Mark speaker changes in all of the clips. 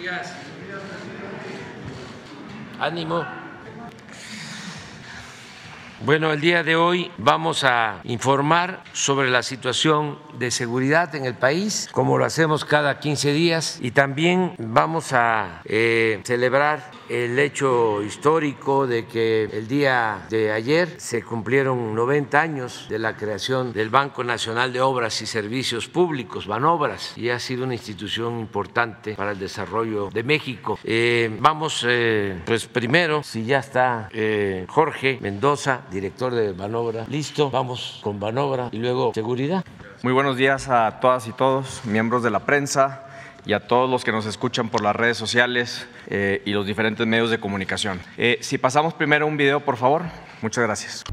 Speaker 1: días. Ánimo. Bueno, el día de hoy vamos a informar sobre la situación de seguridad en el país, como lo hacemos cada 15 días, y también vamos a eh, celebrar el hecho histórico de que el día de ayer se cumplieron 90 años de la creación del Banco Nacional de Obras y Servicios Públicos, Banobras, y ha sido una institución importante para el desarrollo de México. Eh, vamos, eh, pues primero, si ya está Jorge Mendoza, director de Banobra. Listo, vamos con Banobra y luego seguridad.
Speaker 2: Muy buenos días a todas y todos, miembros de la prensa y a todos los que nos escuchan por las redes sociales eh, y los diferentes medios de comunicación. Eh, si pasamos primero un video, por favor. Muchas gracias.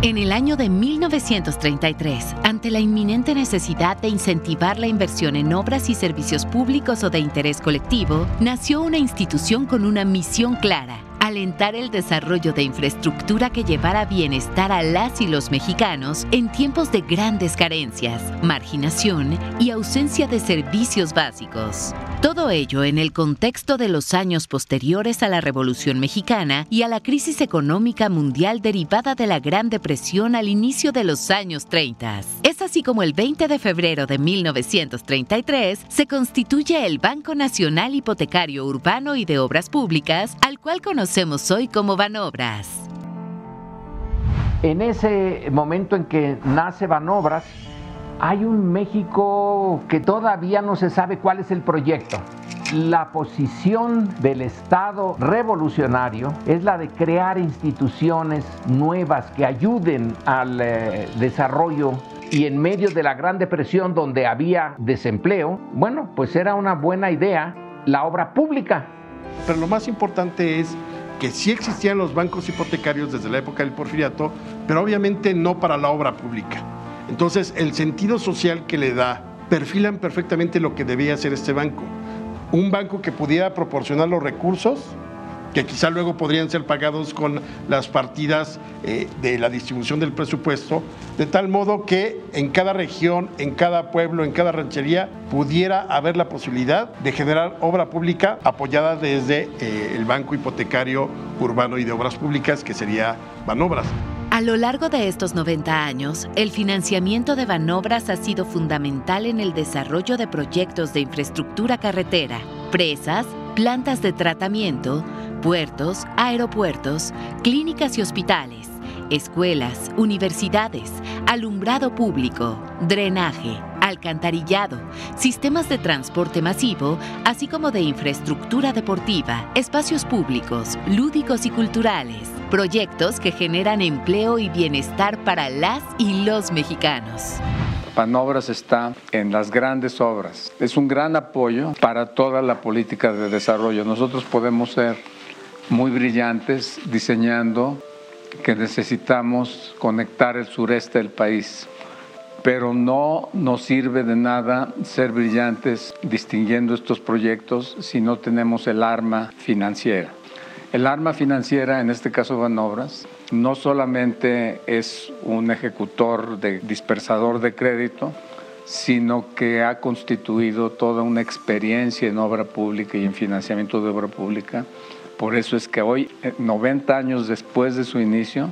Speaker 3: En el año de 1933, ante la inminente necesidad de incentivar la inversión en obras y servicios públicos o de interés colectivo, nació una institución con una misión clara alentar el desarrollo de infraestructura que llevara bienestar a las y los mexicanos en tiempos de grandes carencias, marginación y ausencia de servicios básicos. Todo ello en el contexto de los años posteriores a la Revolución Mexicana y a la crisis económica mundial derivada de la Gran Depresión al inicio de los años 30. Es así como el 20 de febrero de 1933 se constituye el Banco Nacional Hipotecario Urbano y de Obras Públicas, al cual conocemos hoy como Banobras.
Speaker 4: En ese momento en que nace Banobras, hay un México que todavía no se sabe cuál es el proyecto. La posición del Estado revolucionario es la de crear instituciones nuevas que ayuden al eh, desarrollo y en medio de la Gran Depresión donde había desempleo, bueno, pues era una buena idea la obra pública.
Speaker 5: Pero lo más importante es que sí existían los bancos hipotecarios desde la época del porfiriato, pero obviamente no para la obra pública. Entonces, el sentido social que le da perfilan perfectamente lo que debía ser este banco. Un banco que pudiera proporcionar los recursos que quizá luego podrían ser pagados con las partidas eh, de la distribución del presupuesto, de tal modo que en cada región, en cada pueblo, en cada ranchería, pudiera haber la posibilidad de generar obra pública apoyada desde eh, el Banco Hipotecario Urbano y de Obras Públicas, que sería Banobras.
Speaker 3: A lo largo de estos 90 años, el financiamiento de Banobras ha sido fundamental en el desarrollo de proyectos de infraestructura carretera, presas, plantas de tratamiento, puertos, aeropuertos, clínicas y hospitales, escuelas, universidades, alumbrado público, drenaje, alcantarillado, sistemas de transporte masivo, así como de infraestructura deportiva, espacios públicos, lúdicos y culturales, proyectos que generan empleo y bienestar para las y los mexicanos.
Speaker 6: Panobras está en las grandes obras. Es un gran apoyo para toda la política de desarrollo. Nosotros podemos ser muy brillantes diseñando que necesitamos conectar el sureste del país. Pero no nos sirve de nada ser brillantes distinguiendo estos proyectos si no tenemos el arma financiera. El arma financiera, en este caso Van Obras, no solamente es un ejecutor de dispersador de crédito, sino que ha constituido toda una experiencia en obra pública y en financiamiento de obra pública por eso es que hoy, 90 eh, años después de su inicio,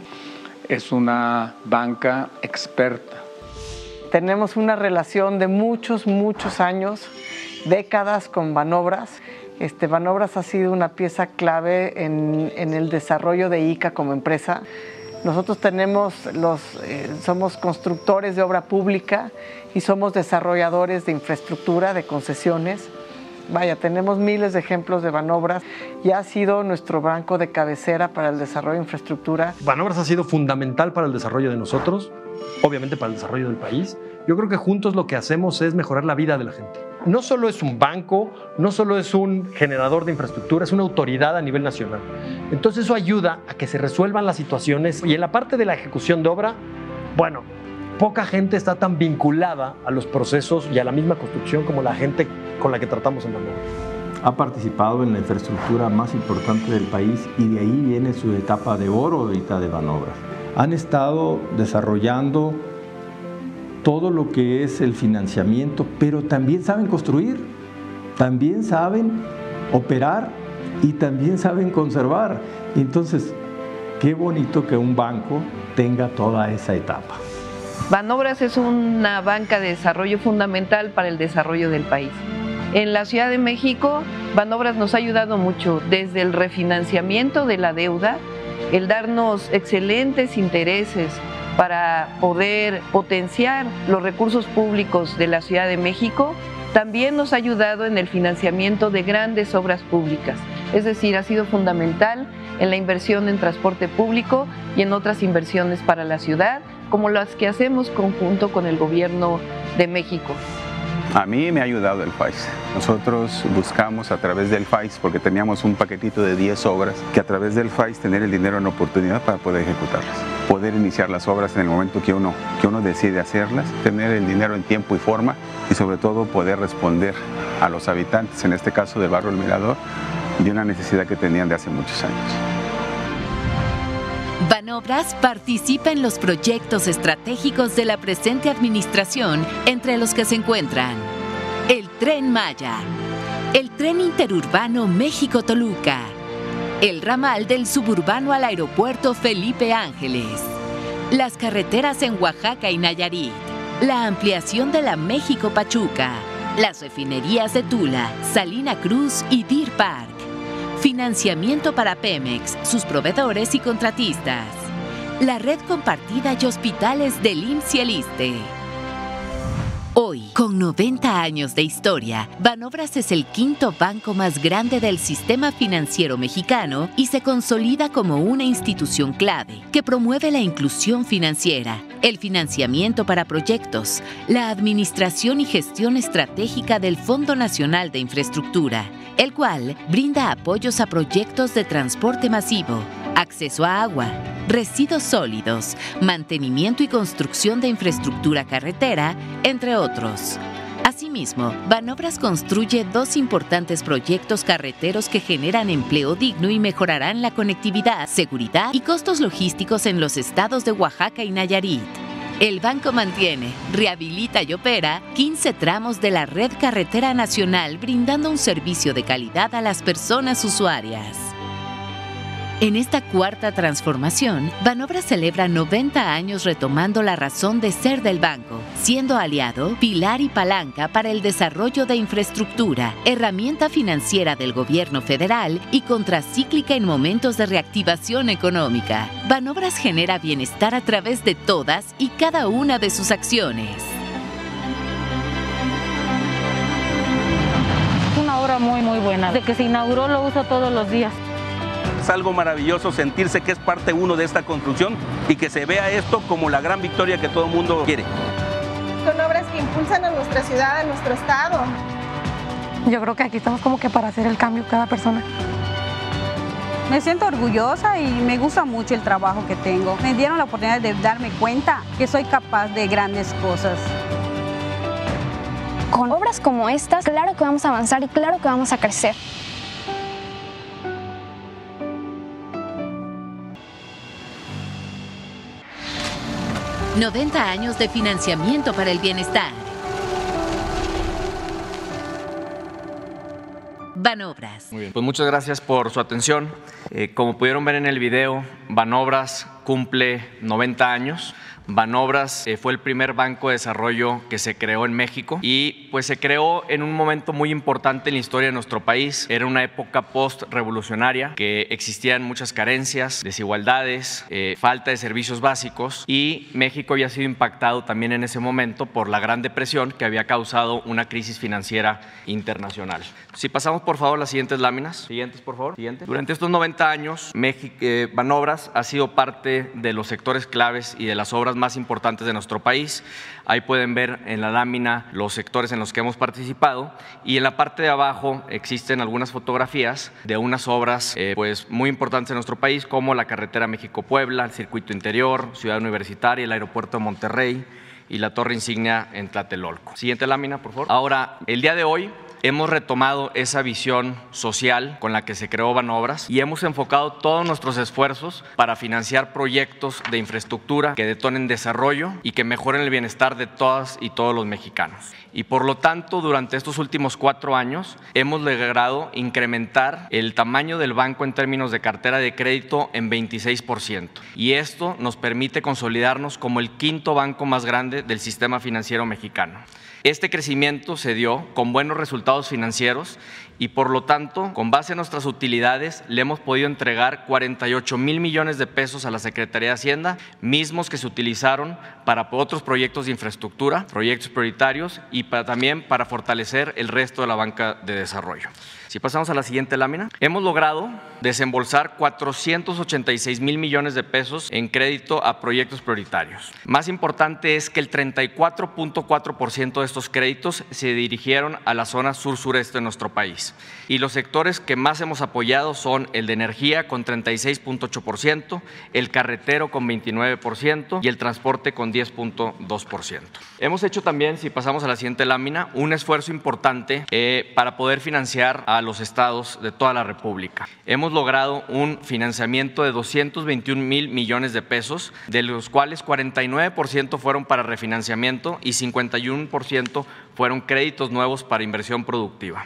Speaker 6: es una banca experta.
Speaker 7: Tenemos una relación de muchos, muchos años, décadas con Banobras. Este, Banobras ha sido una pieza clave en, el desarrollo de ICA como empresa. Nosotros tenemos los, eh, somos constructores de obra pública y somos desarrolladores de infraestructura, de concesiones. Vaya, tenemos miles de ejemplos de Banobras y ha sido nuestro banco de cabecera para el desarrollo de infraestructura.
Speaker 8: Banobras ha sido fundamental para el desarrollo de nosotros, obviamente para el desarrollo del país. Yo creo que juntos lo que hacemos es mejorar la vida de la gente. No solo es un banco, no solo es un generador de infraestructura, es una autoridad a nivel nacional. Entonces eso ayuda a que se resuelvan las situaciones y en la parte de la ejecución de obra, bueno, poca gente está tan vinculada a los procesos y a la misma construcción como la gente con la que tratamos en Banobras.
Speaker 9: Ha participado en la infraestructura más importante del país y de ahí viene su etapa de oro ahorita de Banobras. Han estado desarrollando todo lo que es el financiamiento, pero también saben construir, también saben operar y también saben conservar. Entonces, qué bonito que un banco tenga toda esa etapa.
Speaker 10: Banobras es una banca de desarrollo fundamental para el desarrollo del país. En la Ciudad de México, Banobras nos ha ayudado mucho desde el refinanciamiento de la deuda, el darnos excelentes intereses para poder potenciar los recursos públicos de la Ciudad de México, también nos ha ayudado en el financiamiento de grandes obras públicas. Es decir, ha sido fundamental en la inversión en transporte público y en otras inversiones para la ciudad, como las que hacemos conjunto con el gobierno de México.
Speaker 11: A mí me ha ayudado el FAIS. Nosotros buscamos a través del FAIS, porque teníamos un paquetito de 10 obras, que a través del FAIS tener el dinero en oportunidad para poder ejecutarlas. Poder iniciar las obras en el momento que uno, que uno decide hacerlas, tener el dinero en tiempo y forma y sobre todo poder responder a los habitantes, en este caso del barrio El Mirador, de una necesidad que tenían de hace muchos años.
Speaker 3: Banobras participa en los proyectos estratégicos de la presente administración, entre los que se encuentran el Tren Maya, el Tren Interurbano México-Toluca, el ramal del suburbano al aeropuerto Felipe Ángeles, las carreteras en Oaxaca y Nayarit, la ampliación de la México-Pachuca, las refinerías de Tula, Salina Cruz y Deer Park Financiamiento para Pemex, sus proveedores y contratistas. La red compartida y hospitales del IMSS y el ISTE. Hoy, con 90 años de historia, Banobras es el quinto banco más grande del sistema financiero mexicano y se consolida como una institución clave que promueve la inclusión financiera, el financiamiento para proyectos, la administración y gestión estratégica del Fondo Nacional de Infraestructura, el cual brinda apoyos a proyectos de transporte masivo, acceso a agua, residuos sólidos, mantenimiento y construcción de infraestructura carretera, entre otros. Asimismo, Banobras construye dos importantes proyectos carreteros que generan empleo digno y mejorarán la conectividad, seguridad y costos logísticos en los estados de Oaxaca y Nayarit. El banco mantiene, rehabilita y opera 15 tramos de la red carretera nacional brindando un servicio de calidad a las personas usuarias. En esta cuarta transformación, Banobras celebra 90 años retomando la razón de ser del banco, siendo aliado, pilar y palanca para el desarrollo de infraestructura, herramienta financiera del gobierno federal y contracíclica en momentos de reactivación económica. Banobras genera bienestar a través de todas y cada una de sus acciones.
Speaker 12: Una obra muy muy buena. De que se inauguró lo uso todos los días.
Speaker 13: Es algo maravilloso sentirse que es parte uno de esta construcción y que se vea esto como la gran victoria que todo el mundo quiere.
Speaker 14: Son obras que impulsan a nuestra ciudad, a nuestro estado.
Speaker 12: Yo creo que aquí estamos como que para hacer el cambio cada persona.
Speaker 15: Me siento orgullosa y me gusta mucho el trabajo que tengo. Me dieron la oportunidad de darme cuenta que soy capaz de grandes cosas.
Speaker 16: Con obras como estas, claro que vamos a avanzar y claro que vamos a crecer.
Speaker 3: 90 años de financiamiento para el bienestar. Banobras.
Speaker 2: Muy bien, pues muchas gracias por su atención. Eh, como pudieron ver en el video, Banobras cumple 90 años. Banobras eh, fue el primer banco de desarrollo que se creó en México y pues se creó en un momento muy importante en la historia de nuestro país. Era una época post-revolucionaria que existían muchas carencias, desigualdades, eh, falta de servicios básicos y México había sido impactado también en ese momento por la Gran Depresión que había causado una crisis financiera internacional. Si pasamos por favor las siguientes láminas. Siguientes por favor. Siguiente. Durante estos 90 años, México, eh, Banobras ha sido parte de los sectores claves y de las obras más importantes de nuestro país. Ahí pueden ver en la lámina los sectores en los que hemos participado y en la parte de abajo existen algunas fotografías de unas obras eh, pues, muy importantes en nuestro país como la carretera México-Puebla, el circuito interior, Ciudad Universitaria, el aeropuerto de Monterrey y la torre insignia en Tlatelolco. Siguiente lámina, por favor. Ahora, el día de hoy hemos retomado esa visión social con la que se creó Banobras y hemos enfocado todos nuestros esfuerzos para financiar proyectos de infraestructura que detonen desarrollo y que mejoren el bienestar de todas y todos los mexicanos. Y por lo tanto, durante estos últimos cuatro años hemos logrado incrementar el tamaño del banco en términos de cartera de crédito en 26%. Y esto nos permite consolidarnos como el quinto banco más grande del sistema financiero mexicano. Este crecimiento se dio con buenos resultados financieros y por lo tanto, con base en nuestras utilidades, le hemos podido entregar 48 mil millones de pesos a la Secretaría de Hacienda, mismos que se utilizaron para otros proyectos de infraestructura, proyectos prioritarios y también para fortalecer el resto de la banca de desarrollo. Si pasamos a la siguiente lámina, hemos logrado desembolsar 486 mil millones de pesos en crédito a proyectos prioritarios. Más importante es que el 34.4% de estos créditos se dirigieron a la zona sur-sureste de nuestro país. Y los sectores que más hemos apoyado son el de energía con 36.8%, el carretero con 29% y el transporte con 10.2%. Hemos hecho también, si pasamos a la siguiente lámina, un esfuerzo importante eh, para poder financiar a los estados de toda la República. Hemos logrado un financiamiento de 221 mil millones de pesos, de los cuales 49% fueron para refinanciamiento y 51% fueron créditos nuevos para inversión productiva.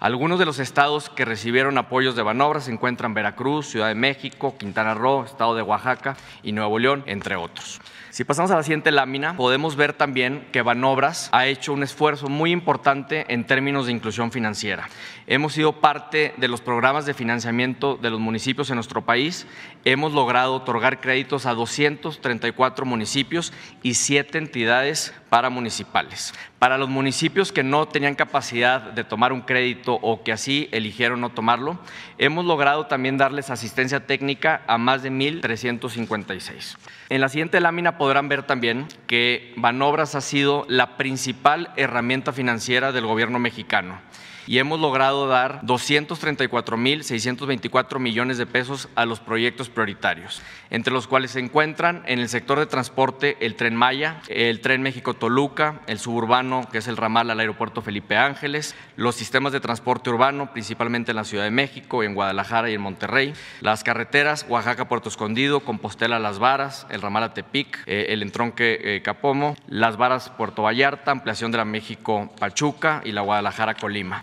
Speaker 2: Algunos de los estados que recibieron apoyos de Banobra se encuentran Veracruz, Ciudad de México, Quintana Roo, Estado de Oaxaca y Nuevo León, entre otros. Si pasamos a la siguiente lámina, podemos ver también que Banobras ha hecho un esfuerzo muy importante en términos de inclusión financiera. Hemos sido parte de los programas de financiamiento de los municipios en nuestro país. Hemos logrado otorgar créditos a 234 municipios y siete entidades paramunicipales. Para los municipios que no tenían capacidad de tomar un crédito o que así eligieron no tomarlo, hemos logrado también darles asistencia técnica a más de 1.356. En la siguiente lámina podrán ver también que Banobras ha sido la principal herramienta financiera del gobierno mexicano y hemos logrado dar 234.624 millones de pesos a los proyectos prioritarios, entre los cuales se encuentran en el sector de transporte el tren Maya, el tren México-Toluca, el suburbano, que es el ramal al aeropuerto Felipe Ángeles, los sistemas de transporte urbano, principalmente en la Ciudad de México, en Guadalajara y en Monterrey, las carreteras Oaxaca-Puerto Escondido, Compostela-Las Varas, el ramal a Tepic, eh, el entronque eh, Capomo, Las Varas Puerto Vallarta, ampliación de la México-Pachuca y la Guadalajara-Colima.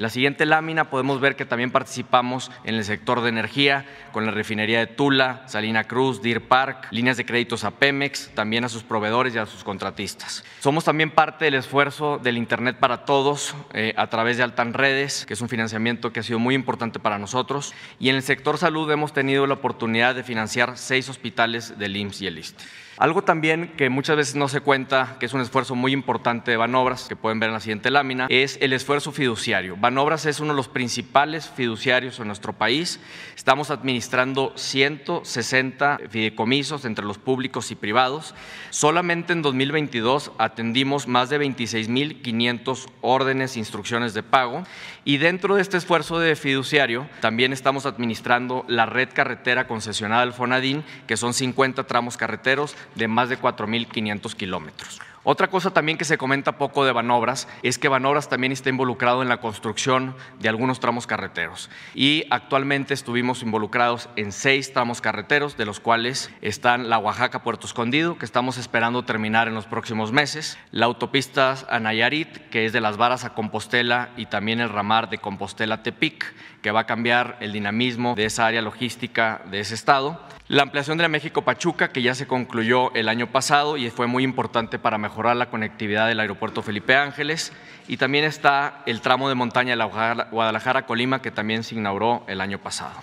Speaker 2: La siguiente lámina podemos ver que también participamos en el sector de energía con la refinería de Tula, Salina Cruz, Deer Park, líneas de créditos a Pemex, también a sus proveedores y a sus contratistas. Somos también parte del esfuerzo del Internet para Todos eh, a través de Altan Redes, que es un financiamiento que ha sido muy importante para nosotros. Y en el sector salud hemos tenido la oportunidad de financiar seis hospitales del IMSS y el ISTE. Algo también que muchas veces no se cuenta, que es un esfuerzo muy importante de Banobras, que pueden ver en la siguiente lámina, es el esfuerzo fiduciario. Banobras es uno de los principales fiduciarios en nuestro país. Estamos administrando 160 fideicomisos entre los públicos y privados. Solamente en 2022 atendimos más de 26.500 órdenes e instrucciones de pago. Y dentro de este esfuerzo de fiduciario, también estamos administrando la red carretera concesionada del FONADIN, que son 50 tramos carreteros de más de 4.500 kilómetros. Otra cosa también que se comenta poco de Banobras es que Banobras también está involucrado en la construcción de algunos tramos carreteros. Y actualmente estuvimos involucrados en seis tramos carreteros, de los cuales están la Oaxaca-Puerto Escondido, que estamos esperando terminar en los próximos meses, la autopista a Nayarit, que es de las varas a Compostela y también el ramar de Compostela-Tepic, que va a cambiar el dinamismo de esa área logística de ese estado, la ampliación de la México-Pachuca, que ya se concluyó el año pasado y fue muy importante para mejorar la conectividad del aeropuerto Felipe Ángeles. Y también está el tramo de montaña de la Guadalajara-Colima, que también se inauguró el año pasado.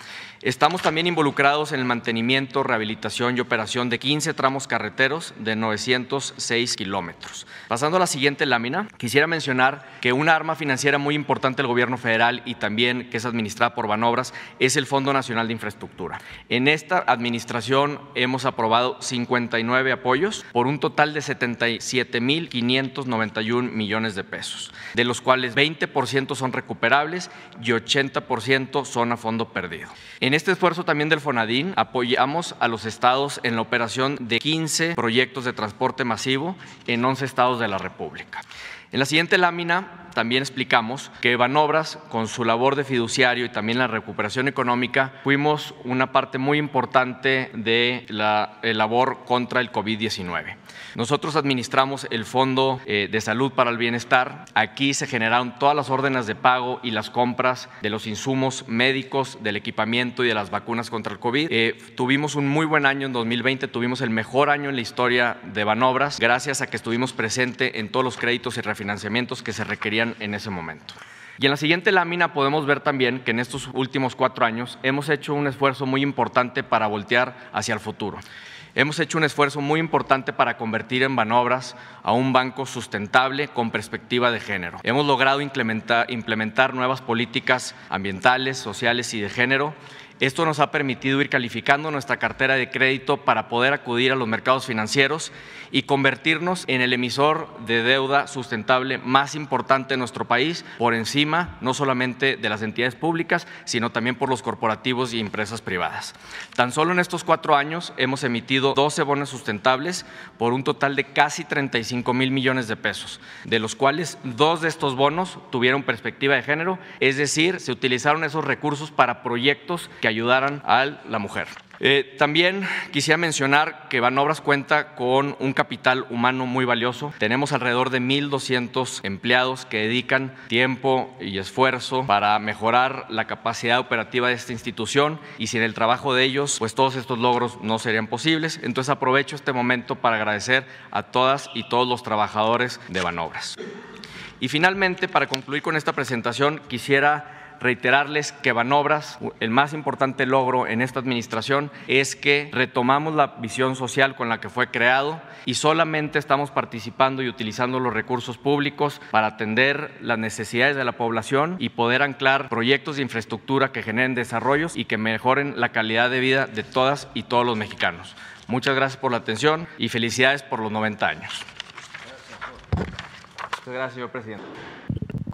Speaker 2: Estamos también involucrados en el mantenimiento, rehabilitación y operación de 15 tramos carreteros de 906 kilómetros. Pasando a la siguiente lámina, quisiera mencionar que una arma financiera muy importante del gobierno federal y también que es administrada por Banobras es el Fondo Nacional de Infraestructura. En esta administración hemos aprobado 59 apoyos por un total de 77.591 millones de pesos, de los cuales 20% son recuperables y 80% son a fondo perdido. En este esfuerzo también del FONADIN apoyamos a los estados en la operación de 15 proyectos de transporte masivo en 11 estados de la República. En la siguiente lámina también explicamos que Banobras, con su labor de fiduciario y también la recuperación económica, fuimos una parte muy importante de la labor contra el COVID-19. Nosotros administramos el Fondo eh, de Salud para el Bienestar. Aquí se generaron todas las órdenes de pago y las compras de los insumos médicos, del equipamiento y de las vacunas contra el COVID. Eh, tuvimos un muy buen año en 2020, tuvimos el mejor año en la historia de Banobras, gracias a que estuvimos presentes en todos los créditos y refinanciamientos que se requerían en ese momento. Y en la siguiente lámina podemos ver también que en estos últimos cuatro años hemos hecho un esfuerzo muy importante para voltear hacia el futuro. Hemos hecho un esfuerzo muy importante para convertir en Banobras a un banco sustentable con perspectiva de género. Hemos logrado implementar, implementar nuevas políticas ambientales, sociales y de género esto nos ha permitido ir calificando nuestra cartera de crédito para poder acudir a los mercados financieros y convertirnos en el emisor de deuda sustentable más importante en nuestro país, por encima no solamente de las entidades públicas, sino también por los corporativos y empresas privadas. Tan solo en estos cuatro años hemos emitido 12 bonos sustentables por un total de casi 35 mil millones de pesos, de los cuales dos de estos bonos tuvieron perspectiva de género, es decir, se utilizaron esos recursos para proyectos que ayudaran a la mujer. Eh, también quisiera mencionar que Banobras cuenta con un capital humano muy valioso. Tenemos alrededor de 1.200 empleados que dedican tiempo y esfuerzo para mejorar la capacidad operativa de esta institución y sin el trabajo de ellos, pues todos estos logros no serían posibles. Entonces aprovecho este momento para agradecer a todas y todos los trabajadores de Banobras. Y finalmente, para concluir con esta presentación, quisiera reiterarles que Banobras, el más importante logro en esta administración es que retomamos la visión social con la que fue creado y solamente estamos participando y utilizando los recursos públicos para atender las necesidades de la población y poder anclar proyectos de infraestructura que generen desarrollos y que mejoren la calidad de vida de todas y todos los mexicanos. Muchas gracias por la atención y felicidades por los 90 años.
Speaker 17: Muchas gracias, señor presidente.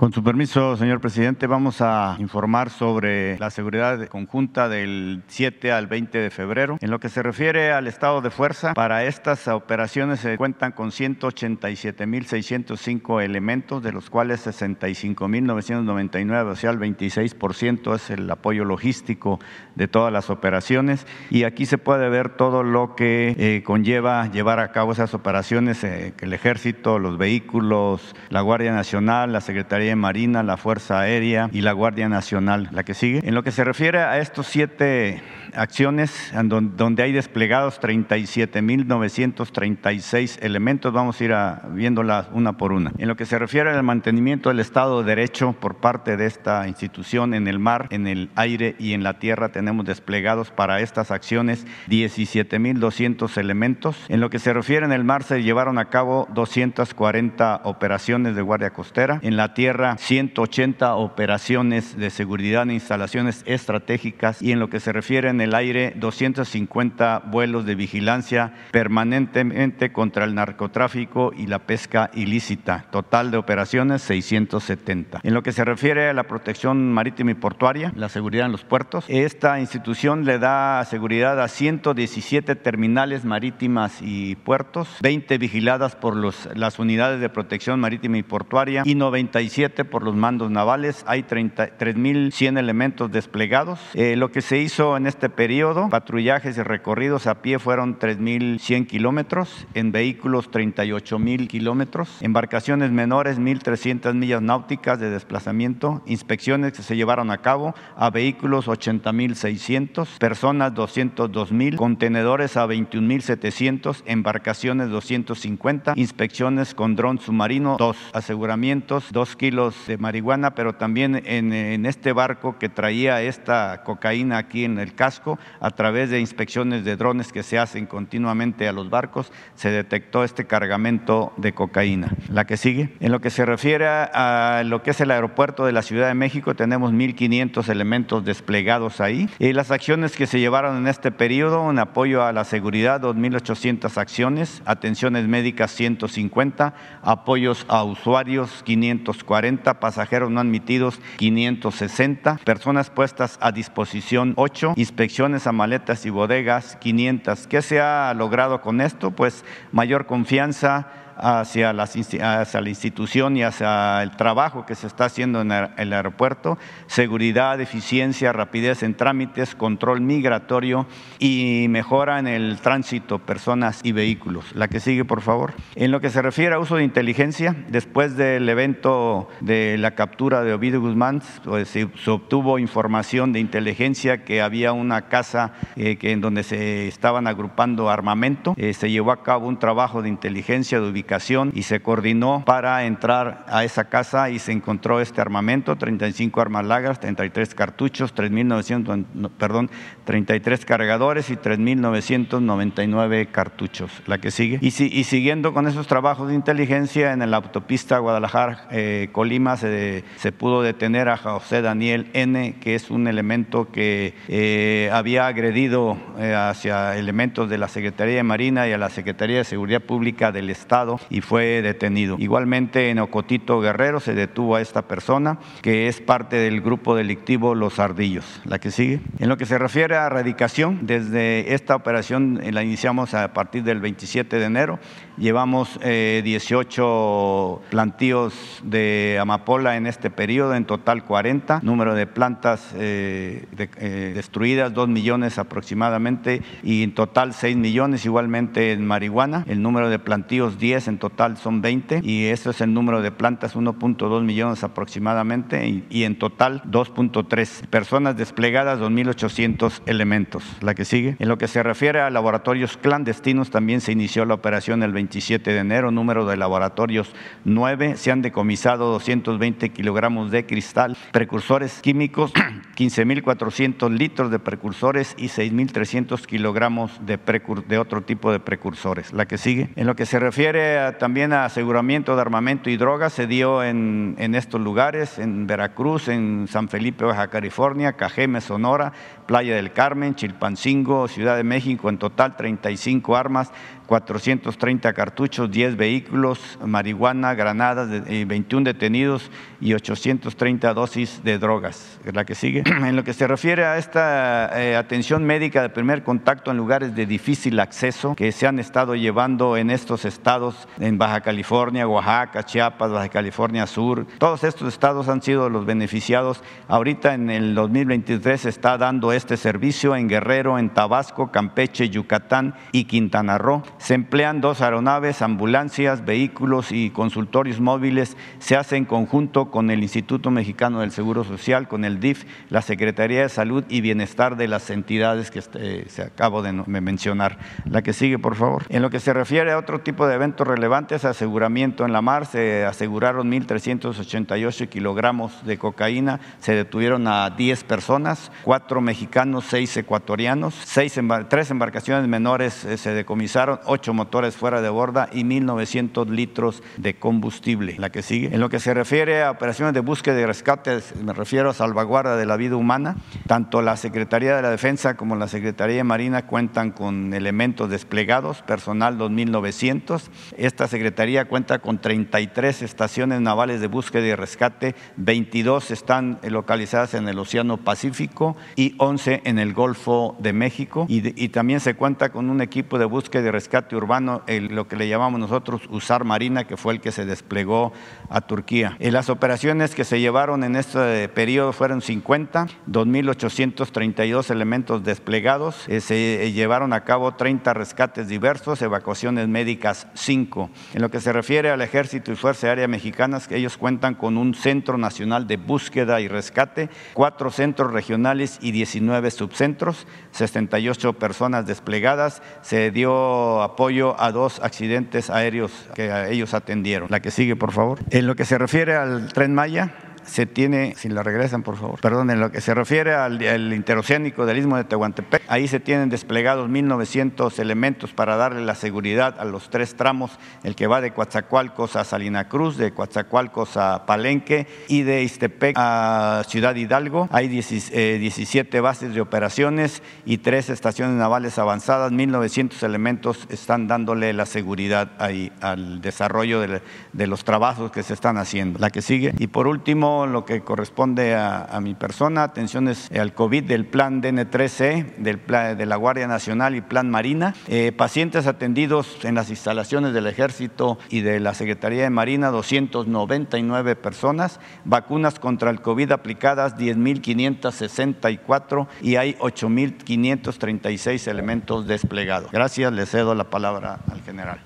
Speaker 17: Con su permiso, señor presidente, vamos a informar sobre la seguridad conjunta del 7 al 20 de febrero. En lo que se refiere al estado de fuerza, para estas operaciones se cuentan con 187.605 elementos, de los cuales 65.999, o sea, el 26% es el apoyo logístico de todas las operaciones. Y aquí se puede ver todo lo que eh, conlleva llevar a cabo esas operaciones, eh, el ejército, los vehículos, la Guardia Nacional, la Secretaría Marina, la Fuerza Aérea y la Guardia Nacional, la que sigue. En lo que se refiere a estos siete acciones donde hay desplegados 37.936 elementos. Vamos a ir viéndolas una por una. En lo que se refiere al mantenimiento del Estado de Derecho por parte de esta institución en el mar, en el aire y en la tierra, tenemos desplegados para estas acciones 17.200 elementos. En lo que se refiere en el mar, se llevaron a cabo 240 operaciones de guardia costera. En la tierra, 180 operaciones de seguridad en instalaciones estratégicas. Y en lo que se refiere en el aire 250 vuelos de vigilancia permanentemente contra el narcotráfico y la pesca ilícita. Total de operaciones 670. En lo que se refiere a la protección marítima y portuaria, la seguridad en los puertos, esta institución le da seguridad a 117 terminales marítimas y puertos, 20 vigiladas por los, las unidades de protección marítima y portuaria y 97 por los mandos navales. Hay 3.100 elementos desplegados. Eh, lo que se hizo en este periodo, patrullajes y recorridos a pie fueron 3.100 kilómetros, en vehículos 38.000 kilómetros, embarcaciones menores 1.300 millas náuticas de desplazamiento, inspecciones que se llevaron a cabo a vehículos 80.600, personas 202.000, contenedores a 21.700, embarcaciones 250, inspecciones con dron submarino, dos aseguramientos, dos kilos de marihuana, pero también en, en este barco que traía esta cocaína aquí en el casco, a través de inspecciones de drones que se hacen continuamente a los barcos, se detectó este cargamento de cocaína. La que sigue. En lo que se refiere a lo que es el aeropuerto de la Ciudad de México, tenemos 1.500 elementos desplegados ahí. Y las acciones que se llevaron en este periodo, en apoyo a la seguridad, 2.800 acciones, atenciones médicas 150, apoyos a usuarios 540, pasajeros no admitidos 560, personas puestas a disposición 8, inspecciones a maletas y bodegas, 500. ¿Qué se ha logrado con esto? Pues mayor confianza hacia, la institución y hacia el trabajo que se está haciendo en el aeropuerto, seguridad, eficiencia, rapidez en trámites, control migratorio y mejora en el tránsito, personas y vehículos. La que sigue, por favor. En lo que se refiere a uso de inteligencia, después del evento de la captura de Ovidio Guzmán, pues, se, obtuvo información de inteligencia que había una casa eh, que, en donde se estaban agrupando armamento. Eh, se llevó a cabo un trabajo de inteligencia, de ubicación y se coordinó para entrar a esa casa y se encontró este armamento, 35 armas largas, 33 cartuchos, 3.900, perdón, 33 cargadores y 3.999 cartuchos. La que sigue. Y, siguiendo con esos trabajos de inteligencia, en la autopista Guadalajara-Colima se, se, pudo detener a José Daniel N., que es un elemento que eh, había agredido eh, hacia elementos de la Secretaría de Marina y a la Secretaría de Seguridad Pública del Estado y fue detenido. Igualmente en Ocotito Guerrero se detuvo a esta persona, que es parte del grupo delictivo Los Ardillos. La que sigue. En lo que se refiere a erradicación, desde esta operación eh, la iniciamos a partir del 27 de enero. Llevamos 18 plantíos de amapola en este periodo, en total 40. Número de plantas destruidas, 2 millones aproximadamente y en total 6 millones igualmente en marihuana. El número de plantíos 10, en total son 20 y eso es el número de plantas 1.2 millones aproximadamente y, en total 2.3. Personas desplegadas 2.800 elementos. La que sigue. En lo que se refiere a laboratorios clandestinos también se inició la operación el 27 de enero. Número de laboratorios 9. Se han decomisado 220 kilogramos de cristal, precursores químicos, 15.400 litros de precursores y 6.300 kilogramos de, otro tipo de precursores. La que sigue. En lo que se refiere también a aseguramiento de armamento y drogas, se dio en, en estos lugares, en Veracruz, en San Felipe, Baja California, Cajeme, Sonora, Playa del Carmen, Chilpancingo, Ciudad de México, en total 35 armas 430 cartuchos, 10 vehículos, marihuana, granadas, 21 detenidos y 830 dosis de drogas. la que sigue. En lo que se refiere a esta eh, atención médica de primer contacto en lugares de difícil acceso que se han estado llevando en estos estados, en Baja California, Oaxaca, Chiapas, Baja California Sur, todos estos estados han sido los beneficiados. Ahorita en el 2023 se está dando este servicio en Guerrero, en Tabasco, Campeche, Yucatán y Quintana Roo. Se emplean dos aeronaves, ambulancias, vehículos y consultorios móviles. Se hace en conjunto con el Instituto Mexicano del Seguro Social, con el DIF, la Secretaría de Salud y Bienestar de las entidades que este, se acabo de mencionar. La que sigue, por favor. En lo que se refiere a otro tipo de eventos relevantes, aseguramiento en la mar, se aseguraron 1.388 kilogramos de cocaína, se detuvieron a 10 personas, cuatro mexicanos, seis ecuatorianos, seis, tres embarcaciones menores eh, se decomisaron, ocho motores fuera de borda y 1.900 litros de combustible. La que sigue. En lo que se refiere a operaciones de búsqueda y rescate, me refiero a salvaguarda de la vida humana. Tanto la Secretaría de la Defensa como la Secretaría de Marina cuentan con elementos desplegados, personal 2.900. Esta Secretaría cuenta con 33 estaciones navales de búsqueda y rescate, 22 están localizadas en el Océano Pacífico y 11 en el Golfo de México. Y, y también se cuenta con un equipo de búsqueda y rescate urbano, lo que le llamamos nosotros usar marina, que fue el que se desplegó a Turquía. Las operaciones que se llevaron en este periodo fueron 50, 2.832 elementos desplegados, eh, se llevaron a cabo 30 rescates diversos, evacuaciones médicas 5. En lo que se refiere al Ejército y Fuerza Aérea Mexicanas, ellos cuentan con un Centro Nacional de Búsqueda y Rescate, cuatro centros regionales y 19 subcentros, 68 personas desplegadas, se dio apoyo a dos accidentes aéreos que ellos atendieron. La que sigue, por favor. En lo que se refiere al tren Maya, se tiene, si la regresan por favor, perdón, en lo que se refiere al, interoceánico del istmo de Tehuantepec, ahí se tienen desplegados 1.900 elementos para darle la seguridad a los tres tramos, el que va de Coatzacoalcos a Salina Cruz, de Coatzacoalcos a Palenque y de Istepec a Ciudad Hidalgo. Hay 17 eh, bases de operaciones y tres estaciones navales avanzadas, 1.900 elementos están dándole la seguridad ahí al desarrollo de, de los trabajos que se están haciendo. La que sigue. Y por último, lo que corresponde a, mi persona, atenciones al COVID del plan DN3C, del de la Guardia Nacional y plan Marina, eh, pacientes atendidos en las instalaciones del Ejército y de la Secretaría de Marina, 299 personas, vacunas contra el COVID aplicadas 10.564 y hay 8.536 elementos desplegados. Gracias, le cedo la palabra al general.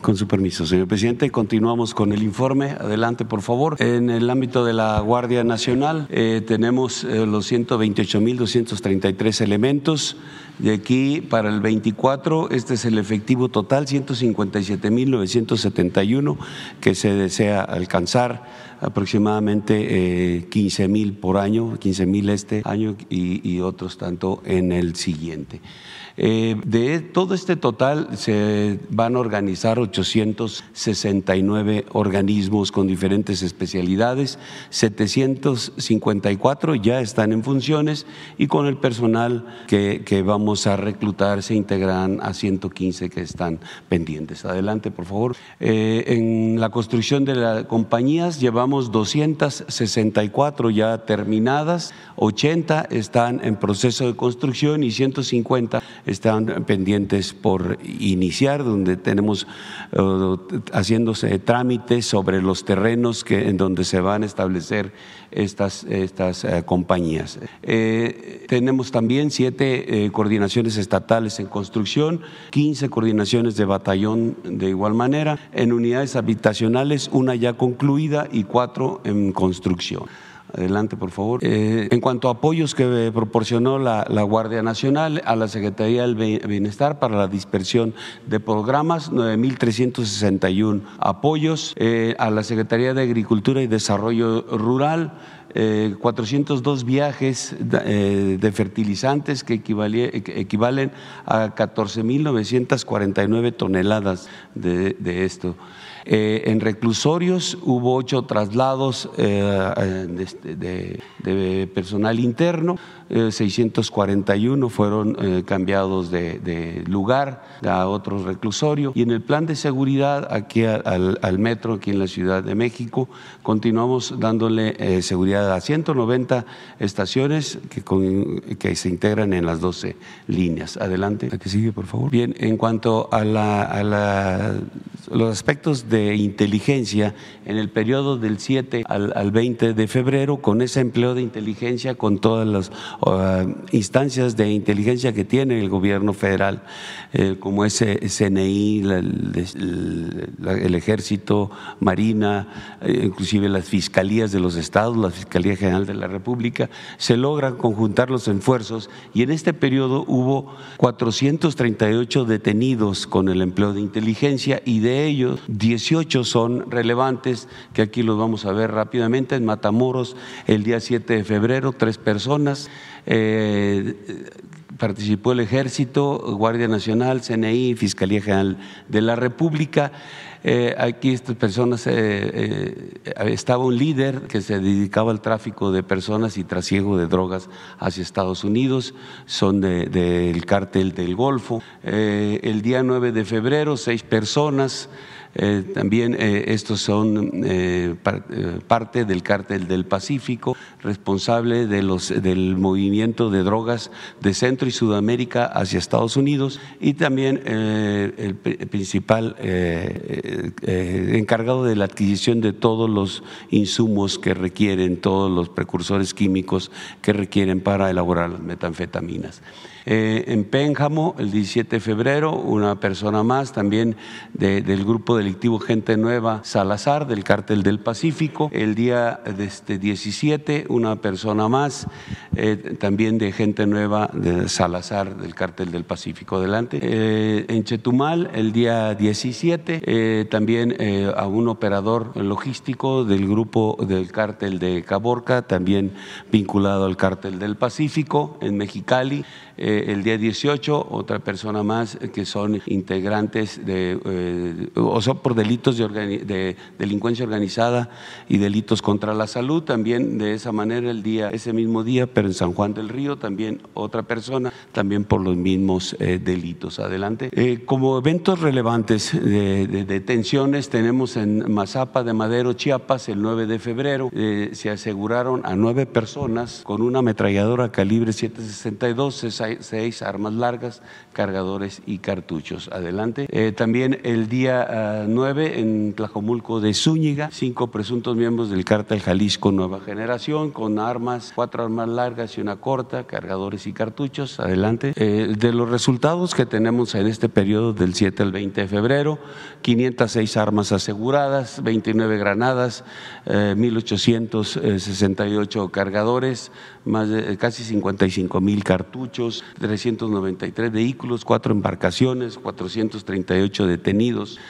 Speaker 18: Con su permiso, señor presidente, continuamos con el informe. Adelante, por favor. En el ámbito de la Guardia Nacional eh, tenemos eh, los 128.233 elementos. De aquí para el 24, este es el efectivo total, 157.971, que se desea alcanzar aproximadamente 15 eh, mil por año, 15 mil este año y, y otros tanto en el siguiente. Eh, de todo este total se van a organizar 869 organismos con diferentes especialidades, 754 ya están en funciones y con el personal que, vamos a reclutar se integran a 115 que están pendientes. Adelante, por favor. Eh, en la construcción de las compañías llevamos 264 ya terminadas, 80 están en proceso de construcción y 150 están pendientes por iniciar, donde tenemos uh, haciéndose trámites sobre los terrenos que, en donde se van a establecer estas, estas uh, compañías. Eh, tenemos también siete eh, coordinaciones estatales en construcción, 15 coordinaciones de batallón de igual manera, en unidades habitacionales una ya concluida y cuatro en construcción. Adelante, por favor. Eh, en cuanto a apoyos que proporcionó la, Guardia Nacional a la Secretaría del Bienestar para la dispersión de programas, 9.361 apoyos. Eh, a la Secretaría de Agricultura y Desarrollo Rural, 402 eh, viajes de fertilizantes que equivalen a 14.949 toneladas de esto. Eh, en reclusorios hubo ocho traslados eh, de, personal interno, 641 eh, fueron cambiados de, lugar a otro reclusorio. Y en el plan de seguridad aquí al, metro, aquí en la Ciudad de México, continuamos dándole seguridad a 190 estaciones que, que se integran en las 12 líneas. Adelante, la que sigue, por favor. Bien, en cuanto a, la, los aspectos de inteligencia en el periodo del 7 al, 20 de febrero con ese empleo de inteligencia, con todas las uh, instancias de inteligencia que tiene el gobierno federal, eh, como ese CNI, el, ejército, Marina, eh, inclusive las fiscalías de los estados, la Fiscalía General de la República, se logran conjuntar los esfuerzos y en este periodo hubo 438 detenidos con el empleo de inteligencia y de ellos 10 18 son relevantes, que aquí los vamos a ver rápidamente. En Matamoros, el día 7 de febrero, tres personas. Eh, participó el Ejército, Guardia Nacional, CNI, Fiscalía General de la República. Eh, aquí estas personas, eh, estaba un líder que se dedicaba al tráfico de personas y trasiego de drogas hacia Estados Unidos, son del cártel del Golfo. el día 9 de febrero, seis personas. Eh, también eh, estos son eh, parte del cártel del Pacífico, responsable de los, del movimiento de drogas de Centro y Sudamérica hacia Estados Unidos y también el principal encargado de la adquisición de todos los insumos que requieren, todos los precursores químicos que requieren para elaborar las metanfetaminas. Eh, en Pénjamo, el 17 de febrero, una persona más también del grupo delictivo Gente Nueva Salazar, del Cártel del Pacífico. El día este 17, una persona más eh, también de Gente Nueva de Salazar, del Cártel del Pacífico. Adelante. Eh, en Chetumal, el día 17, también a un operador logístico del grupo del Cártel de Caborca, también vinculado al Cártel del Pacífico. En Mexicali, el día 18, otra persona más que son integrantes de, o son por delitos de, de, delincuencia organizada y delitos contra la salud. También de esa manera el día, ese mismo día, pero en San Juan del Río, también otra persona, también por los mismos eh, delitos. Adelante. Eh, como eventos relevantes de, de, detenciones tenemos en Mazapa de Madero, Chiapas, el 9 de febrero, eh, se aseguraron a nueve personas con una ametralladora calibre 762, seis armas largas, cargadores y cartuchos. Adelante. Eh, también el día 9 ah, en Tlajomulco de Zúñiga, cinco presuntos miembros del cártel Jalisco Nueva Generación con armas, cuatro armas largas y una corta, cargadores y cartuchos. Adelante. Eh, de los resultados que tenemos en este periodo del 7 al 20 de febrero, 506 armas aseguradas, 29 granadas, 1.868 eh, cargadores, más de casi 55 mil cartuchos, 393 vehículos, cuatro embarcaciones, 438 detenidos.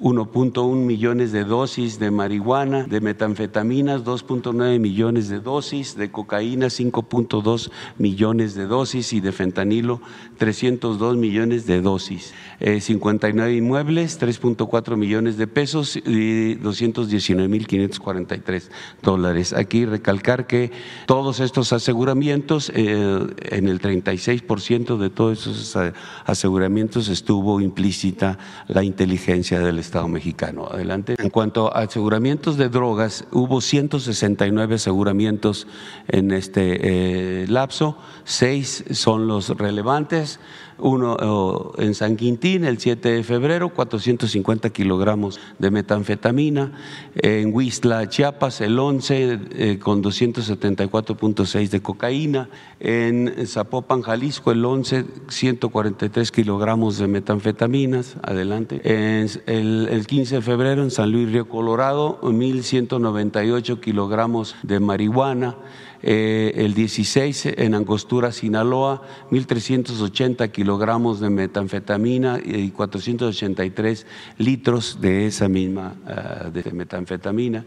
Speaker 18: 1.1 millones de dosis de marihuana, de metanfetaminas, 2.9 millones de dosis, de cocaína, 5.2 millones de dosis y de fentanilo, 302 millones de dosis. 59 eh, inmuebles, 3.4 millones de pesos y 219.543 dólares. Aquí recalcar que todos estos aseguramientos, eh, en el 36% de todos esos aseguramientos estuvo implícita la inteligencia del Estado mexicano. Adelante. En cuanto a aseguramientos de drogas, hubo 169 aseguramientos en este eh, lapso, seis son los relevantes uno en San Quintín el 7 de febrero, 450 kilogramos de metanfetamina, en Huistla, Chiapas, el 11 eh, con 274.6 de cocaína, en Zapopan, Jalisco, el 11, 143 kilogramos de metanfetaminas, adelante, el, el 15 de febrero en San Luis Río Colorado, 1.198 kilogramos de marihuana, eh, el 16 en Angostura, Sinaloa, 1.380 kilogramos de metanfetamina y 483 litros de esa misma uh, de metanfetamina.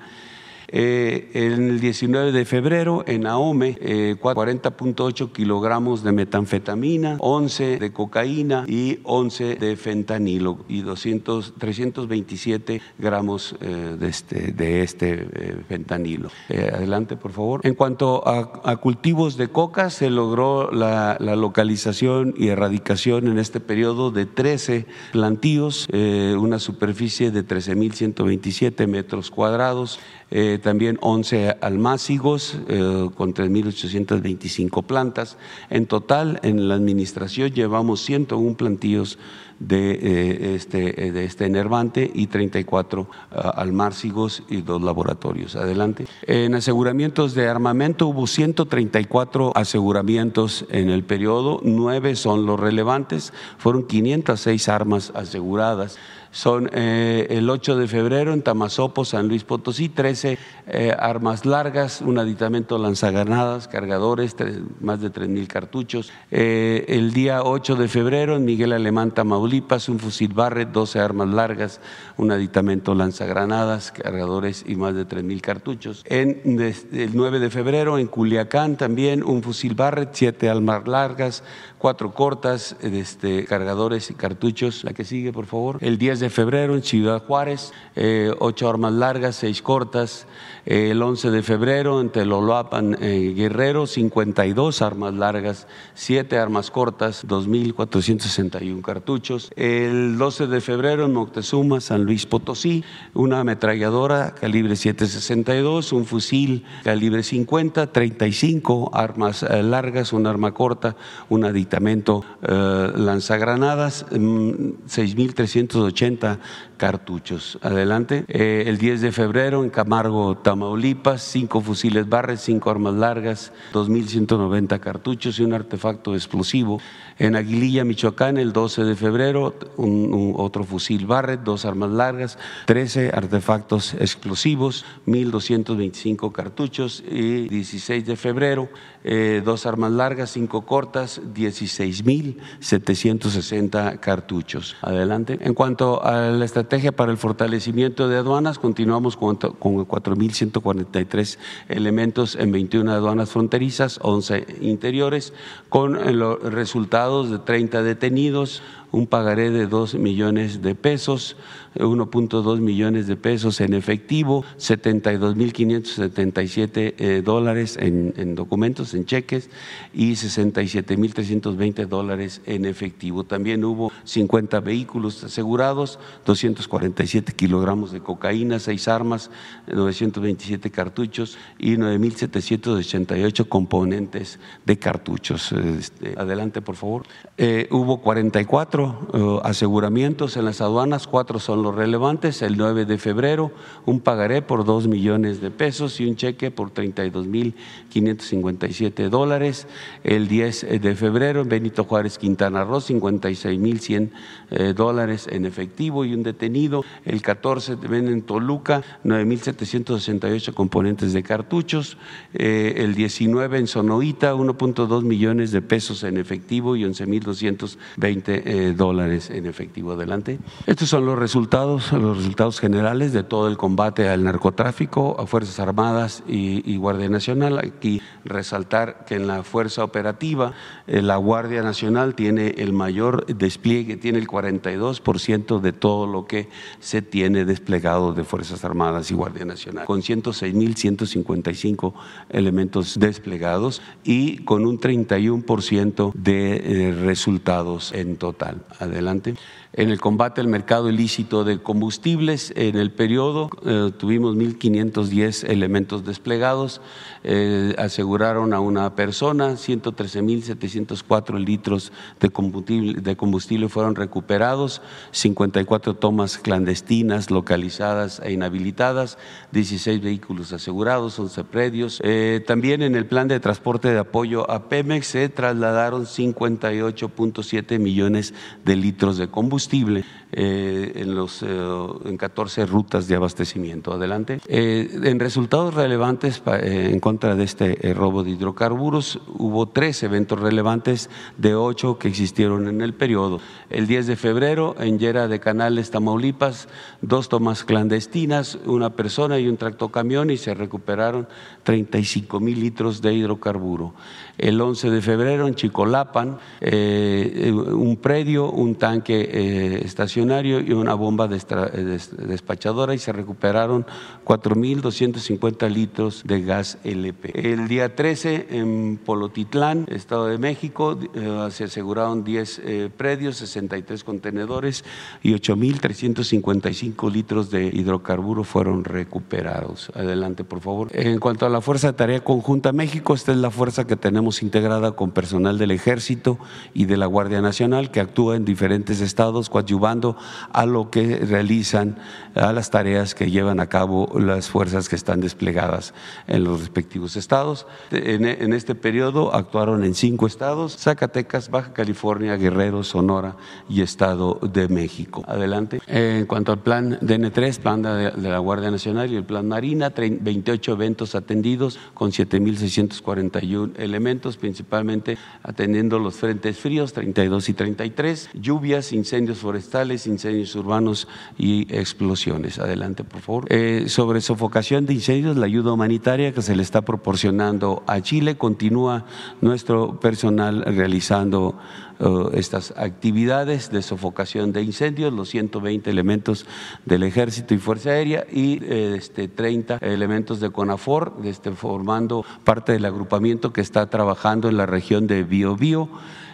Speaker 18: Eh, el 19 de febrero, en Ahome, 40.8 eh, kilogramos de metanfetamina, 11 de cocaína y 11 de fentanilo y 200, 327 gramos eh, de este, de este fentanilo. adelante, por favor. En cuanto a, cultivos de coca, se logró la, localización y erradicación en este periodo de 13 plantíos, una superficie de 13.127 metros cuadrados. Eh, también 11 almácigos eh, con 3.825 plantas. En total, en la administración llevamos 101 plantíos de, eh, este, de este enervante y 34 almácigos y dos laboratorios. Adelante. En aseguramientos de armamento hubo 134 aseguramientos en el periodo, nueve son los relevantes, fueron 506 armas aseguradas son eh, el 8 de febrero en Tamazopo, San Luis Potosí, 13 eh, armas largas, un aditamento lanzagranadas, cargadores, más de 3.000 cartuchos. Eh, el día 8 de febrero en Miguel Alemán, Tamaulipas, un fusil Barrett, 12 armas largas, un aditamento lanzagranadas, cargadores y más de 3.000 cartuchos. En, el 9 de febrero en Culiacán también un fusil Barrett, 7 armas largas, cuatro cortas, este, cargadores y cartuchos. La que sigue, por favor. El 10 de febrero en Ciudad Juárez, eh, ocho armas largas, seis cortas. El 11 de febrero en Teloloapan, eh, Guerrero, 52 armas largas, siete armas cortas, 2.461 cartuchos. El 12 de febrero en Moctezuma, San Luis Potosí, una ametralladora calibre 762, un fusil calibre 50, 35 armas eh, largas, un arma corta, un aditamento lanzagranadas, 6.380 mm, cartuchos. Adelante. Eh, el 10 de febrero en Camargo, Tamaulipas, cinco fusiles Barret, cinco armas largas, 2.190 cartuchos y un artefacto explosivo. En Aguililla, Michoacán, el 12 de febrero, otro fusil Barret, dos armas largas, 13 artefactos explosivos, 1.225 cartuchos. Y 16 de febrero, eh, dos armas largas, cinco cortas, 16.760 cartuchos. Adelante. En cuanto a la estrategia para el fortalecimiento de aduanas, continuamos con, con 4.143 elementos en 21 aduanas fronterizas, 11 interiores, con los resultados de 30 detenidos, un pagaré de 2 millones de pesos, 1.2 millones de pesos en efectivo, 72.577 eh, dólares en, en, documentos, en cheques y 67.320 dólares en efectivo. También hubo 50 vehículos asegurados, 247 kilogramos de cocaína, 6 armas, 927 cartuchos y 9.788 componentes de cartuchos. Este, adelante, por favor. Eh, hubo 44 uh, aseguramientos en las aduanas, cuatro los relevantes. El 9 de febrero, un pagaré por 2 millones de pesos y un cheque por 32 mil 557 dólares. El 10 de febrero, en Benito Juárez, Quintana Roo, 56 mil 100 eh, dólares en efectivo y un detenido. El 14 en Toluca, 9 mil 768 componentes de cartuchos. Eh, el 19 en Sonoita, 1.2 millones de pesos en efectivo y 11 mil 220 eh, dólares en efectivo. Adelante. Estos son los resultados, los resultados generales de todo el combate al narcotráfico, a Fuerzas Armadas y, Guardia Nacional. Aquí resaltar que en la fuerza operativa eh, la Guardia Nacional tiene el mayor despliegue, tiene el 42% de todo lo que se tiene desplegado de Fuerzas Armadas y Guardia Nacional, con 106.155 elementos desplegados y con un 31% de eh, resultados en total. Adelante. En el combate al mercado ilícito de combustibles, en el periodo eh, tuvimos 1.510 elementos desplegados, eh, aseguraron a una persona, 113.704 litros de combustible, de combustible fueron recuperados, 54 tomas clandestinas localizadas e inhabilitadas, 16 vehículos asegurados, 11 predios. Eh, también en el plan de transporte de apoyo a Pemex se trasladaron 58.7 millones de litros de combustible en, los, eh, en 14 rutas de abastecimiento. Adelante. Eh, en resultados relevantes en contra de este robo de hidrocarburos, hubo tres eventos relevantes de ocho que existieron en el periodo. El 10 de febrero, en Yera de Canales, Tamaulipas, dos tomas clandestinas, una persona y un tractocamión y se recuperaron 35 mil litros de hidrocarburo. El 11 de febrero, en Chicolapan, un predio, un tanque estacionario y una bomba despachadora y se recuperaron 4.250 litros de gas LP. El día 13 en Polotitlán, Estado de México, eh, se aseguraron 10 eh, predios, 63 contenedores y 8.355 litros de hidrocarburo fueron recuperados. Adelante, por favor. En cuanto a la Fuerza de Tarea Conjunta México, esta es la fuerza que tenemos integrada con personal del Ejército y de la Guardia Nacional que actúa en diferentes estados coadyuvando a lo que realizan, a las tareas que llevan a cabo las fuerzas que están desplegadas en los respectivos estados. En, este periodo actuaron en cinco estados, Zacatecas, Baja California, Guerrero, Sonora y Estado de México. Adelante. En cuanto al plan DN3, plan de, la Guardia Nacional y el plan Marina, 28 eventos atendidos con 7.641 elementos, principalmente atendiendo los frentes fríos, 32 y 33, lluvias, incendios forestales, incendios urbanos y explosiones. Adelante, por favor. Eh, sobre sofocación de incendios, la ayuda humanitaria que se le está proporcionando a Chile, continúa nuestro personal realizando uh, estas actividades de sofocación de incendios, los 120 elementos del Ejército y Fuerza Aérea y este, 30 elementos de CONAFOR, este, formando parte del agrupamiento que está trabajando en la región de Biobío. Bio,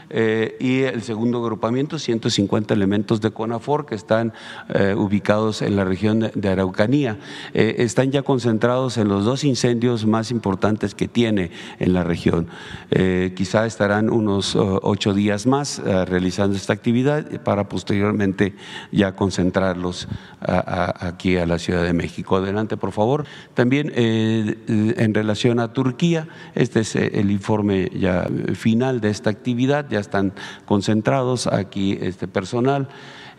Speaker 18: eh, y el segundo agrupamiento, 150 elementos de CONAFOR que están eh, ubicados en la región de, Araucanía. Eh, están ya concentrados en los dos incendios más importantes que tiene en la región. quizá estarán unos ocho días más realizando esta actividad para posteriormente ya concentrarlos aquí a la Ciudad de México. Adelante, por favor. También en relación a Turquía, este es el informe ya final de esta actividad están concentrados aquí este personal.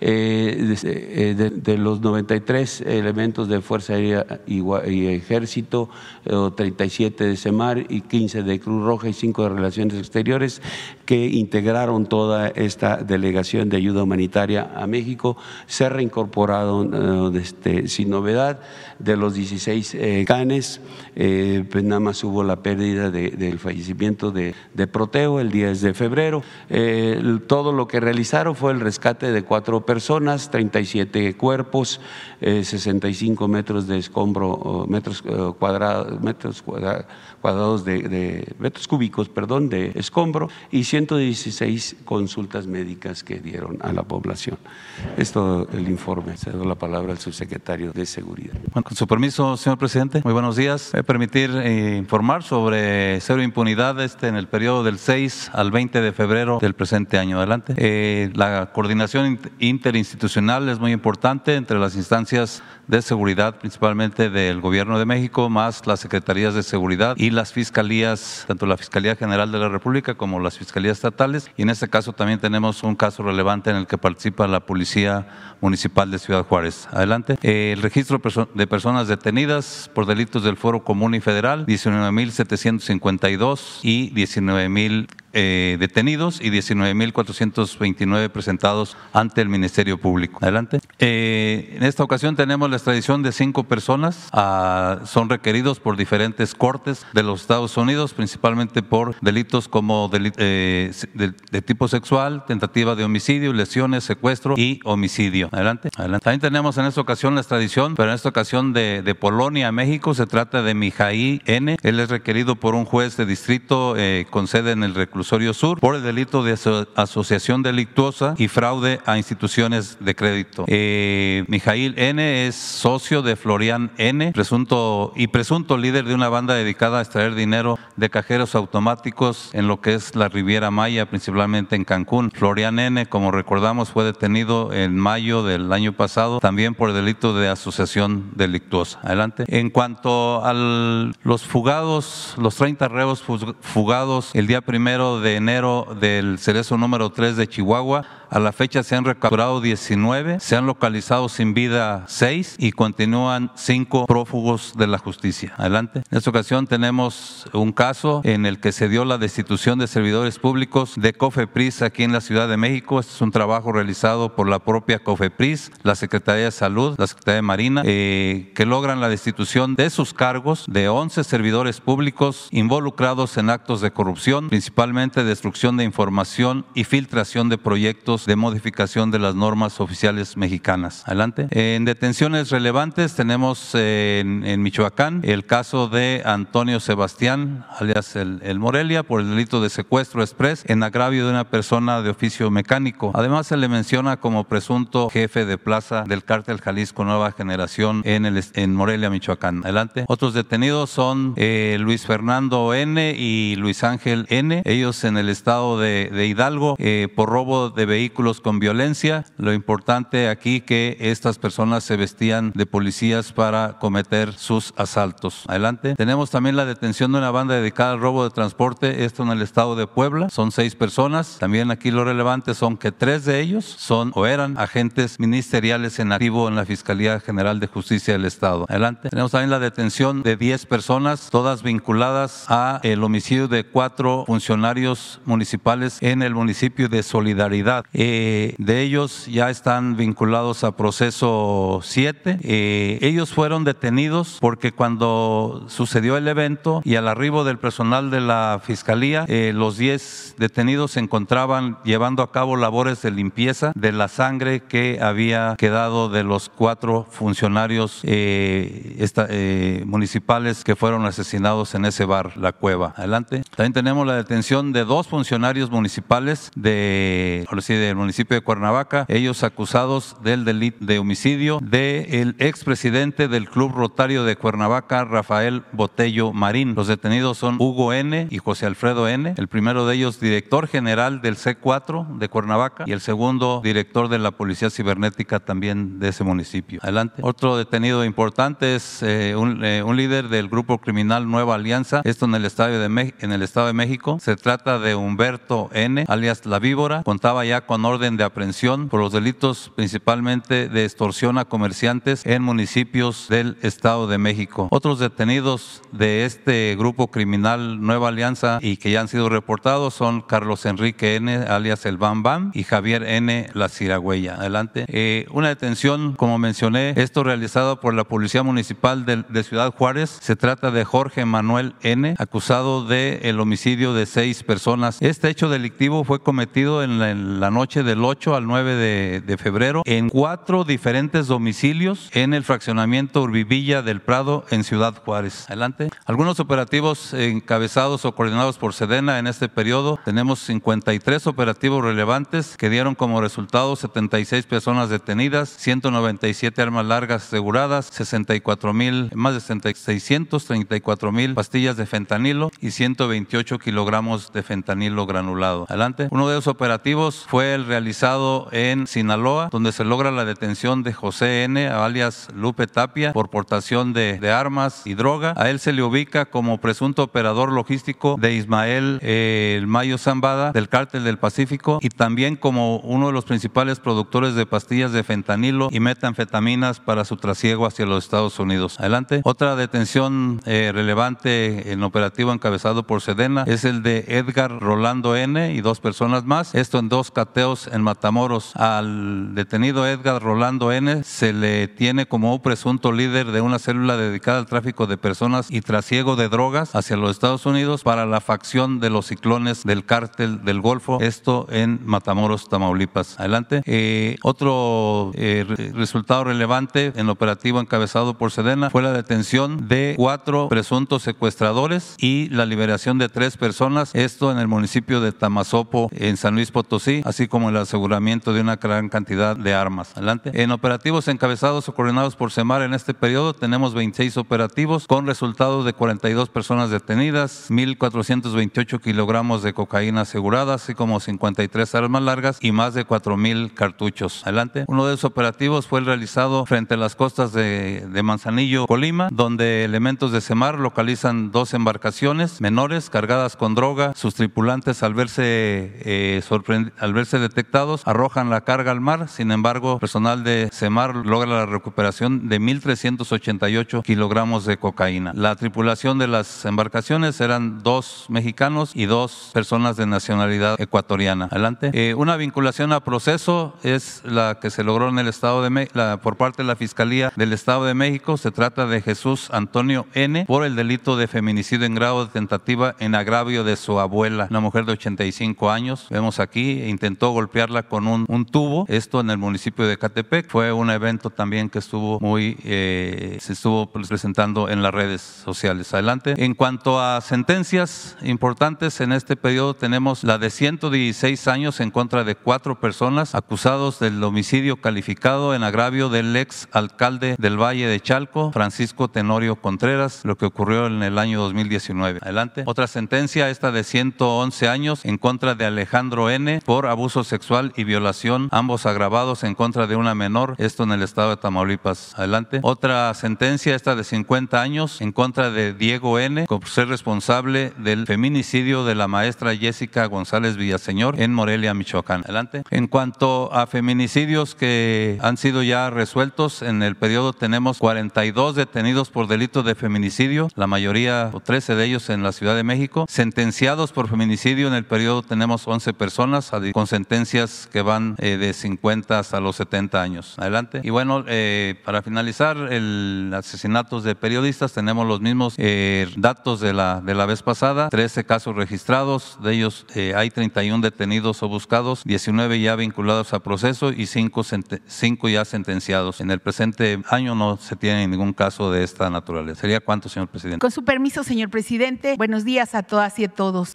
Speaker 18: Eh, de, de, de, los 93 elementos de Fuerza Aérea y, Ejército, 37 de CEMAR y 15 de Cruz Roja y 5 de Relaciones Exteriores, que integraron toda esta delegación de ayuda humanitaria a México, se reincorporaron este, sin novedad de los 16 eh, canes, eh, pues nada más hubo la pérdida de, del fallecimiento de, Proteo el 10 de febrero. Eh, todo lo que realizaron fue el rescate de cuatro personas, 37 cuerpos, 65 metros de escombro, metros cuadrados, metros cuadrados de, metros cúbicos, perdón, de escombro y 116 consultas médicas que dieron a la población. Es todo el informe. Se da la palabra al subsecretario de Seguridad.
Speaker 19: Con su permiso, señor presidente, muy buenos días. Voy a permitir eh, informar sobre cero impunidad este, en el periodo del 6 al 20 de febrero del presente año. Adelante. Eh, la coordinación interinstitucional es muy importante entre las instancias de seguridad, principalmente del Gobierno de México, más las secretarías de seguridad y las fiscalías, tanto la Fiscalía General de la República como las fiscalías estatales. Y en este caso también tenemos un caso relevante en el que participa la Policía Municipal de Ciudad Juárez. Adelante. Eh, el registro de personas detenidas por delitos del Foro Común y Federal, 19.752 y 19.000 eh, detenidos y 19.429 presentados ante el Ministerio Público. Adelante. Eh, en esta ocasión tenemos la extradición de cinco personas. Ah, son requeridos por diferentes cortes de los Estados Unidos, principalmente por delitos como eh, de, de, tipo sexual, tentativa de homicidio, lesiones, secuestro y homicidio. Adelante. Adelante. También tenemos en esta ocasión la extradición, pero en esta ocasión de, de Polonia a México. Se trata de Mijaí N. Él es requerido por un juez de distrito con sede en el reclusorio Sur por el delito de asociación delictuosa y fraude a instituciones de crédito. Eh, Mijail N. es socio de Florian N. Presunto, y presunto líder de una banda dedicada a extraer dinero de cajeros automáticos en lo que es la Riviera Maya, principalmente en Cancún. Florian N., como recordamos, fue detenido en mayo del año pasado también por el delito de asociación delictuosa. Adelante. En cuanto a los fugados, los 30 reos fugados el día primero de enero del cerezo número 3 de Chihuahua a la fecha se han recapturado 19, se han localizado sin vida 6 y continúan 5 prófugos de la justicia. Adelante. En esta ocasión tenemos un caso en el que se dio la destitución de servidores públicos de COFEPRIS aquí en la Ciudad de México. Este es un trabajo realizado por la propia COFEPRIS, la Secretaría de Salud, la Secretaría de Marina, eh, que logran la destitución de sus cargos de 11 servidores públicos involucrados en actos de corrupción, principalmente destrucción de información y filtración de proyectos de modificación de las normas oficiales mexicanas. Adelante. En detenciones relevantes tenemos en, Michoacán el caso de Antonio Sebastián, alias el, Morelia, por el delito de secuestro express en agravio de una persona de oficio mecánico. Además se le menciona como presunto jefe de plaza del cártel Jalisco Nueva Generación en, el, en Morelia, Michoacán. Adelante. Otros detenidos son eh, Luis Fernando N. y Luis Ángel N. Ellos en el estado de, Hidalgo eh, por robo de vehículos vehículos con violencia. Lo importante aquí que estas personas se vestían de policías para cometer sus asaltos. Adelante. Tenemos también la detención de una banda dedicada al robo de transporte, esto en el estado de Puebla. Son seis personas. También aquí lo relevante son que tres de ellos son o eran agentes ministeriales en activo en la Fiscalía General de Justicia del Estado. Adelante. Tenemos también la detención de diez personas, todas vinculadas a el homicidio de cuatro funcionarios municipales en el municipio de Solidaridad. Eh, de ellos ya están vinculados a proceso 7. Eh, ellos fueron detenidos porque cuando sucedió el evento y al arribo del personal de la fiscalía, eh, los 10 detenidos se encontraban llevando a cabo labores de limpieza de la sangre que había quedado de los cuatro funcionarios municipales que fueron asesinados en ese bar, La Cueva. Adelante. También tenemos la detención de dos funcionarios municipales de, de del municipio de Cuernavaca, ellos acusados del delito de homicidio del expresidente del Club Rotario de Cuernavaca, Rafael Botello Marín. Los detenidos son Hugo N. y José Alfredo N. El primero de ellos, director general del C4 de Cuernavaca y el segundo, director de la Policía Cibernética también de ese municipio. Adelante. Otro detenido importante es eh, un, eh, un, líder del grupo criminal Nueva Alianza, esto en el, Estado de en el Estado de México. Se trata de Humberto N., alias La Víbora. Contaba ya con orden de aprehensión por los delitos principalmente de extorsión a comerciantes en municipios del Estado de México. Otros detenidos de este grupo criminal Nueva Alianza y que ya han sido reportados son Carlos Enrique N., alias el Bam Bam, y Javier N., la Ciragüeya. Adelante. Eh, una detención, como mencioné, esto realizado por la Policía Municipal de, Ciudad Juárez. Se trata de Jorge Manuel N., acusado de el homicidio de seis personas. Este hecho delictivo fue cometido en la noche del 8 al 9 de, febrero en cuatro diferentes domicilios en el fraccionamiento Urbivilla del Prado en Ciudad Juárez. Adelante. Algunos operativos encabezados o coordinados por Sedena en este periodo. Tenemos 53 operativos relevantes que dieron como resultado 76 personas detenidas, 197 armas largas aseguradas, 64 mil, más de 634 mil pastillas de fentanilo y 128 kilogramos de fentanilo granulado. Adelante. Uno de los operativos fue el realizado en Sinaloa, donde se logra la detención de José N., alias Lupe Tapia, por portación de, de armas y droga. A él se le ubica como presunto operador logístico de Ismael eh, el Mayo Zambada del Cártel del Pacífico y también como uno de los principales productores de pastillas de fentanilo y metanfetaminas para su trasiego hacia los Estados Unidos. Adelante. Otra detención eh, relevante en operativo encabezado por Sedena es el de Edgar Rolando N. y dos personas más. Esto en dos en Matamoros. Al detenido Edgar Rolando N. se le tiene como un presunto líder de una célula dedicada al tráfico de personas y trasiego de drogas hacia los Estados Unidos para la facción de los ciclones del cártel del Golfo. Esto en Matamoros, Tamaulipas. Adelante. Eh, otro eh, resultado relevante en operativo encabezado por Sedena fue la detención de cuatro presuntos secuestradores y la liberación de tres personas, esto en el municipio de Tamazopo, en San Luis Potosí, así como el aseguramiento de una gran cantidad de armas. Adelante. En operativos encabezados o coordinados por Semar en este periodo tenemos 26 operativos con resultados de 42 personas detenidas, 1.428 kilogramos de cocaína asegurada, así como 53 armas largas y más de 4.000 cartuchos. Adelante. Uno de esos operativos fue realizado frente a las costas de, Manzanillo, Colima, donde elementos de Semar localizan dos embarcaciones menores cargadas con droga. Sus tripulantes, al verse, eh, al verse detectados, arrojan la carga al mar. Sin embargo, personal de Semar logra la recuperación de 1.388 kilogramos de cocaína. La tripulación de las embarcaciones eran dos mexicanos y dos personas de nacionalidad ecuatoriana. Adelante. Eh, una vinculación a proceso es la que se logró en el Estado de México por parte de la Fiscalía del Estado de México. Se trata de Jesús Antonio N. por el delito de feminicidio en grado de tentativa en agravio de su abuela, una mujer de 85 años. Vemos aquí, intentó golpearla con un, tubo, esto en el municipio de Catepec. Fue un evento también que estuvo muy, eh, se estuvo presentando en las redes sociales. Adelante. En cuanto a sentencias importantes en este periodo, tenemos la de 116 años en contra de cuatro personas acusados del homicidio calificado en agravio del ex alcalde del Valle de Chalco, Francisco Tenorio Contreras, lo que ocurrió en el año 2019. Adelante. Otra sentencia, esta de 111 años en contra de Alejandro N. por abuso sexual y violación, ambos agravados en contra de una menor, esto en el estado de Tamaulipas. Adelante. Otra sentencia, esta de 50 años en contra de Diego N. por ser responsable del feminicidio de la maestra Jessica González Villaseñor en Morelia, Michoacán. Adelante. En cuanto a feminicidios que han sido ya resueltos, en el periodo tenemos 42 detenidos por delito de feminicidio, la mayoría o 13 de ellos en la Ciudad de México. Sentenciados por feminicidio en el periodo tenemos 11 personas con sentencias que van eh, de 50 hasta los 70 años. Adelante. Y bueno, eh, para finalizar, el asesinatos de periodistas tenemos los mismos eh, datos de la, de la vez pasada, 13 casos registrados, de ellos hay 31 detenidos o buscados, 19 ya vinculados a proceso y 5, 5 ya sentenciados. En el presente año no se tiene ningún caso de esta naturaleza. ¿Sería cuánto, señor presidente?
Speaker 20: Con su permiso, señor presidente, buenos días a todas y a todos.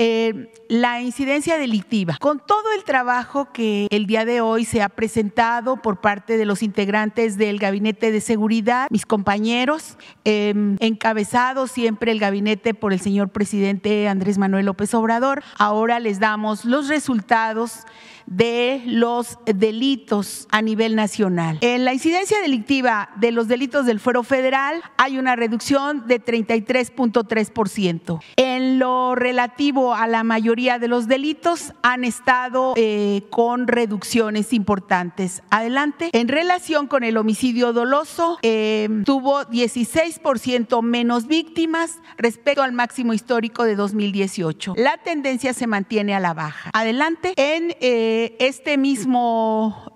Speaker 20: La incidencia delictiva, con todo el trabajo que el día de hoy se ha presentado por parte de los integrantes del Gabinete de Seguridad, mis compañeros, eh, encabezado siempre el gabinete por el señor presidente Andrés Manuel López Obrador, ahora les damos los resultados de los delitos a nivel nacional. En la incidencia delictiva de los delitos del fuero federal hay una reducción de 33.3%. En lo relativo a la mayoría de los delitos han estado eh, con reducciones importantes. Adelante. En relación con el homicidio doloso, eh, tuvo 16% menos víctimas respecto al máximo histórico de 2018. La tendencia se mantiene a la baja. Adelante. En eh, este mismo,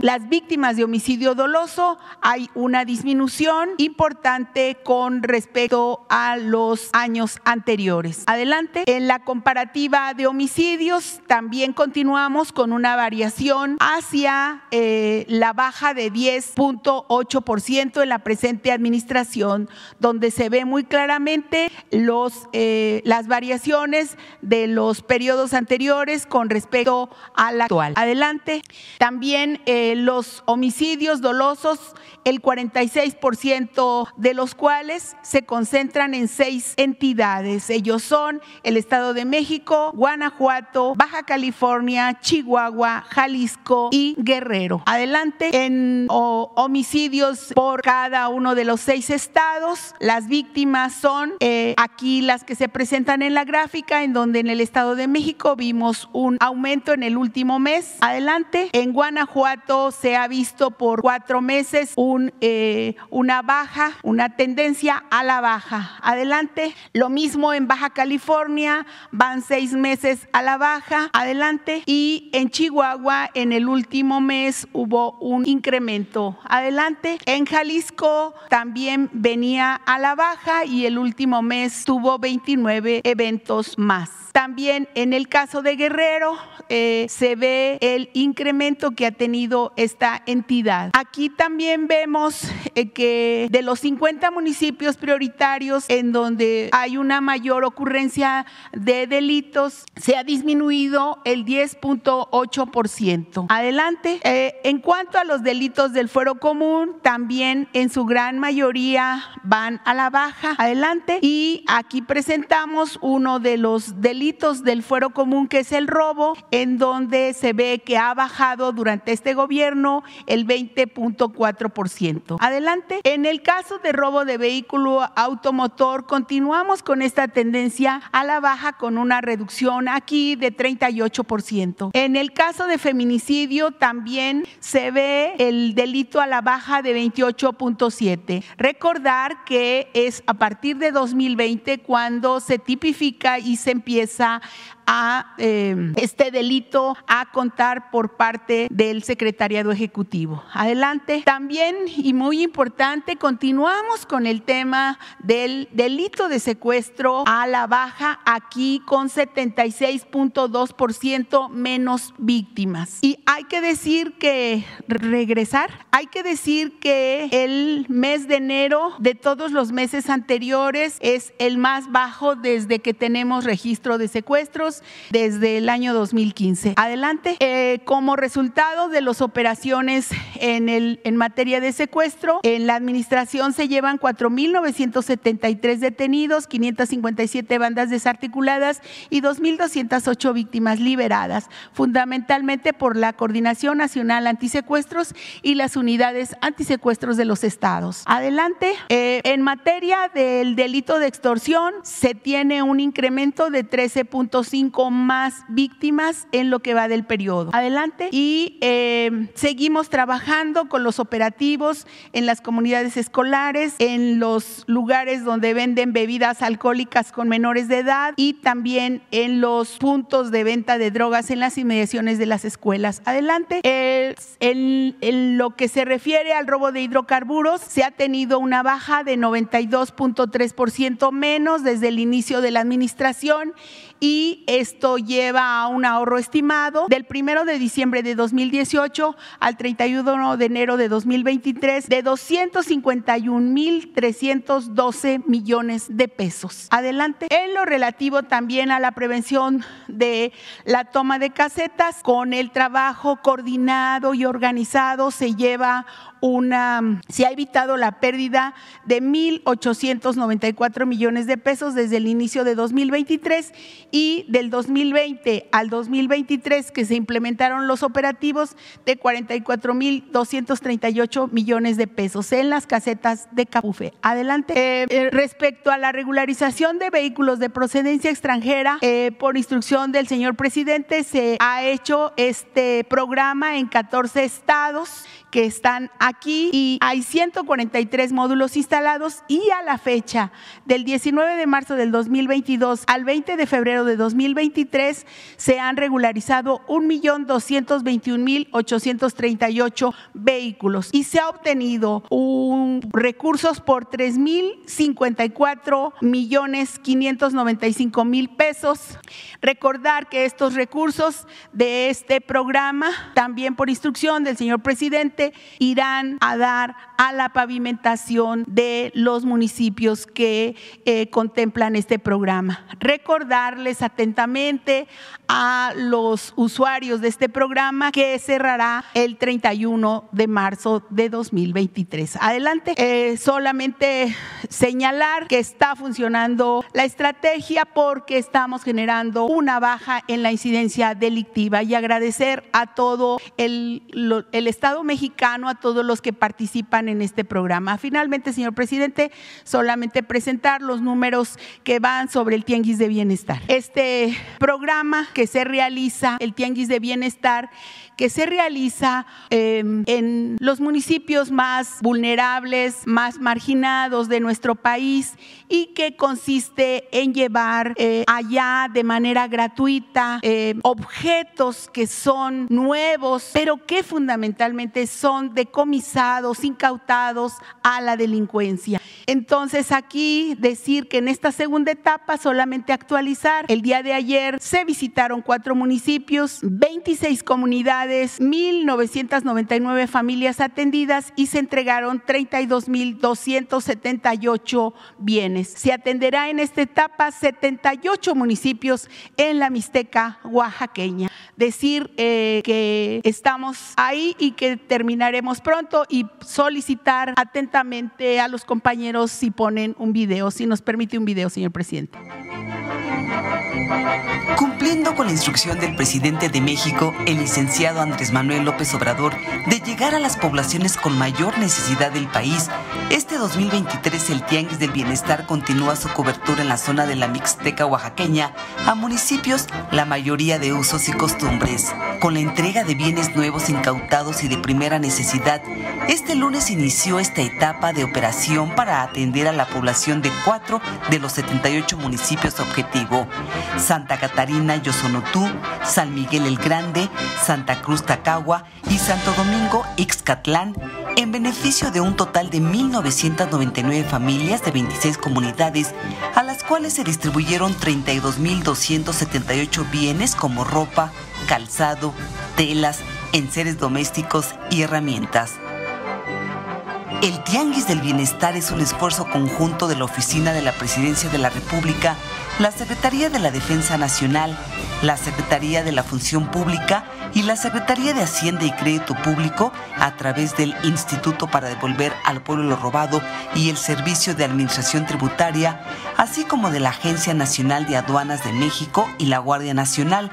Speaker 20: las víctimas de homicidio doloso hay una disminución importante con respecto a los años anteriores. Adelante. En la comparativa de homicidios también continuamos con una variación hacia eh, la baja de 10.8% en la presente administración, donde se ve muy claramente los, eh, las variaciones de los periodos anteriores con respecto a actual. Adelante. También eh, los homicidios dolosos, el 46% de los cuales se concentran en seis entidades. Ellos son el Estado de México, Guanajuato, Baja California, Chihuahua, Jalisco y Guerrero. Adelante, en homicidios por cada uno de los seis estados, las víctimas son eh, aquí las que se presentan en la gráfica, en donde en el Estado de México vimos un aumento en el último mes. Adelante, en Guanajuato se ha visto por cuatro meses un, eh, una baja, una tendencia a la baja. Adelante, lo mismo en Baja California, van seis meses a la baja. Adelante, y en Chihuahua en el último mes hubo un incremento. Adelante, en Jalisco también venía a la baja y el último mes tuvo 29 eventos más. También en el caso de Guerrero eh, se ve el incremento que ha tenido esta entidad. Aquí también vemos eh, que de los 50 municipios prioritarios en donde hay una mayor ocurrencia de delitos, se ha disminuido el 10.8%. Adelante. Eh, en cuanto a los delitos del fuero común, también en su gran mayoría van a la baja. Adelante. Y aquí presentamos uno de los delitos del fuero común que es el robo, en donde se ve que ha bajado durante este gobierno el 20.4%. Adelante. En el caso de robo de vehículo automotor, continuamos con esta tendencia a la baja con una reducción aquí de 38%. En el caso de feminicidio también se ve el delito a la baja de 28.7. Recordar que es a partir de 2020 cuando se tipifica y se empieza começar a eh, este delito a contar por parte del Secretariado Ejecutivo. Adelante. También, y muy importante, continuamos con el tema del delito de secuestro a la baja, aquí con 76.2% menos víctimas. Y hay que decir que, regresar, hay que decir que el mes de enero de todos los meses anteriores es el más bajo desde que tenemos registro de secuestros desde el año 2015. Adelante. Eh, como resultado de las operaciones en, el, en materia de secuestro, en la administración se llevan 4.973 detenidos, 557 bandas desarticuladas y 2.208 víctimas liberadas, fundamentalmente por la Coordinación Nacional Antisecuestros y las unidades antisecuestros de los estados. Adelante. Eh, en materia del delito de extorsión, se tiene un incremento de 13.5 más víctimas en lo que va del periodo. Adelante. Y eh, seguimos trabajando con los operativos en las comunidades escolares, en los lugares donde venden bebidas alcohólicas con menores de edad y también en los puntos de venta de drogas en las inmediaciones de las escuelas. Adelante. en, en lo que se refiere al robo de hidrocarburos, se ha tenido una baja de 92.3% menos desde el inicio de la administración y esto lleva a un ahorro estimado del primero de diciembre de 2018 al 31 de enero de 2023 de 251.312 millones de pesos. Adelante. En lo relativo también a la prevención de la toma de casetas con el trabajo coordinado coordinado y organizado se lleva una, se ha evitado la pérdida de 1.894 millones de pesos desde el inicio de 2023 y del 2020 al 2023 que se implementaron los operativos de 44.238 millones de pesos en las casetas de Capufe. Adelante. Eh, eh, respecto a la regularización de vehículos de procedencia extranjera, eh, por instrucción del señor presidente, se ha hecho este programa en 14 estados que están aquí y hay 143 módulos instalados y a la fecha del 19 de marzo del 2022 al 20 de febrero de 2023 se han regularizado 1.221.838 vehículos y se ha obtenido recursos por 3.054 millones 595 mil pesos. Recordar que estos recursos de este programa, también por instrucción del señor presidente, irán a dar a la pavimentación de los municipios que eh, contemplan este programa. Recordarles atentamente a los usuarios de este programa que cerrará el 31 de marzo de 2023. Adelante, eh, solamente señalar que está funcionando la estrategia porque estamos generando una baja en la incidencia delictiva y agradecer a todo el, el Estado mexicano a todos los que participan en este programa. Finalmente, señor presidente, solamente presentar los números que van sobre el Tianguis de Bienestar. Este programa que se realiza, el Tianguis de Bienestar, que se realiza em, en los municipios más vulnerables, más marginados de nuestro país y que consiste en llevar eh, allá de manera gratuita em, objetos que son nuevos, pero que fundamentalmente son decomisados, incautados a la delincuencia. Entonces aquí decir que en esta segunda etapa solamente actualizar, el día de ayer se visitaron cuatro municipios, 26 comunidades, 1.999 familias atendidas y se entregaron 32.278 bienes. Se atenderá en esta etapa 78 municipios en la Mixteca oaxaqueña. Decir eh, que estamos ahí y que terminaremos pronto y solicitar atentamente a los compañeros si ponen un video, si nos permite un video, señor presidente.
Speaker 21: Cumpliendo con la instrucción del presidente de México, el licenciado Andrés Manuel López Obrador, de llegar a las poblaciones con mayor necesidad del país, este 2023 el Tianguis del Bienestar continúa su cobertura en la zona de la Mixteca oaxaqueña a municipios, la mayoría de usos y costumbres. Con la entrega de bienes nuevos incautados y de primera necesidad, este lunes inició esta etapa de operación para atender a la población de cuatro de los 78 municipios objetivo. Santa Catarina Yosonotú, San Miguel el Grande, Santa Cruz Tacagua y Santo Domingo Ixcatlán, en beneficio de un total de 1.999 familias de 26 comunidades, a las cuales se distribuyeron 32.278 bienes como ropa, calzado, telas, enseres domésticos y herramientas. El Tianguis del Bienestar es un esfuerzo conjunto de la Oficina de la Presidencia de la República, la Secretaría de la Defensa Nacional, la Secretaría de la Función Pública y la Secretaría de Hacienda y Crédito Público a través del Instituto para Devolver al Pueblo lo Robado y el Servicio de Administración Tributaria, así como de la Agencia Nacional de Aduanas de México y la Guardia Nacional,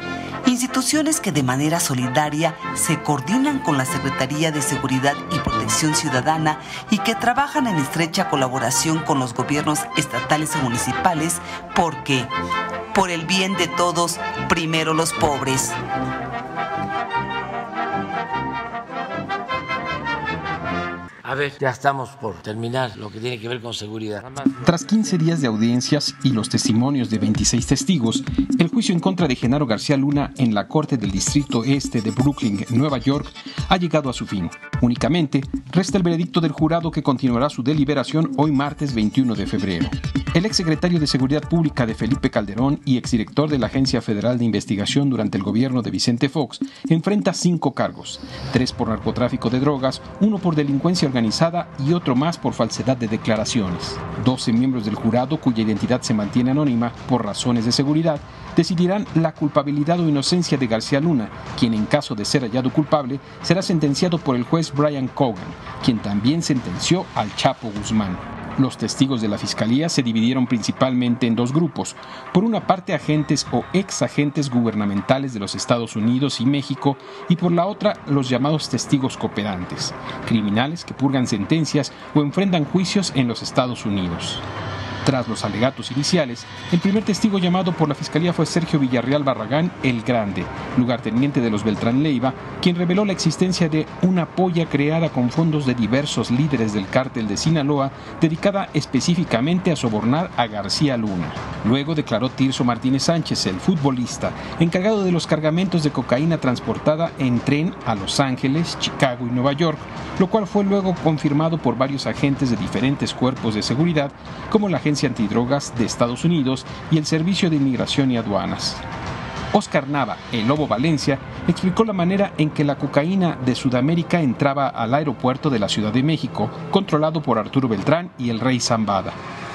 Speaker 21: instituciones que de manera solidaria se coordinan con la Secretaría de Seguridad y Protección Ciudadana y que trabajan en estrecha colaboración con los gobiernos estatales y municipales porque, por el bien de todos, primero los pobres.
Speaker 1: A ver, ya estamos por terminar lo que tiene que ver con seguridad.
Speaker 22: Tras 15 días de audiencias y los testimonios de 26 testigos, el juicio en contra de Genaro García Luna en la Corte del Distrito Este de Brooklyn, Nueva York, ha llegado a su fin. Únicamente resta el veredicto del jurado que continuará su deliberación hoy martes 21 de febrero. El exsecretario de Seguridad Pública de Felipe Calderón y exdirector de la Agencia Federal de Investigación durante el gobierno de Vicente Fox enfrenta cinco cargos, tres por narcotráfico de drogas, uno por delincuencia organizada y otro más por falsedad de declaraciones. 12 miembros del jurado, cuya identidad se mantiene anónima por razones de seguridad, decidirán la culpabilidad o inocencia de García Luna, quien en caso de ser hallado culpable será sentenciado por el juez Brian Cogan, quien también sentenció al Chapo Guzmán. Los testigos de la Fiscalía se dividieron principalmente en dos grupos. Por una parte, agentes o ex agentes gubernamentales de los Estados Unidos y México, y por la otra, los llamados testigos cooperantes, criminales que purgan sentencias o enfrentan juicios en los Estados Unidos. Tras los alegatos iniciales, el primer testigo llamado por la Fiscalía fue Sergio Villarreal Barragán el Grande, lugarteniente de los Beltrán Leiva, quien reveló la existencia de una polla creada con fondos de diversos líderes del cártel de Sinaloa, dedicada específicamente a sobornar a García Luna. Luego declaró Tirso Martínez Sánchez, el futbolista, encargado de los cargamentos de cocaína transportada en tren a Los Ángeles, Chicago y Nueva York, lo cual fue luego confirmado por varios agentes de diferentes cuerpos de seguridad, como la Antidrogas de Estados Unidos y el Servicio de Inmigración y Aduanas. Oscar Nava, el Lobo Valencia, explicó la manera en que la cocaína de Sudamérica entraba al aeropuerto de la Ciudad de México, controlado por Arturo Beltrán y el Rey Zambada.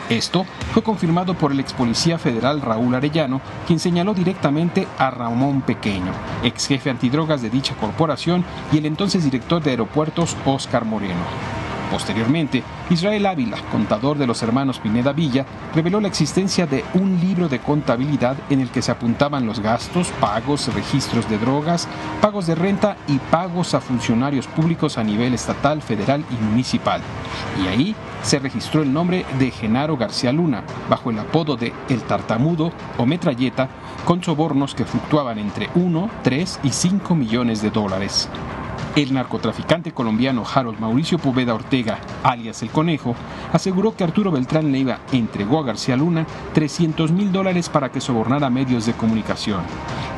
Speaker 22: Esto fue confirmado por el ex policía federal Raúl Arellano, quien señaló directamente a Ramón Pequeño, ex jefe antidrogas de dicha corporación, y el entonces director de aeropuertos Oscar Moreno. Posteriormente, Israel Ávila, contador de los hermanos Pineda Villa, reveló la existencia de un libro de contabilidad en el que se apuntaban los gastos, pagos, registros de drogas, pagos de renta y pagos a funcionarios públicos a nivel estatal, federal y municipal. Y ahí se registró el nombre de Genaro García Luna, bajo el apodo de El Tartamudo o Metralleta, con sobornos que fluctuaban entre 1, 3 y 5 millones de dólares. El narcotraficante colombiano Harold Mauricio Poveda Ortega, alias El Conejo, aseguró que Arturo Beltrán Leiva entregó a García Luna 300 mil dólares para que sobornara medios de comunicación.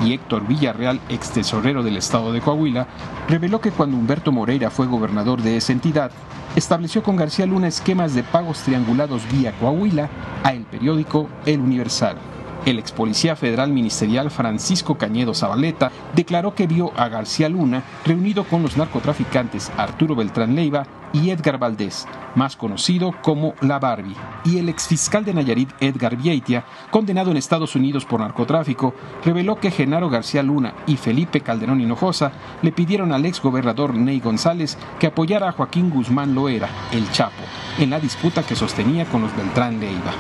Speaker 22: Y Héctor Villarreal, ex tesorero del estado de Coahuila, reveló que cuando Humberto Moreira fue gobernador de esa entidad, estableció con García Luna esquemas de pagos triangulados vía Coahuila a el periódico El Universal. El ex policía federal ministerial Francisco Cañedo Zabaleta declaró que vio a García Luna reunido con los narcotraficantes Arturo Beltrán Leiva y Edgar Valdés, más conocido como La Barbie, y el exfiscal de Nayarit Edgar Vieitia, condenado en Estados Unidos por narcotráfico, reveló que Genaro García Luna y Felipe Calderón Hinojosa le pidieron al ex gobernador Ney González que apoyara a Joaquín Guzmán Loera, el Chapo, en la disputa que sostenía con los Beltrán Leiva.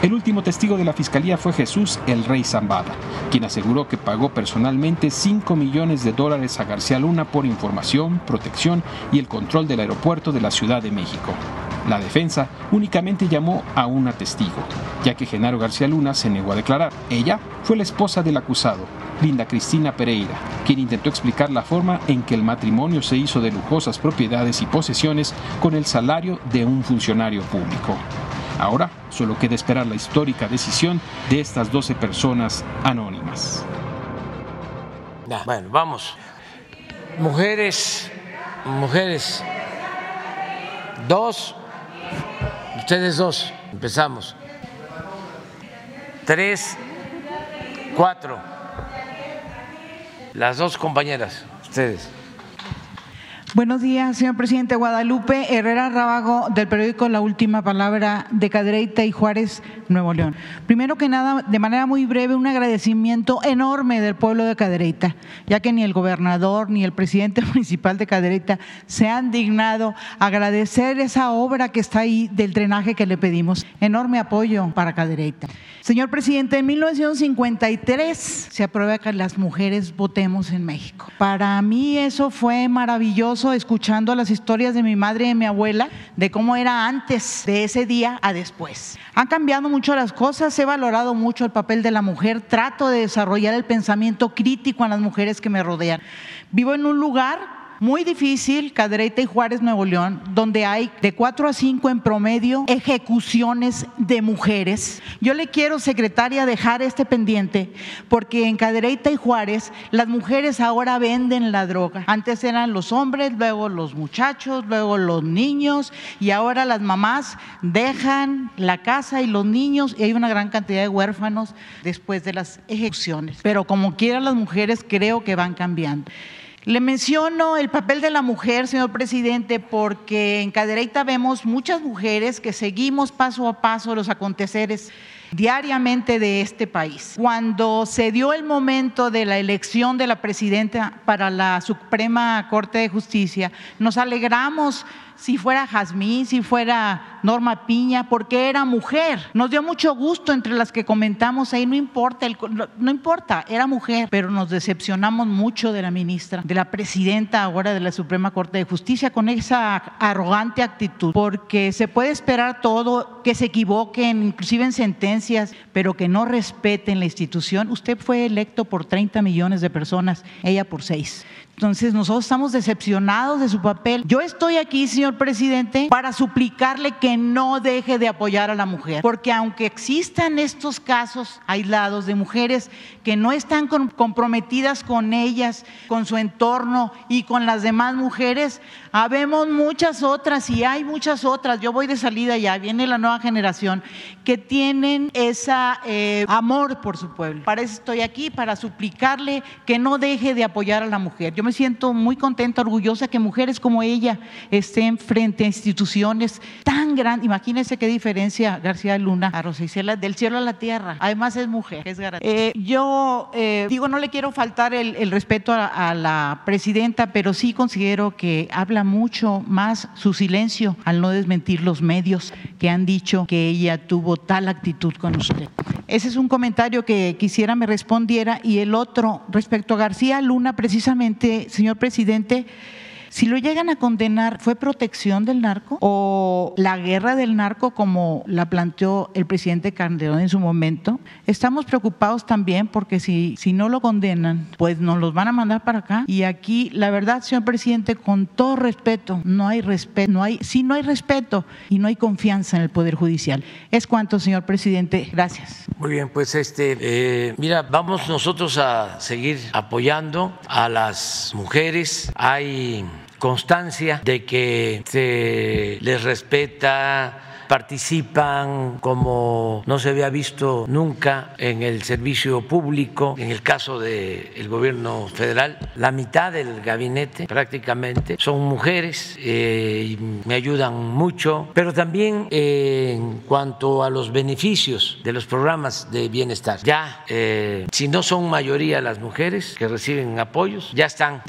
Speaker 22: El último testigo de la fiscalía fue Jesús el Rey Zambada, quien aseguró que pagó personalmente 5 millones de dólares a García Luna por información, protección y el control del aeropuerto de la Ciudad de México. La defensa únicamente llamó a una testigo, ya que Genaro García Luna se negó a declarar. Ella fue la esposa del acusado, Linda Cristina Pereira, quien intentó explicar la forma en que el matrimonio se hizo de lujosas propiedades y posesiones con el salario de un funcionario público. Ahora solo queda esperar la histórica decisión de estas 12 personas anónimas.
Speaker 1: Bueno, vamos. Mujeres, mujeres. Dos. Ustedes dos. Empezamos. Tres. Cuatro. Las dos compañeras. Ustedes.
Speaker 23: Buenos días, señor presidente. Guadalupe Herrera Rábago, del periódico La Última Palabra de Cadereyta y Juárez, Nuevo León. Primero que nada, de manera muy breve, un agradecimiento enorme del pueblo de Cadereyta, ya que ni el gobernador ni el presidente municipal de Cadereyta se han dignado agradecer esa obra que está ahí del drenaje que le pedimos. Enorme apoyo para Cadereyta. Señor presidente, en 1953 se aprueba que las mujeres votemos en México. Para mí eso fue maravilloso escuchando las historias de mi madre y de mi abuela de cómo era antes de ese día a después. Han cambiado mucho las cosas, he valorado mucho el papel de la mujer, trato de desarrollar el pensamiento crítico en las mujeres que me rodean. Vivo en un lugar muy difícil, Cadereyta y Juárez, Nuevo León, donde hay de 4 a 5 en promedio ejecuciones de mujeres. Yo le quiero, secretaria, dejar este pendiente, porque en Cadereyta y Juárez las mujeres ahora venden la droga. Antes eran los hombres, luego los muchachos, luego los niños, y ahora las mamás dejan la casa y los niños, y hay una gran cantidad de huérfanos después de las ejecuciones. Pero como quiera las mujeres creo que van cambiando. Le menciono el papel de la mujer, señor presidente, porque en Cadereyta vemos muchas mujeres que seguimos paso a paso los aconteceres diariamente de este país. Cuando se dio el momento de la elección de la presidenta para la Suprema Corte de Justicia, nos alegramos si fuera Jazmín, si fuera Norma Piña, porque era mujer. Nos dio mucho gusto entre las que comentamos ahí, no importa, no, importa, era mujer, pero nos decepcionamos mucho de la ministra, de la presidenta ahora de la Suprema Corte de Justicia, con esa arrogante actitud, porque se puede esperar todo, que se equivoquen, inclusive en sentencias, pero que no respeten la institución. Usted fue electo por 30 millones de personas, ella por 6. Entonces nosotros estamos decepcionados de su papel. Yo estoy aquí, señor presidente, para suplicarle que no deje de apoyar a la mujer, porque aunque existan estos casos aislados de mujeres que no están comprometidas con ellas, con su entorno y con las demás mujeres, habemos muchas otras y hay muchas otras. Yo voy de salida ya, viene la nueva generación que tienen ese eh, amor por su pueblo. Para eso estoy aquí, para suplicarle que no deje de apoyar a la mujer. Me siento muy contenta, orgullosa que mujeres como ella estén frente a instituciones tan grandes. Imagínense qué diferencia García Luna a Rosa del cielo a la tierra. Además es mujer, es eh, yo eh, digo, no le quiero faltar el, respeto a, la presidenta, pero sí considero que habla mucho más su silencio al no desmentir los medios que han dicho que ella tuvo tal actitud con usted. Ese es un comentario que quisiera me respondiera. Y el otro, respecto a García Luna, precisamente, señor presidente, si lo llegan a condenar, ¿fue protección del narco o la guerra del narco como la planteó el presidente Calderón en su momento? Estamos preocupados también porque si, si no lo condenan, pues nos los van a mandar para acá. Y aquí, la verdad, señor presidente, con todo respeto, no hay respeto, no hay, sí no hay respeto y no hay confianza en el Poder Judicial. Es cuanto, señor presidente. Gracias.
Speaker 1: Muy bien, pues este, eh, mira, vamos nosotros a seguir apoyando a las mujeres. Hay constancia de que se les respeta participan como no se había visto nunca en el servicio público. En el caso del gobierno federal, la mitad del gabinete prácticamente son mujeres eh, y me ayudan mucho, pero también eh, en cuanto a los beneficios de los programas de bienestar. Ya, eh, si no son mayoría las mujeres que reciben apoyos, ya están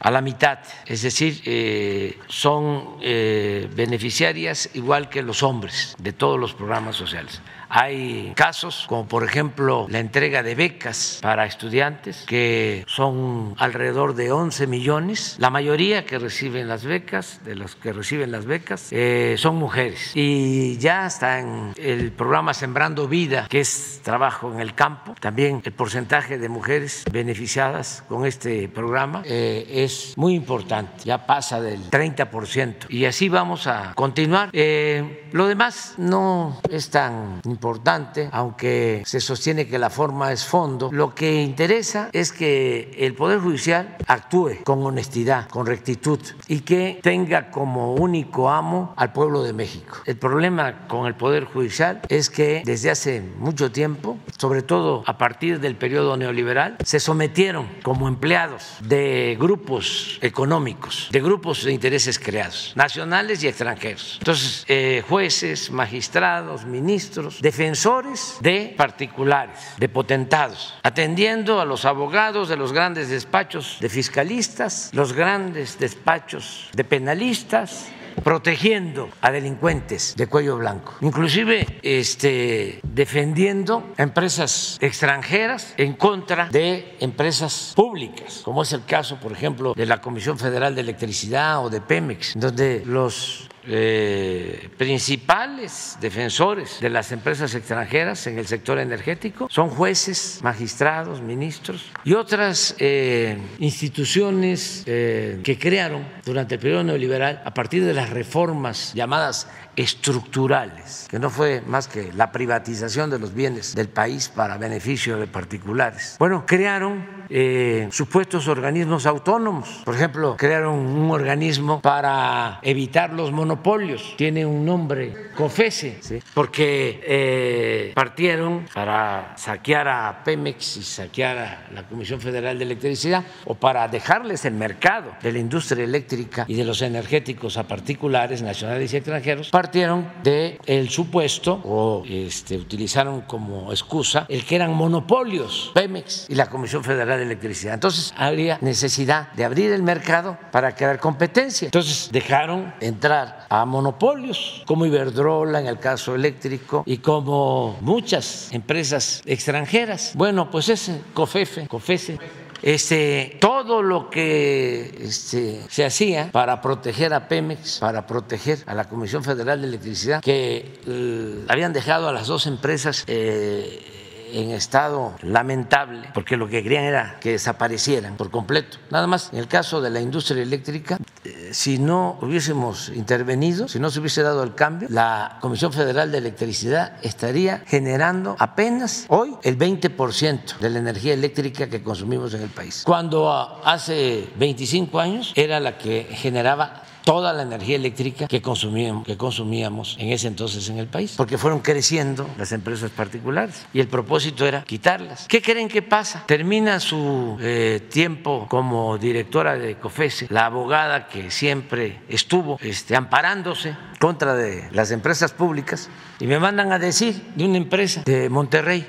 Speaker 1: a la mitad, es decir, son beneficiarias igual que los hombres de todos los programas sociales. Hay casos como por ejemplo la entrega de becas para estudiantes que son alrededor de 11 millones. La mayoría que reciben las becas, de los que reciben las becas, eh, son mujeres. Y ya está en el programa Sembrando Vida, que es trabajo en el campo. También el porcentaje de mujeres beneficiadas con este programa eh, es muy importante. Ya pasa del 30%. Y así vamos a continuar. Eh, lo demás no es tan importante importante, aunque se sostiene que la forma es fondo, lo que interesa es que el Poder Judicial actúe con honestidad, con rectitud y que tenga como único amo al pueblo de México. El problema con el Poder Judicial es que desde hace mucho tiempo, sobre todo a partir del periodo neoliberal, se sometieron como empleados de grupos económicos, de grupos de intereses creados, nacionales y extranjeros. Entonces, eh, jueces, magistrados, ministros, defensores de particulares, de potentados, atendiendo a los abogados de los grandes despachos de fiscalistas, los grandes despachos de penalistas, protegiendo a delincuentes de cuello blanco, inclusive este, defendiendo a empresas extranjeras en contra de empresas públicas, como es el caso, por ejemplo, de la Comisión Federal de Electricidad o de Pemex, donde los eh, principales defensores de las empresas extranjeras en el sector energético. Son jueces, magistrados, ministros y otras eh, instituciones eh, que crearon durante el periodo neoliberal a partir de las reformas llamadas estructurales, que no fue más que la privatización de los bienes del país para beneficio de particulares. Bueno, crearon eh, supuestos organismos autónomos. Por ejemplo, crearon un organismo para evitar los monopolios. Tiene un nombre, COFESE, porque eh, partieron para saquear a Pemex y saquear a la Comisión Federal de Electricidad o para dejarles el mercado de la industria eléctrica y de los energéticos a particulares nacionales y extranjeros partieron de el supuesto o este, utilizaron como excusa el que eran monopolios Pemex y la Comisión Federal de Electricidad. Entonces habría necesidad de abrir el mercado para crear competencia. Entonces dejaron entrar a monopolios como Iberdrola en el caso eléctrico y como muchas empresas extranjeras. Bueno, pues ese COFEFE, COFESE este, todo lo que este, se hacía para proteger a Pemex, para proteger a la Comisión Federal de Electricidad, que eh, habían dejado a las dos empresas eh, en estado lamentable, porque lo que querían era que desaparecieran por completo. Nada más, en el caso de la industria eléctrica, eh, si no hubiésemos intervenido, si no se hubiese dado el cambio, la Comisión Federal de Electricidad estaría generando apenas hoy el 20% de la energía eléctrica que consumimos en el país, cuando hace 25 años era la que generaba toda la energía eléctrica que consumíamos, que consumíamos en ese entonces en el país, porque fueron creciendo las empresas particulares y el propósito era quitarlas. ¿Qué creen que pasa? Termina su eh, tiempo como directora de COFESE, la abogada que siempre estuvo este, amparándose contra de las empresas públicas y me mandan a decir de una empresa de Monterrey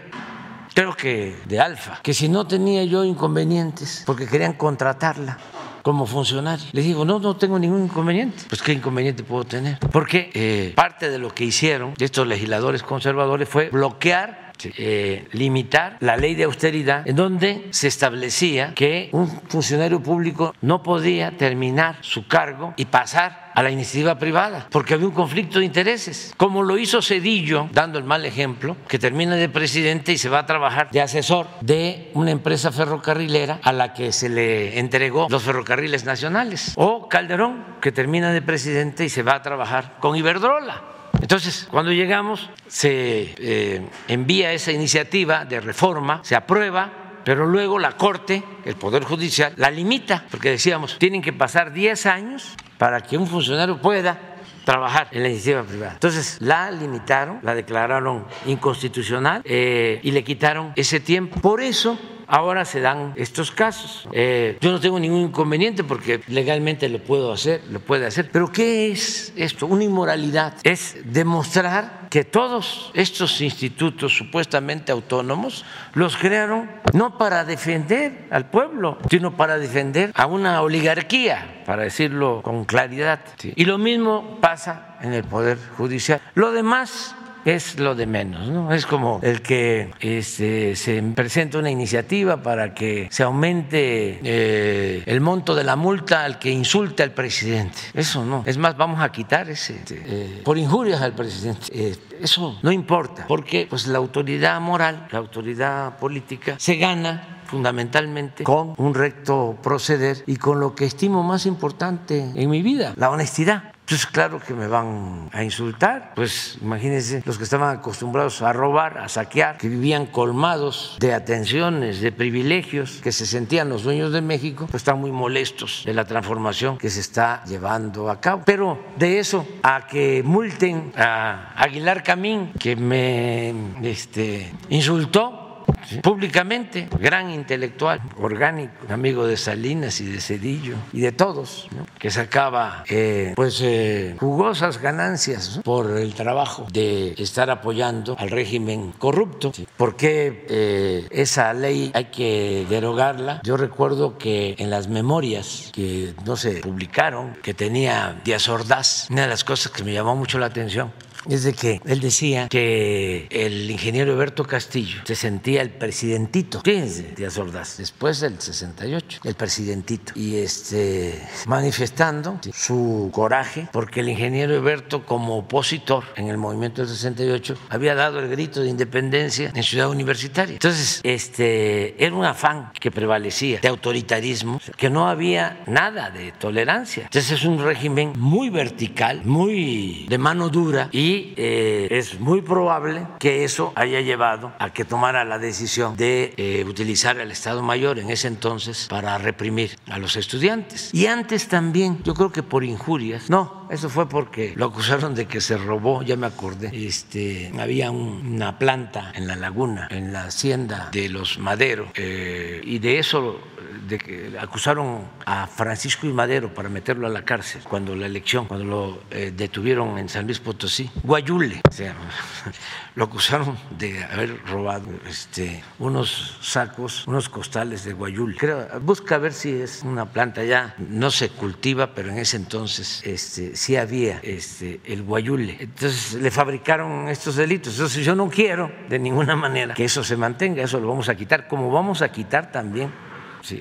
Speaker 1: creo que de Alfa, que si no tenía yo inconvenientes porque querían contratarla como funcionario. Les digo, no, no tengo ningún inconveniente. Pues qué inconveniente puedo tener. Porque eh, parte de lo que hicieron estos legisladores conservadores fue bloquear eh, limitar la ley de austeridad en donde se establecía que un funcionario público no podía terminar su cargo y pasar a la iniciativa privada, porque había un conflicto de intereses, como lo hizo Cedillo, dando el mal ejemplo, que termina de presidente y se va a trabajar de asesor de una empresa ferrocarrilera a la que se le entregó los ferrocarriles nacionales, o Calderón, que termina de presidente y se va a trabajar con Iberdrola entonces, cuando llegamos, se eh, envía esa iniciativa de reforma, se aprueba, pero luego la Corte, el Poder Judicial, la limita, porque decíamos, tienen que pasar 10 años para que un funcionario pueda trabajar en la iniciativa privada. Entonces la limitaron, la declararon inconstitucional eh, y le quitaron ese tiempo. Por eso ahora se dan estos casos. Eh, yo no tengo ningún inconveniente porque legalmente lo puedo hacer, lo puede hacer. Pero ¿qué es esto? Una inmoralidad. Es demostrar que todos estos institutos supuestamente autónomos los crearon no para defender al pueblo, sino para defender a una oligarquía, para decirlo con claridad. Y lo mismo pasa en el Poder Judicial. Lo demás es lo de menos, ¿no? Es como el que este, se presenta una iniciativa para que se aumente eh, el monto de la multa al que insulte al presidente. Eso no. Es más, vamos a quitar ese eh, por injurias al presidente. Eh, eso no importa, porque pues la autoridad moral, la autoridad política se gana fundamentalmente con un recto proceder y con lo que estimo más importante en mi vida, la honestidad. Entonces, claro que me van a insultar. Pues imagínense los que estaban acostumbrados a robar, a saquear, que vivían colmados de atenciones, de privilegios, que se sentían los dueños de México, pues están muy molestos de la transformación que se está llevando a cabo. Pero de eso a que multen a Aguilar Camín, que me este, insultó públicamente, gran intelectual, orgánico, amigo de Salinas y de Cedillo y de todos, que sacaba eh, pues eh, jugosas ganancias por el trabajo de estar apoyando al régimen corrupto. ¿Por qué eh, esa ley hay que derogarla? Yo recuerdo que en las memorias que no se publicaron, que tenía Díaz Ordaz, una de las cosas que me llamó mucho la atención es de que él decía que el ingeniero Alberto Castillo se sentía el presidentito, fíjense, Díaz Ordaz, después del 68, el presidentito, y este, manifestando su coraje porque el ingeniero Alberto como opositor en el movimiento del 68 había dado el grito de independencia en Ciudad Universitaria. Entonces, este, era un afán que prevalecía de autoritarismo, que no había nada de tolerancia. Entonces es un régimen muy vertical, muy de mano dura y eh, es muy probable que eso haya llevado a que tomara la decisión de eh, utilizar al Estado Mayor en ese entonces para reprimir a los estudiantes. Y antes también, yo creo que por injurias, no, eso fue porque lo acusaron de que se robó, ya me acordé. Este, había una planta en la laguna, en la hacienda de los Madero, eh, y de eso de que acusaron a Francisco y Madero para meterlo a la cárcel cuando la elección, cuando lo eh, detuvieron en San Luis Potosí, Guayule, o sea, lo acusaron de haber robado este, unos sacos, unos costales de Guayule. Creo, busca ver si es una planta ya, no se cultiva, pero en ese entonces este, sí había este, el Guayule. Entonces le fabricaron estos delitos. Entonces yo no quiero de ninguna manera que eso se mantenga, eso lo vamos a quitar, como vamos a quitar también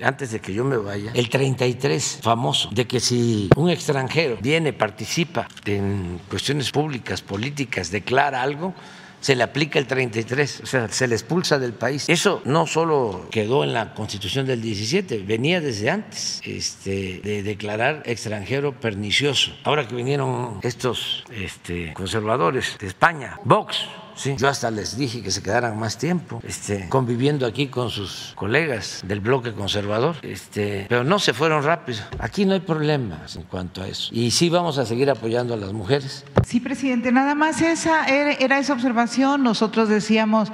Speaker 1: antes de que yo me vaya, el 33 famoso, de que si un extranjero viene, participa en cuestiones públicas, políticas, declara algo, se le aplica el 33, o sea, se le expulsa del país. Eso no solo quedó en la constitución del 17, venía desde antes este, de declarar extranjero pernicioso. Ahora que vinieron estos este, conservadores de España, Vox, Sí, yo hasta les dije que se quedaran más tiempo este, conviviendo aquí con sus colegas del bloque conservador, este, pero no se fueron rápido. Aquí no hay problemas en cuanto a eso. Y sí vamos a seguir apoyando a las mujeres.
Speaker 23: Sí, presidente, nada más esa era esa observación. Nosotros decíamos,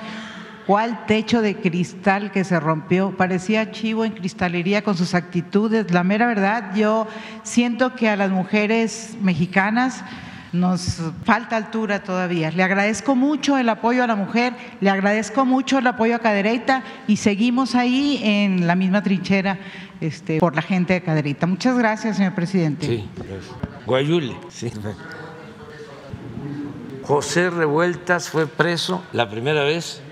Speaker 23: ¿Cuál techo de cristal que se rompió? Parecía chivo en cristalería con sus actitudes. La mera verdad, yo siento que a las mujeres mexicanas nos falta altura todavía. Le agradezco mucho el apoyo a la mujer, le agradezco mucho el apoyo a Cadereyta y seguimos ahí en la misma trinchera este, por la gente de Cadereyta. Muchas gracias, señor presidente.
Speaker 1: Sí, Guayule, sí. José Revueltas fue preso la primera vez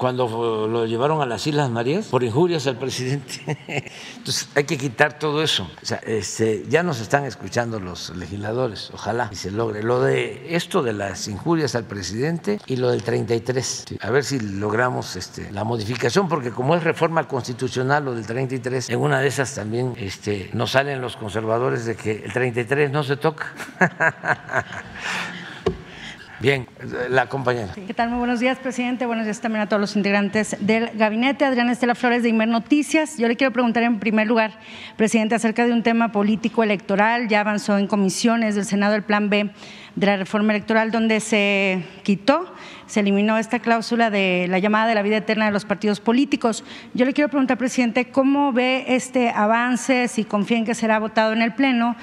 Speaker 1: cuando lo llevaron a las Islas Marías por injurias al presidente. Entonces hay que quitar todo eso. O sea, este, ya nos están escuchando los legisladores, ojalá y se logre. Lo de esto de las injurias al presidente y lo del 33, a ver si logramos este, la modificación, porque como es reforma constitucional lo del 33, en una de esas también este, nos salen los conservadores de que el 33 no se toca. Bien, la compañera.
Speaker 24: ¿Qué tal? Muy buenos días, presidente. Buenos días también a todos los integrantes del gabinete. Adriana Estela Flores de Imer Noticias. Yo le quiero preguntar en primer lugar, presidente, acerca de un tema político electoral. Ya avanzó en comisiones del Senado el plan B de la reforma electoral, donde se quitó, se eliminó esta cláusula de la llamada de la vida eterna de los partidos políticos. Yo le quiero preguntar, presidente, ¿cómo ve este avance? Si confía en que será votado en el Pleno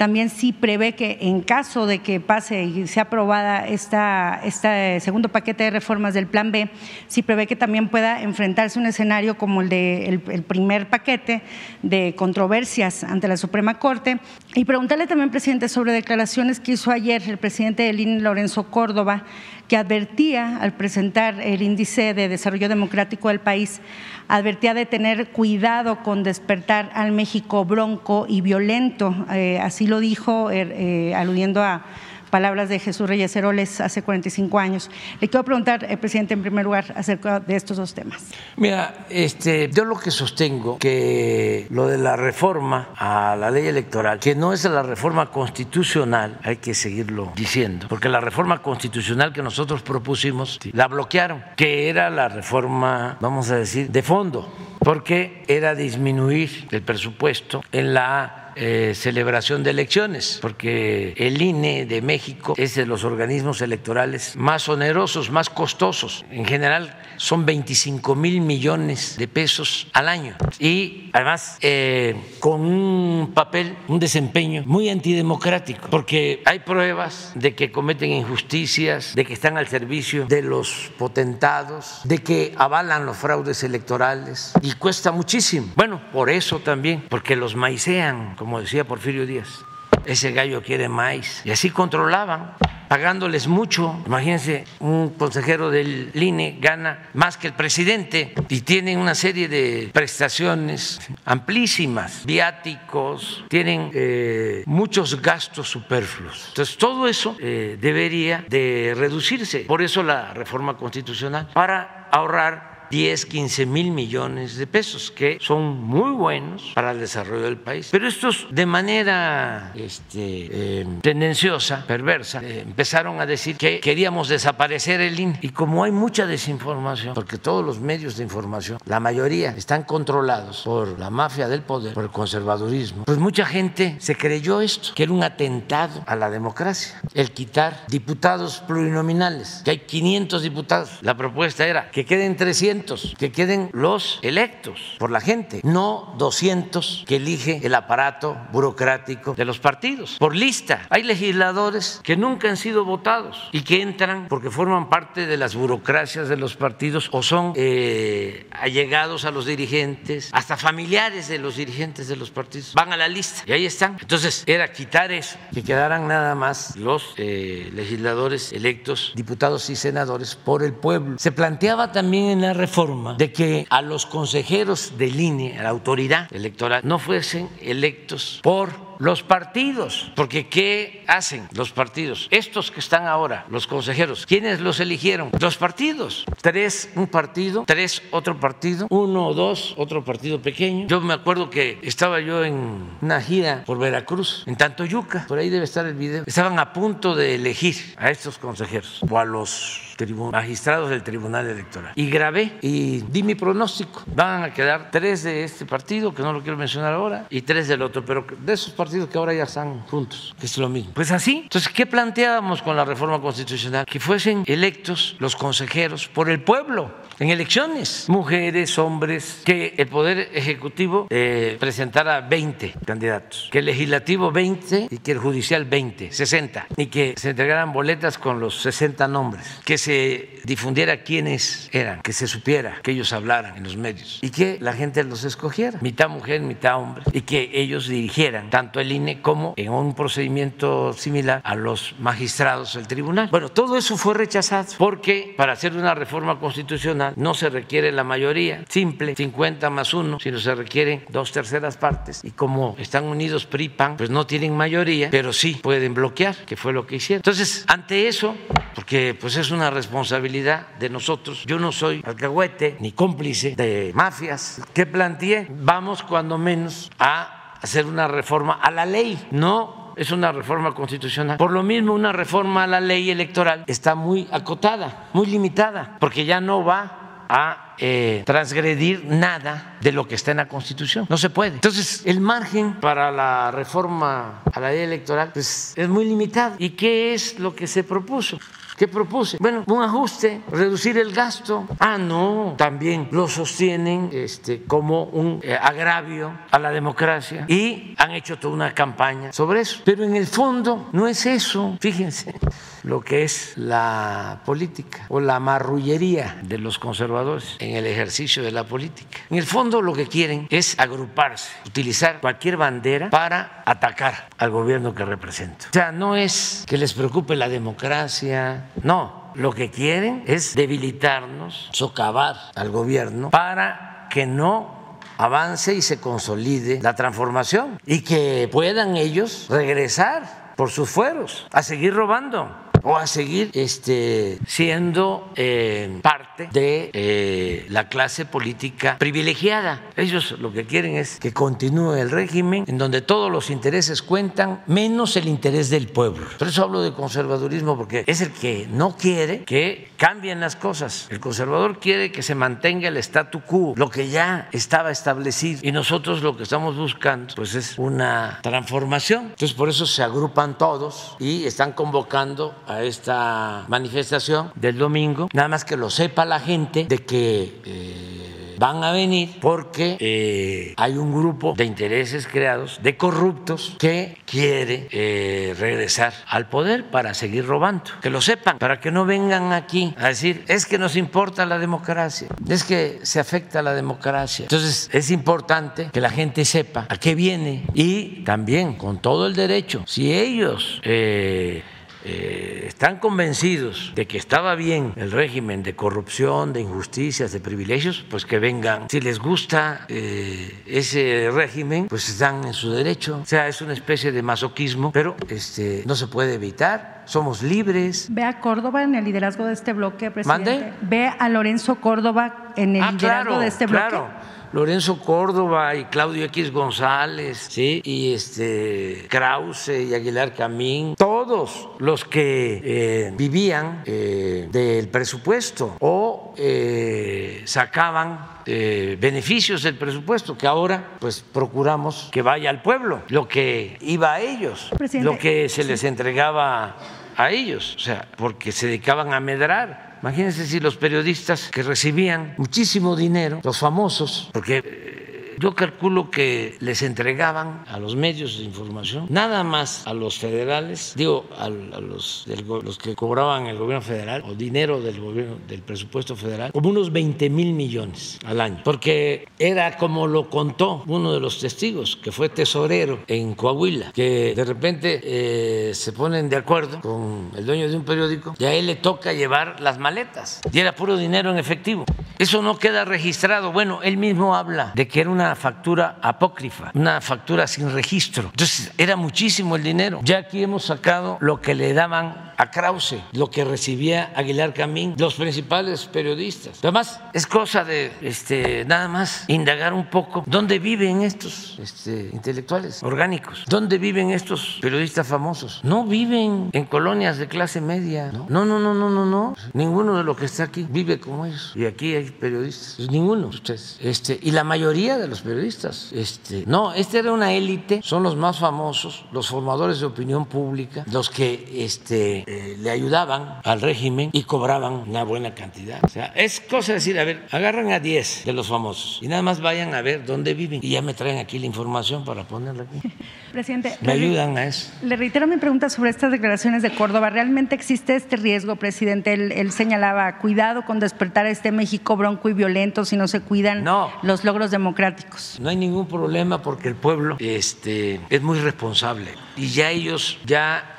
Speaker 24: también sí prevé que en caso de que pase y sea aprobada esta, este segundo paquete de reformas del Plan B, sí prevé que también pueda enfrentarse un escenario como el del de el primer paquete de controversias ante la Suprema Corte. Y preguntarle también, presidente, sobre declaraciones que hizo ayer el presidente del INE, Lorenzo Córdoba, que advertía al presentar el índice de desarrollo democrático del país advertía de tener cuidado con despertar al México bronco y violento. Eh, así lo dijo, er, eh, aludiendo a palabras de Jesús Reyes Heroles hace 45 años. Le quiero preguntar, eh, presidente, en primer lugar, acerca de estos dos temas.
Speaker 1: Mira, este, yo lo que sostengo que lo de la reforma a la ley electoral, que no es la reforma constitucional, hay que seguirlo diciendo, porque la reforma constitucional que nosotros propusimos la bloquearon, que era la reforma, vamos a decir, de fondo, porque era disminuir el presupuesto en la eh, celebración de elecciones, porque el INE de México es de los organismos electorales más onerosos, más costosos. En general son 25 mil millones de pesos al año y además eh, con un papel, un desempeño muy antidemocrático, porque hay pruebas de que cometen injusticias, de que están al servicio de los potentados, de que avalan los fraudes electorales y cuesta muchísimo. Bueno, por eso también, porque los maicean como decía Porfirio Díaz. Ese gallo quiere maíz. Y así controlaban, pagándoles mucho. Imagínense, un consejero del INE gana más que el presidente y tienen una serie de prestaciones amplísimas, viáticos, tienen eh, muchos gastos superfluos. Entonces, todo eso eh, debería de reducirse. Por eso la reforma constitucional, para ahorrar 10, 15 mil millones de pesos, que son muy buenos para el desarrollo del país. Pero estos, de manera este, eh, tendenciosa, perversa, eh, empezaron a decir que queríamos desaparecer el INE. Y como hay mucha desinformación, porque todos los medios de información, la mayoría están controlados por la mafia del poder, por el conservadurismo, pues mucha gente se creyó esto, que era un atentado a la democracia, el quitar diputados plurinominales, que hay 500 diputados. La propuesta era que queden 300, que queden los electos por la gente, no 200 que elige el aparato burocrático de los partidos, por lista. Hay legisladores que nunca han sido votados y que entran porque forman parte de las burocracias de los partidos o son eh, allegados a los dirigentes, hasta familiares de los dirigentes de los partidos. Van a la lista y ahí están. Entonces era quitar eso, que quedaran nada más los eh, legisladores electos, diputados y senadores por el pueblo. Se planteaba también en la reforma de que a los consejeros de línea, a la autoridad electoral, no fuesen electos por los partidos, porque ¿qué hacen los partidos? Estos que están ahora, los consejeros, ¿quiénes los eligieron? Los partidos. Tres, un partido, tres, otro partido, uno o dos, otro partido pequeño. Yo me acuerdo que estaba yo en una gira por Veracruz, en Tantoyuca, por ahí debe estar el video. Estaban a punto de elegir a estos consejeros o a los magistrados del Tribunal Electoral. Y grabé y di mi pronóstico. Van a quedar tres de este partido, que no lo quiero mencionar ahora, y tres del otro, pero de esos partidos que ahora ya están juntos, que es lo mismo. Pues así. Entonces, ¿qué planteábamos con la reforma constitucional? Que fuesen electos los consejeros por el pueblo en elecciones, mujeres, hombres, que el Poder Ejecutivo eh, presentara 20 candidatos, que el Legislativo 20 y que el Judicial 20, 60, y que se entregaran boletas con los 60 nombres, que se difundiera quiénes eran, que se supiera, que ellos hablaran en los medios y que la gente los escogiera, mitad mujer, mitad hombre, y que ellos dirigieran tanto el INE como en un procedimiento similar a los magistrados del tribunal. Bueno, todo eso fue rechazado porque para hacer una reforma constitucional no se requiere la mayoría simple, 50 más uno, sino se requieren dos terceras partes. Y como están unidos PRI, PAN, pues no tienen mayoría, pero sí pueden bloquear, que fue lo que hicieron. Entonces, ante eso, porque pues es una responsabilidad de nosotros, yo no soy alcahuete ni cómplice de mafias, que planteé, vamos cuando menos a hacer una reforma a la ley, no es una reforma constitucional. Por lo mismo, una reforma a la ley electoral está muy acotada, muy limitada, porque ya no va a eh, transgredir nada de lo que está en la Constitución. No se puede. Entonces, el margen para la reforma a la ley electoral pues, es muy limitado. ¿Y qué es lo que se propuso? ¿Qué propuse? Bueno, un ajuste, reducir el gasto. Ah, no, también lo sostienen este, como un eh, agravio a la democracia y han hecho toda una campaña sobre eso. Pero en el fondo no es eso, fíjense lo que es la política o la marrullería de los conservadores en el ejercicio de la política. En el fondo lo que quieren es agruparse, utilizar cualquier bandera para atacar al gobierno que representa. O sea, no es que les preocupe la democracia, no, lo que quieren es debilitarnos, socavar al gobierno para que no avance y se consolide la transformación y que puedan ellos regresar por sus fueros a seguir robando o a seguir este, siendo eh, parte de eh, la clase política privilegiada. Ellos lo que quieren es que continúe el régimen en donde todos los intereses cuentan, menos el interés del pueblo. Por eso hablo de conservadurismo, porque es el que no quiere que cambien las cosas. El conservador quiere que se mantenga el statu quo, lo que ya estaba establecido. Y nosotros lo que estamos buscando pues es una transformación. Entonces por eso se agrupan todos y están convocando a esta manifestación del domingo, nada más que lo sepa la gente de que... Eh, van a venir porque eh, hay un grupo de intereses creados, de corruptos, que quiere eh, regresar al poder para seguir robando. Que lo sepan, para que no vengan aquí a decir, es que nos importa la democracia, es que se afecta la democracia. Entonces es importante que la gente sepa a qué viene y también con todo el derecho, si ellos eh, están convencidos de que estaba bien el régimen de corrupción, de injusticias, de privilegios, pues que vengan. Si les gusta eh, ese régimen, pues están en su derecho. O sea, es una especie de masoquismo, pero este, no se puede evitar. Somos libres.
Speaker 24: Ve a Córdoba en el liderazgo de este bloque, presidente. Ve a Lorenzo Córdoba en el
Speaker 1: Ah,
Speaker 24: liderazgo
Speaker 1: claro,
Speaker 24: de este bloque.
Speaker 1: claro. Lorenzo Córdoba y Claudio X González, ¿sí? y este Krause y Aguilar Camín, todos los que eh, vivían eh, del presupuesto o eh, sacaban eh, beneficios del presupuesto, que ahora pues procuramos que vaya al pueblo, lo que iba a ellos,
Speaker 24: Presidente,
Speaker 1: lo que se les entregaba a ellos, o sea, porque se dedicaban a medrar. Imagínense si los periodistas que recibían muchísimo dinero, los famosos, porque eh, yo calculo que les entregaban a los medios de información, nada más a los federales, digo, a, los, del los que cobraban el gobierno federal o dinero del gobierno, del presupuesto federal, como unos 20 mil millones al año, porque era como lo contó uno de los testigos, que fue tesorero en Coahuila, que de repente eh, se ponen de acuerdo con el dueño de un periódico y a él le toca llevar las maletas y era puro dinero en efectivo. Eso no queda registrado. Bueno, él mismo habla de que era una factura apócrifa, una factura sin registro. Entonces, era muchísimo el dinero. Ya aquí hemos sacado lo que le daban a Krause, lo que recibía Aguilar Camín, los principales periodistas. Además, es cosa de este, nada más indagar un poco dónde viven estos este, intelectuales orgánicos, dónde viven estos periodistas famosos. No viven en colonias de clase media. No, no, no, no, no, no. Ninguno de los que está aquí vive como ellos. Y aquí hay periodistas. Pues ninguno de ustedes. Este, y la mayoría de los periodistas. Este, no, esta era una élite, son los más famosos, los formadores de opinión pública, los que este, eh, le ayudaban al régimen y cobraban una buena cantidad. O sea, es cosa de decir, a ver, agarran a 10 de los famosos y nada más vayan a ver dónde viven y ya me traen aquí la información para ponerla aquí.
Speaker 24: Presidente,
Speaker 1: Me ayudan a eso.
Speaker 24: Le reitero mi pregunta sobre estas declaraciones de Córdoba. ¿Realmente existe este riesgo, presidente? Él, él señalaba, cuidado con despertar a este México bronco y violento si no se cuidan los logros democráticos.
Speaker 1: No hay ningún problema porque el pueblo este, es muy responsable y ya ellos ya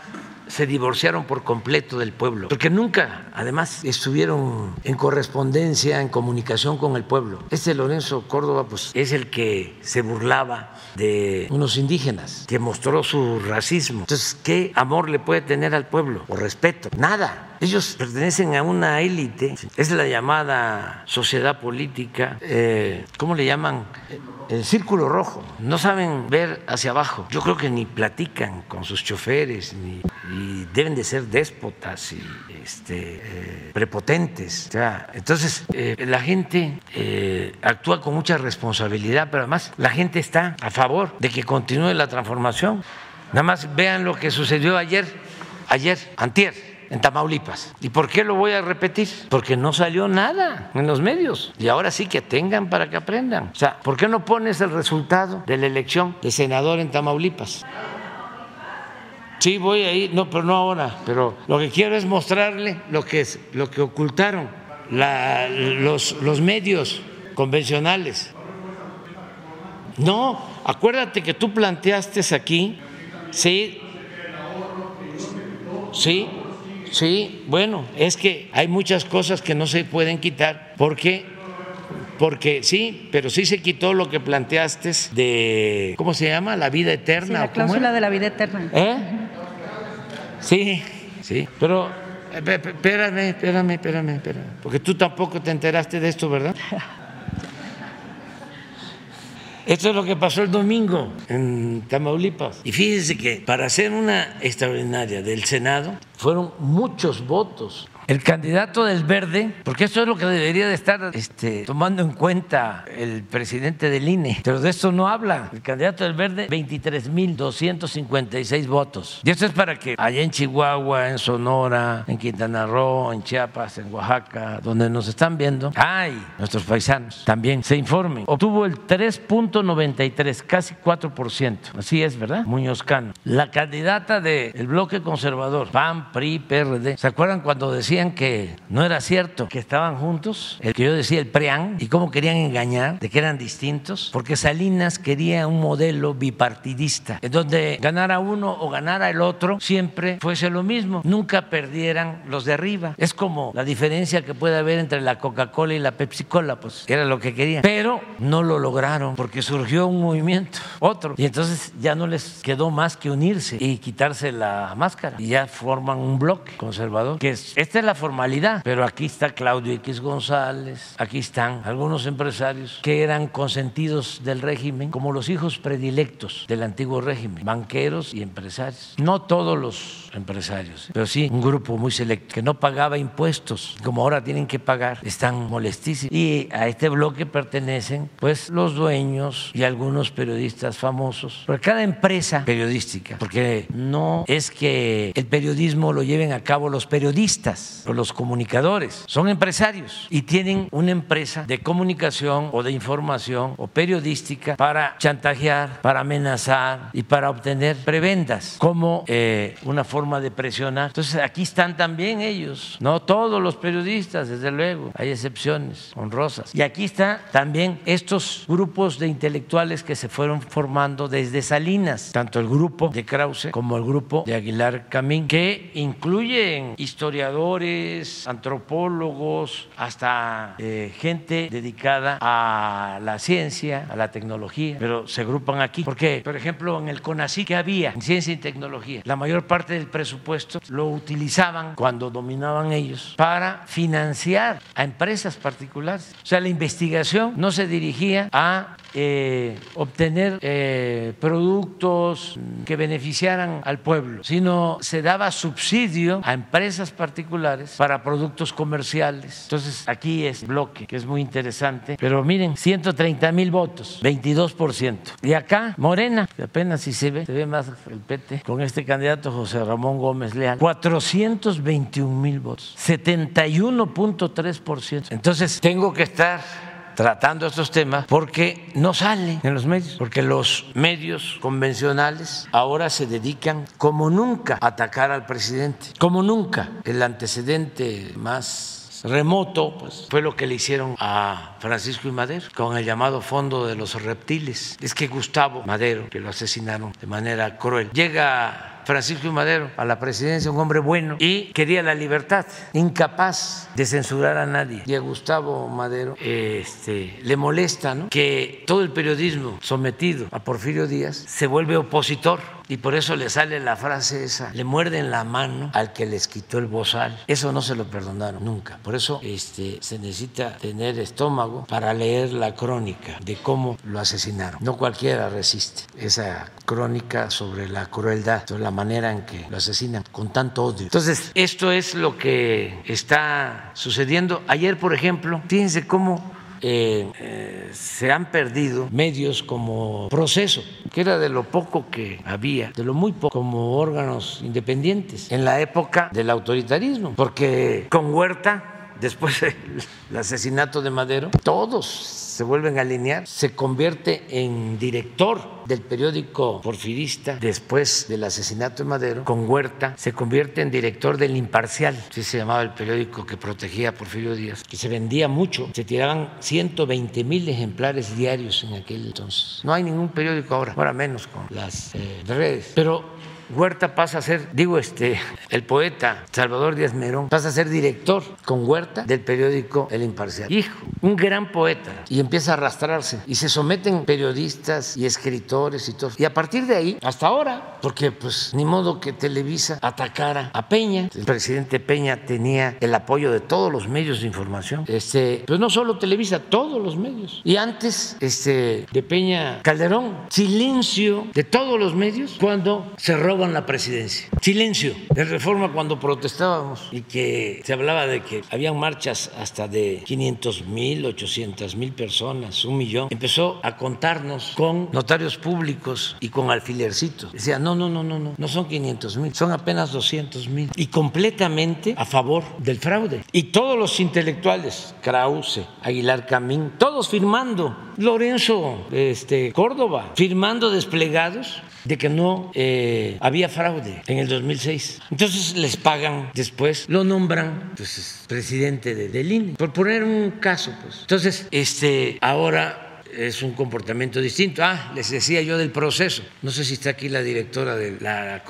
Speaker 1: se divorciaron por completo del pueblo, porque nunca, además, estuvieron en correspondencia, en comunicación con el pueblo. Este Lorenzo Córdoba, pues, es el que se burlaba de unos indígenas, que mostró su racismo. Entonces, ¿qué amor le puede tener al pueblo? O respeto. Nada. Ellos pertenecen a una élite, es la llamada sociedad política, eh, ¿cómo le llaman? El círculo rojo. No saben ver hacia abajo. Yo creo que ni platican con sus choferes, ni, deben de ser déspotas y este, eh, prepotentes. O sea, entonces, eh, la gente actúa con mucha responsabilidad, pero además la gente está a favor de que continúe la transformación. Nada más vean lo que sucedió ayer, ayer, antier en Tamaulipas. ¿Y por qué lo voy a repetir? Porque no salió nada en los medios. Y ahora sí que tengan para que aprendan. O sea, ¿por qué no pones el resultado de la elección de senador en Tamaulipas? Sí, voy a ir, no, pero no ahora. Pero lo que quiero es mostrarle lo que, es, lo que ocultaron los, los medios convencionales. No, acuérdate que tú planteaste aquí, sí, sí, sí, bueno, es que hay muchas cosas que no se pueden quitar porque, porque sí, pero sí se quitó lo que planteaste de, ¿cómo se llama? La vida eterna.
Speaker 24: Sí,
Speaker 1: ¿o
Speaker 24: la cláusula de la vida eterna.
Speaker 1: ¿Eh? Sí, sí, pero eh, espérame, espérame, espérame, espérame, porque tú tampoco te enteraste de esto, ¿verdad? Esto es lo que pasó el domingo en Tamaulipas. Y fíjense que para hacer una extraordinaria del Senado fueron muchos votos. El candidato del verde, porque esto es lo que debería de estar este, tomando en cuenta el presidente del INE, pero de esto no habla. El candidato del verde, 23.256 votos. Y esto es para que allá en Chihuahua, en Sonora, en Quintana Roo, en Chiapas, en Oaxaca, donde nos están viendo, ay, nuestros paisanos también se informen. Obtuvo el 3.93, casi 4%. Así es, ¿verdad? Muñoz Cano. La candidata del bloque conservador, PAN, PRI, PRD, ¿se acuerdan cuando decían decían que no era cierto que estaban juntos, el que yo decía el PREAN, y cómo querían engañar de que eran distintos, porque Salinas quería un modelo bipartidista, en donde ganara uno o ganara el otro siempre fuese lo mismo, nunca perdieran los de arriba. Es como la diferencia que puede haber entre la Coca-Cola y la Pepsi-Cola, pues era lo que querían. Pero no lo lograron porque surgió un movimiento, otro, y entonces ya no les quedó más que unirse y quitarse la máscara y ya forman un bloque conservador, que es, esta es la formalidad, pero aquí está Claudio X González, aquí están algunos empresarios que eran consentidos del régimen como los hijos predilectos del antiguo régimen, banqueros y empresarios. No todos los empresarios, pero sí un grupo muy selecto que no pagaba impuestos, como ahora tienen que pagar, están molestísimos. Y a este bloque pertenecen pues los dueños y algunos periodistas famosos. Porque cada empresa periodística, porque no es que el periodismo lo lleven a cabo los periodistas o los comunicadores, son empresarios y tienen una empresa de comunicación o de información o periodística para chantajear, para amenazar y para obtener prebendas como eh, una forma de presionar. Entonces aquí están también ellos, no todos los periodistas, desde luego, hay excepciones honrosas. Y aquí está también estos grupos de intelectuales que se fueron formando desde Salinas, tanto el grupo de Krause como el grupo de Aguilar Camín, que incluyen historiadores, antropólogos, hasta eh, gente dedicada a la ciencia, a la tecnología, pero se agrupan aquí. Porque, por ejemplo, en el CONACYT que había en ciencia y tecnología, la mayor parte del presupuesto lo utilizaban cuando dominaban ellos para financiar a empresas particulares. O sea, la investigación no se dirigía a eh, obtener eh, productos que beneficiaran al pueblo, sino se daba subsidio a empresas particulares para productos comerciales. Entonces aquí es bloque, que es muy interesante. Pero miren, 130 mil votos, 22%. Y acá, Morena, que apenas si se ve, se ve más el PT, con este candidato José Ramón Gómez Leal, 421 mil votos, 71.3%. Entonces tengo que estar tratando estos temas porque no salen en los medios, porque los medios convencionales ahora se dedican como nunca a atacar al presidente, como nunca. El antecedente más remoto pues, fue lo que le hicieron a Francisco y Madero con el llamado Fondo de los Reptiles. Es que Gustavo Madero, que lo asesinaron de manera cruel, llega Francisco Madero a la presidencia, un hombre bueno, y quería la libertad, incapaz de censurar a nadie. Y a Gustavo Madero este, le molesta ¿no? que todo el periodismo sometido a Porfirio Díaz se vuelve opositor y por eso le sale la frase esa, le muerden la mano al que les quitó el bozal. Eso no se lo perdonaron nunca. Por eso este, se necesita tener estómago para leer la crónica de cómo lo asesinaron. No cualquiera resiste esa crónica sobre la crueldad, sobre la manera en que lo asesinan con tanto odio. Entonces, esto es lo que está sucediendo. Ayer, por ejemplo, fíjense cómo eh, se han perdido medios como proceso, que era de lo poco que había, de lo muy poco, como órganos independientes en la época del autoritarismo, porque con Huerta, después del asesinato de Madero, todos se vuelven a alinear, se convierte en director del periódico porfirista después del asesinato de Madero, con Huerta, se convierte en director del Imparcial, así se llamaba el periódico que protegía a Porfirio Díaz, que se vendía mucho, se tiraban 120 mil ejemplares diarios en aquel entonces. No hay ningún periódico ahora, ahora menos con las eh, redes, pero Huerta pasa a ser, digo, este, el poeta Salvador Díaz Merón pasa a ser director con Huerta del periódico El Imparcial. Hijo, un gran poeta. Y empieza a arrastrarse. Y se someten periodistas y escritores y todo. Y a partir de ahí, hasta ahora, porque pues ni modo que Televisa atacara a Peña. El presidente Peña tenía el apoyo de todos los medios de información. Este, pues no solo Televisa, todos los medios. Y antes este, de Peña Calderón, silencio de todos los medios cuando se roba la presidencia. Silencio de reforma cuando protestábamos y que se hablaba de que habían marchas hasta de 500 mil, 800 mil personas, un millón. Empezó a contarnos con notarios públicos y con alfilercitos. Decía, no, no, no, no, no, no son 500 mil, son apenas 200 mil. Y completamente a favor del fraude. Y todos los intelectuales, Krause, Aguilar Camín, todos firmando. Lorenzo este, Córdoba, firmando desplegados de que no eh, había fraude en el 2006. Entonces les pagan después, lo nombran pues, presidente de, del INE, por poner un caso. Pues. Entonces, este, ahora es un comportamiento distinto. Ah, les decía yo del proceso. No sé si está aquí la directora de la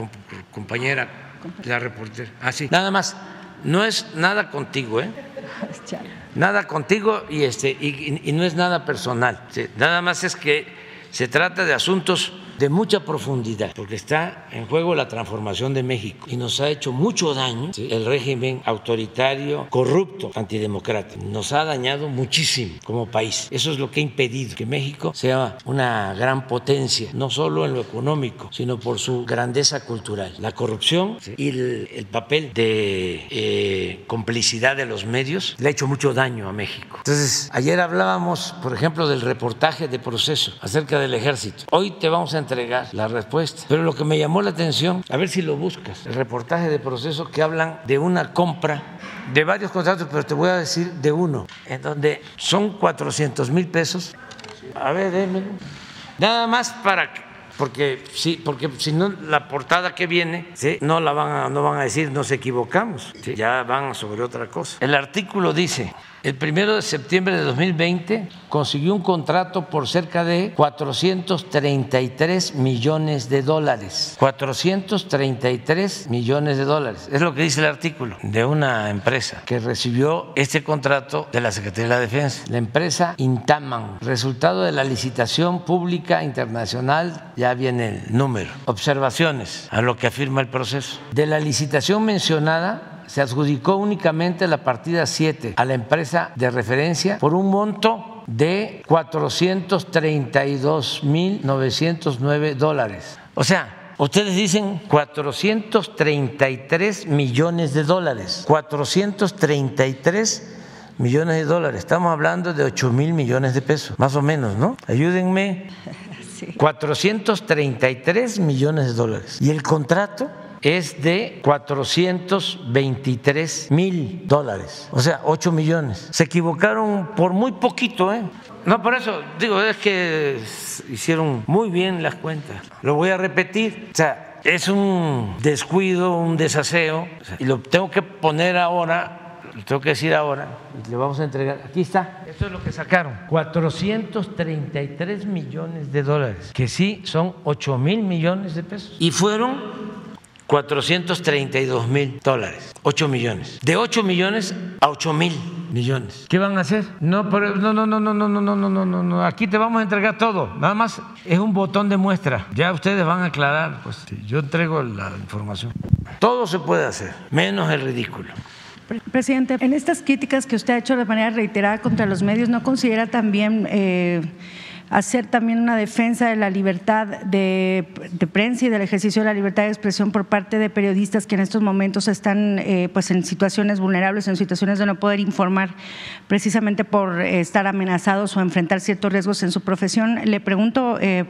Speaker 1: compañera, la reportera. Ah, sí. Nada más, no es nada contigo, ¿eh? Nada contigo y, este, y, no es nada personal. Nada más es que se trata de asuntos de mucha profundidad, porque está en juego la transformación de México y nos ha hecho mucho daño el régimen autoritario, corrupto, antidemocrático. Nos ha dañado muchísimo como país. Eso es lo que ha impedido que México sea una gran potencia, no solo en lo económico, sino por su grandeza cultural. La corrupción y el, papel de eh, complicidad de los medios le ha hecho mucho daño a México. Entonces, ayer hablábamos, por ejemplo, del reportaje de proceso acerca del ejército. Hoy te vamos a entregar la respuesta. Pero lo que me llamó la atención, a ver si lo buscas, el reportaje de proceso que hablan de una compra de varios contratos, pero te voy a decir de uno, en donde son 400 mil pesos. A ver, démelo. Nada más para porque sí, porque si no la portada que viene, ¿sí? no la van a, no van a decir nos equivocamos, ya van sobre otra cosa. El artículo dice el primero de septiembre de 2020 consiguió un contrato por cerca de 433 millones de dólares. 433 millones de dólares. Es lo que dice el artículo de una empresa que recibió este contrato de la Secretaría de la Defensa. La empresa Intaman. Resultado de la licitación pública internacional, ya viene el número. Observaciones a lo que afirma el proceso. De la licitación mencionada, se adjudicó únicamente la partida 7 a la empresa de referencia por un monto de 432.909 dólares. O sea, Ustedes dicen 433 millones de dólares. 433 millones de dólares. Estamos hablando de 8 mil millones de pesos, más o menos, ¿no? Ayúdenme. 433 millones de dólares. ¿Y el contrato? Es de 423 mil dólares, o sea, 8 millones. Se equivocaron por muy poquito, ¿eh? No, por eso digo, es que hicieron muy bien las cuentas. Lo voy a repetir. O sea, es un descuido, un desaseo, y lo tengo que poner ahora, lo tengo que decir ahora, le vamos a entregar. Aquí está, esto es lo que sacaron: 433 millones de dólares, que sí son 8 mil millones de pesos. Y fueron 432 mil dólares, 8 millones. De 8 millones a 8 mil millones. ¿Qué van a hacer? No, no, no, no, no, no, no, no, no, no, no. Aquí te vamos a entregar todo. Nada más es un botón de muestra. Ya ustedes van a aclarar. Pues yo entrego la información. Todo se puede hacer, menos el ridículo.
Speaker 24: Presidente, en estas críticas que usted ha hecho de manera reiterada contra los medios, ¿no considera también eh, hacer también una defensa de la libertad de, prensa y del ejercicio de la libertad de expresión por parte de periodistas que en estos momentos están eh, pues en situaciones vulnerables, en situaciones de no poder informar precisamente por eh, estar amenazados o enfrentar ciertos riesgos en su profesión. Le pregunto eh,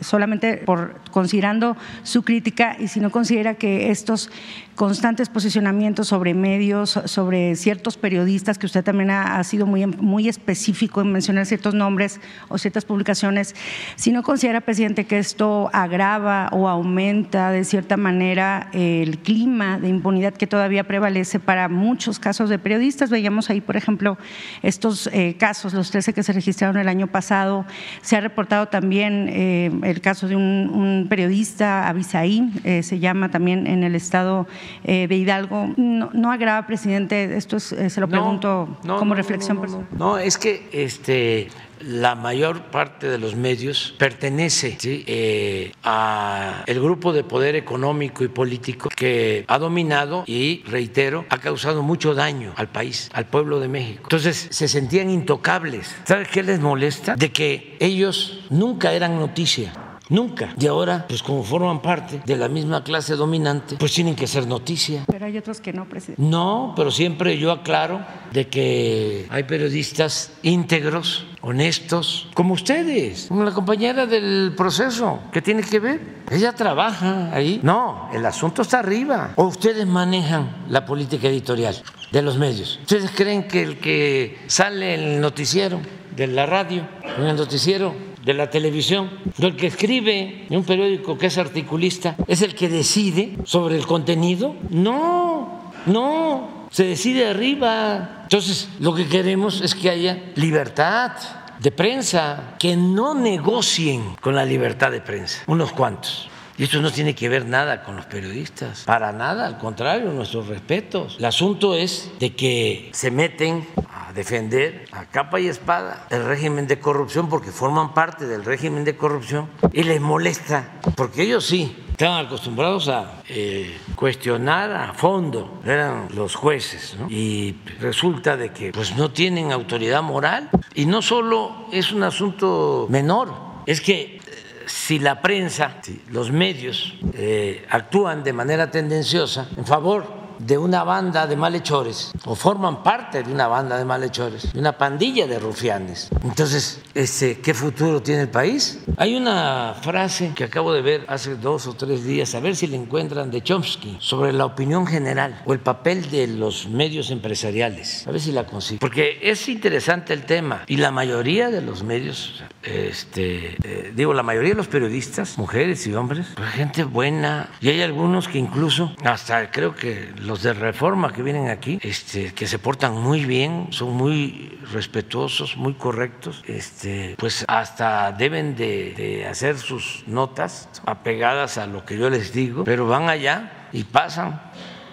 Speaker 24: solamente por considerando su crítica y si no considera que estos constantes posicionamientos sobre medios, sobre ciertos periodistas, que usted también ha, sido muy, muy específico en mencionar ciertos nombres o ciertas publicaciones, si no considera, presidente, que esto agrava o aumenta de cierta manera el clima de impunidad que todavía prevalece para muchos casos de periodistas. Veíamos ahí, por ejemplo, estos eh, casos, los 13 que se registraron el año pasado. Se ha reportado también eh, el caso de un, periodista, Abisaí, eh, se llama también en el estado eh, de Hidalgo. No, agrava, presidente, esto eh, se lo pregunto como reflexión personal.
Speaker 1: No, es que este, la mayor parte de los medios pertenece eh, a el grupo de poder económico y político que ha dominado y, reitero, ha causado mucho daño al país, al pueblo de México. Entonces se sentían intocables. ¿Sabes qué les molesta? De que ellos nunca eran noticia Nunca. Y ahora, pues como forman parte de la misma clase dominante, pues tienen que ser noticia.
Speaker 24: Pero hay otros que no, presidente.
Speaker 1: No, pero siempre yo aclaro de que hay periodistas íntegros, honestos, como ustedes, como la compañera del proceso, ¿qué tiene que ver? Ella trabaja ahí. No, el asunto está arriba. O ustedes manejan la política editorial de los medios. ¿Ustedes creen que el que sale en el noticiero de la radio, en el noticiero de la televisión. El que escribe en un periódico que es articulista es el que decide sobre el contenido. No, no, se decide arriba. Entonces, lo que queremos es que haya libertad de prensa, que no negocien con la libertad de prensa, unos cuantos. Y esto no tiene que ver nada con los periodistas, para nada, al contrario, nuestros respetos. El asunto es de que se meten defender a capa y espada el régimen de corrupción porque forman parte del régimen de corrupción y les molesta, porque ellos sí estaban acostumbrados a eh, cuestionar a fondo, eran los jueces, y resulta de que pues no tienen autoridad moral. Y no solo es un asunto menor, es que si la prensa, si los medios eh, actúan de manera tendenciosa en favor de una banda de malhechores o forman parte de una banda de malhechores, de una pandilla de rufianes. Entonces, este, ¿qué futuro tiene el país? Hay una frase que acabo de ver hace dos o tres días, a ver si la encuentran, de Chomsky, sobre la opinión general o el papel de los medios empresariales. A ver si la consigo. Porque es interesante el tema y la mayoría de los medios, este, eh, digo, la mayoría de los periodistas, mujeres y hombres, pues gente buena y hay algunos que incluso, hasta creo que los de reforma que vienen aquí, este, que se portan muy bien, son muy respetuosos, muy correctos, este, pues hasta deben de, de hacer sus notas apegadas a lo que yo les digo, pero van allá y pasan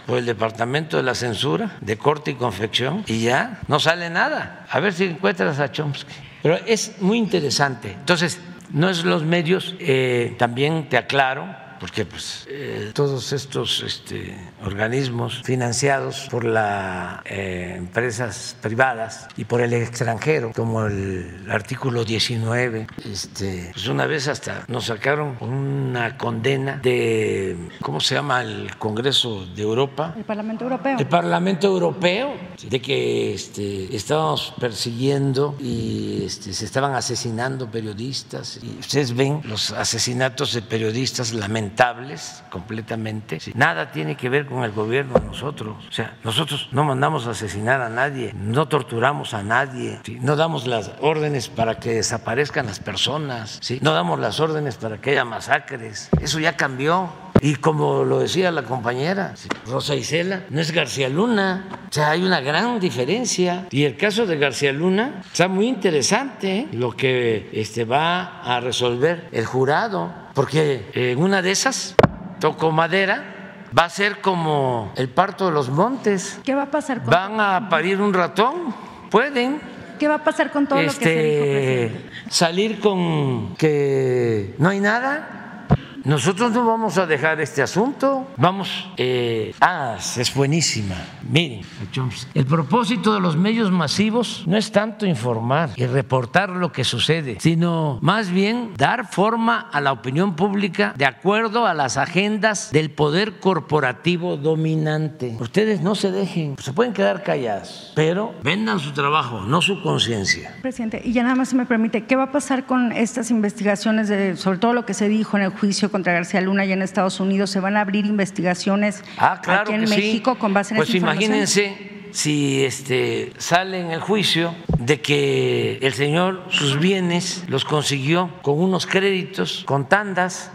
Speaker 1: por el departamento de la censura, de corte y confección, y ya no sale nada. A ver si encuentras a Chomsky. Pero es muy interesante. Entonces, no es los medios, eh, también te aclaro, porque pues, eh, todos estos este, organismos financiados por las eh, empresas privadas y por el extranjero, como el artículo 19, este, pues una vez hasta nos sacaron una condena de, ¿cómo se llama? El Congreso de Europa.
Speaker 24: El Parlamento Europeo.
Speaker 1: El Parlamento Europeo, de que este, estábamos persiguiendo y este, se estaban asesinando periodistas. Y ustedes ven los asesinatos de periodistas lamentables completamente. Nada tiene que ver con el gobierno nosotros. O sea, nosotros no mandamos a asesinar a nadie, no torturamos a nadie, no damos las órdenes para que desaparezcan las personas, ¿sí? no damos las órdenes para que haya masacres. Eso ya cambió. Y como lo decía la compañera Rosa Isela, no es García Luna. O sea, hay una gran diferencia. Y el caso de García Luna está muy interesante ¿eh? lo que este, va a resolver el jurado, porque en una de esas, toco madera, va a ser como el parto de los montes.
Speaker 24: ¿Qué va a pasar con
Speaker 1: Van a parir un ratón, pueden.
Speaker 24: ¿Qué va a pasar con todo lo que se dijo,
Speaker 1: Este,
Speaker 24: presidente?
Speaker 1: salir con que no hay nada. Nosotros no vamos a dejar este asunto. Vamos. eh, ah, es buenísima. Miren, el propósito de los medios masivos no es tanto informar y reportar lo que sucede, sino más bien dar forma a la opinión pública de acuerdo a las agendas del poder corporativo dominante. Ustedes no se dejen, se pueden quedar callados, pero vendan su trabajo, no su conciencia.
Speaker 24: Presidente, y ya nada más se me permite, ¿qué va a pasar con estas investigaciones, de, sobre todo lo que se dijo en el juicio contra García Luna y en Estados Unidos? ¿Se van a abrir investigaciones
Speaker 1: Ah, claro
Speaker 24: aquí en
Speaker 1: sí.
Speaker 24: México con base en
Speaker 1: Pues
Speaker 24: esa
Speaker 1: imagínense si este, sale en el juicio de que el señor sus bienes los consiguió con unos créditos, con tandas,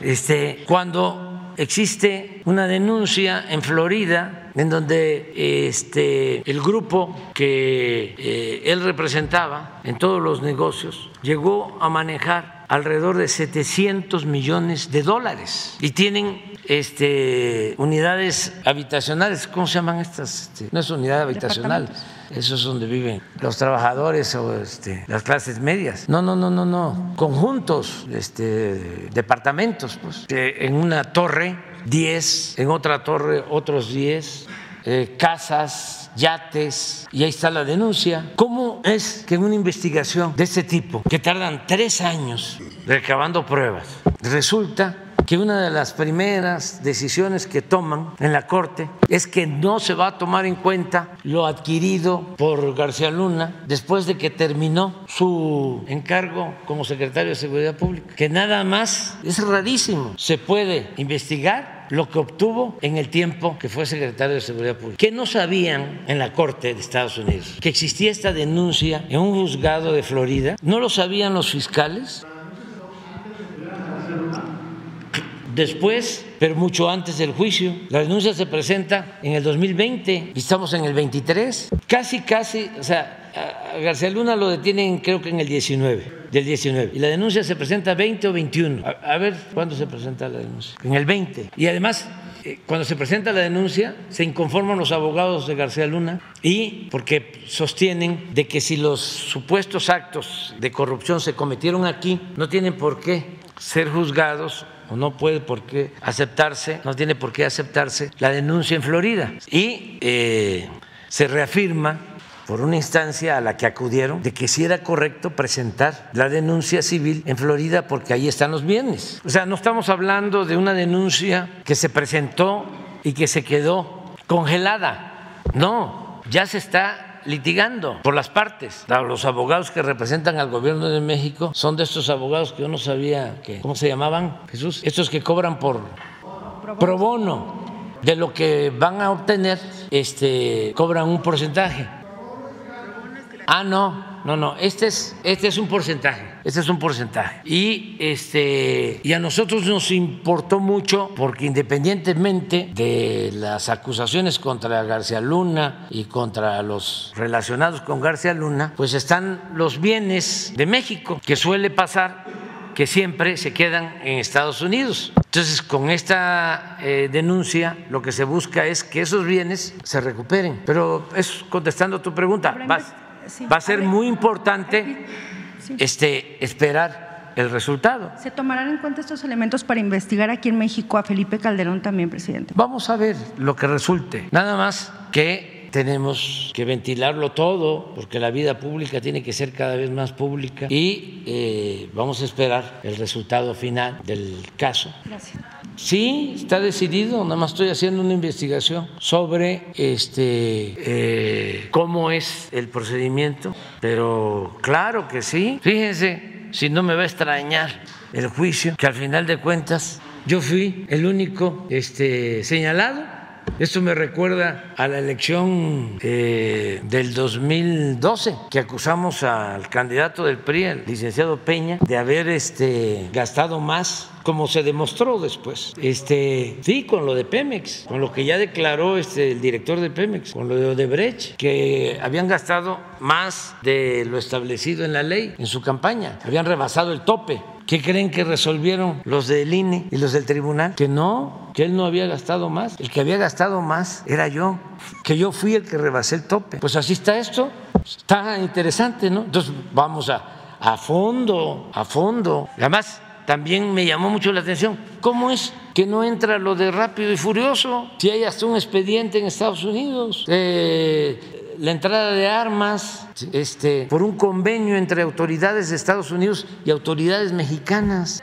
Speaker 1: este, cuando existe una denuncia en Florida en donde este, el grupo que eh, él representaba en todos los negocios llegó a manejar alrededor de 700 millones de dólares y tienen este, unidades habitacionales, ¿cómo se llaman estas? Este, no es unidad habitacional, eso es donde viven los trabajadores o este, las clases medias. No, no, no, no, no, conjuntos, este, departamentos, pues, que en una torre 10, en otra torre otros 10, eh, casas, yates, y ahí está la denuncia. ¿Cómo es que en una investigación de este tipo, que tardan tres años recabando pruebas, resulta que una de las primeras decisiones que toman en la Corte es que no se va a tomar en cuenta lo adquirido por García Luna después de que terminó su encargo como secretario de Seguridad Pública. Que nada más, es rarísimo, se puede investigar lo que obtuvo en el tiempo que fue secretario de Seguridad Pública. Que no sabían en la Corte de Estados Unidos que existía esta denuncia en un juzgado de Florida. ¿No lo sabían los fiscales? Después, pero mucho antes del juicio, la denuncia se presenta en el 2020 y estamos en el 23. Casi, casi, o sea, a García Luna lo detienen creo que en el 19, del 19. Y la denuncia se presenta 20 o 21. A, ver, ¿cuándo se presenta la denuncia? En el 20. Y además, eh, cuando se presenta la denuncia, se inconforman los abogados de García Luna y porque sostienen de que si los supuestos actos de corrupción se cometieron aquí, no tienen por qué ser juzgados o no puede por qué aceptarse, no tiene por qué aceptarse la denuncia en Florida. Y eh, se reafirma por una instancia a la que acudieron de que sí era correcto presentar la denuncia civil en Florida porque ahí están los bienes. O sea, no estamos hablando de una denuncia que se presentó y que se quedó congelada. No, ya se está litigando por las partes. Los abogados que representan al gobierno de México son de estos abogados que yo no sabía que, ¿cómo se llamaban, Jesús? Estos que cobran por pro bono de lo que van a obtener, este, cobran un porcentaje. Ah, no, no, no, este es, este es un porcentaje, este es un porcentaje. Y, este, y a nosotros nos importó mucho porque independientemente de las acusaciones contra García Luna y contra los relacionados con García Luna, pues están los bienes de México, que suele pasar que siempre se quedan en Estados Unidos. Entonces, con esta eh, denuncia, lo que se busca es que esos bienes se recuperen. Pero es contestando a tu pregunta, vas va a ser muy importante este, esperar el resultado.
Speaker 24: ¿Se tomarán en cuenta estos elementos para investigar aquí en México a Felipe Calderón también, presidente?
Speaker 1: Vamos a ver lo que resulte. Nada más que tenemos que ventilarlo todo, porque la vida pública tiene que ser cada vez más pública y eh, vamos a esperar el resultado final del caso.
Speaker 24: Gracias.
Speaker 1: Sí, está decidido, nada más estoy haciendo una investigación sobre este eh, cómo es el procedimiento, pero claro que sí. Fíjense, si no me va a extrañar el juicio, que al final de cuentas yo fui el único este, señalado esto me recuerda a la elección eh, del 2012, que acusamos al candidato del PRI, el licenciado Peña, de haber este, gastado más como se demostró después. Este, sí, con lo de Pemex, con lo que ya declaró este, el director de Pemex, con lo de Odebrecht, que habían gastado más de lo establecido en la ley en su campaña, habían rebasado el tope. ¿Qué creen que resolvieron los del INE y los del tribunal? Que no, que él no había gastado más. El que había gastado más era yo, que yo fui el que rebasé el tope. Pues así está esto. Está interesante, ¿no? Entonces vamos a, a fondo, a fondo. Además, también me llamó mucho la atención. ¿Cómo es que no entra lo de rápido y furioso? Si hay hasta un expediente en Estados Unidos. Eh, la entrada de armas este, por un convenio entre autoridades de Estados Unidos y autoridades mexicanas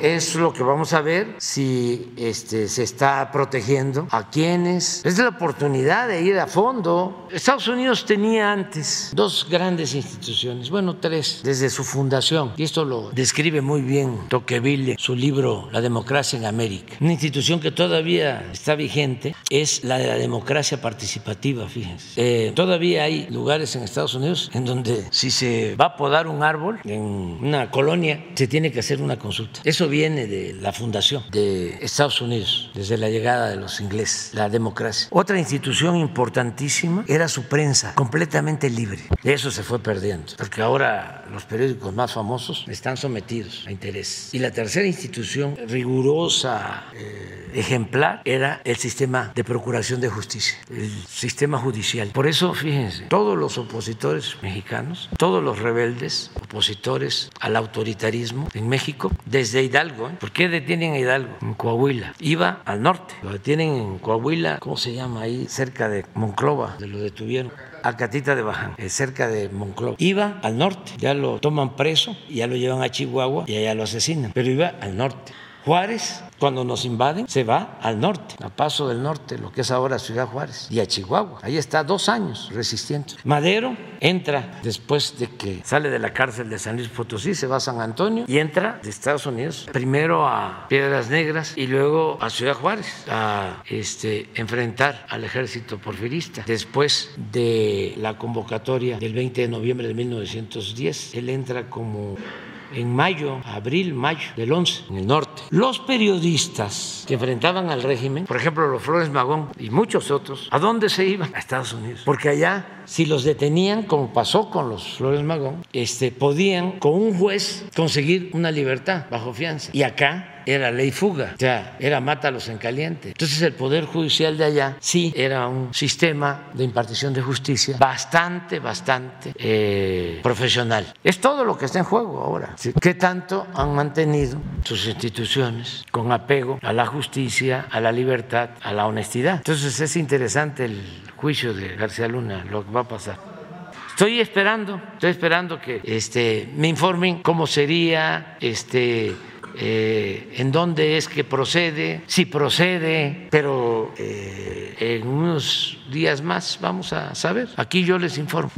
Speaker 1: es lo que vamos a ver si este, se está protegiendo a quienes. Es la oportunidad de ir a fondo. Estados Unidos tenía antes dos grandes instituciones, bueno, tres, desde su fundación, y esto lo describe muy bien Tocqueville, su libro La democracia en América. Una institución que todavía está vigente es la de la democracia participativa, fíjense. Eh, todavía hay lugares en Estados Unidos en donde si se va a podar un árbol en una colonia, se tiene que hacer una consulta. Eso viene de la fundación de Estados Unidos, desde la llegada de los ingleses, la democracia. Otra institución importantísima era su prensa, completamente libre. Eso se fue perdiendo, porque ahora los periódicos más famosos están sometidos a interés. Y la tercera institución rigurosa, eh, ejemplar, era el sistema de procuración de justicia, el sistema judicial. Por eso, fíjense, todos los opositores mexicanos, todos los rebeldes, opositores al autoritarismo en México, desde Hidalgo, ¿eh? ¿por qué detienen a Hidalgo? En Coahuila. Iba al norte, lo detienen en Coahuila, ¿cómo se llama ahí? Cerca de Monclova, de lo detuvieron. Acatita de Baján, eh, cerca de Monclova. Iba al norte, ya lo toman preso, ya lo llevan a Chihuahua y allá lo asesinan, pero iba al norte Juárez, cuando nos invaden, se va al norte, a Paso del Norte, lo que es ahora Ciudad Juárez, y a Chihuahua. Ahí está dos años resistiendo. Madero entra después de que sale de la cárcel de San Luis Potosí, se va a San Antonio y entra de Estados Unidos, primero a Piedras Negras y luego a Ciudad Juárez, a este, enfrentar al ejército porfirista. Después de la convocatoria del 20 de noviembre de 1910, él entra como en mayo, abril, mayo del 11, en el norte. Los periodistas que enfrentaban al régimen, por ejemplo, los Flores Magón y muchos otros, ¿a dónde se iban? A Estados Unidos. Porque allá, si los detenían, como pasó con los Flores Magón, este, podían con un juez conseguir una libertad bajo fianza. Y acá era ley fuga, o sea, era mátalos en caliente. Entonces el Poder Judicial de allá sí era un sistema de impartición de justicia bastante, bastante eh, profesional. Es todo lo que está en juego ahora. ¿Qué tanto han mantenido sus instituciones con apego a la justicia, a la libertad, a la honestidad? Entonces es interesante el juicio de García Luna, lo que va a pasar. Estoy esperando, estoy esperando que este, me informen cómo sería este eh, en dónde es que procede, si procede, pero eh, en unos días más vamos a saber. Aquí yo les informo.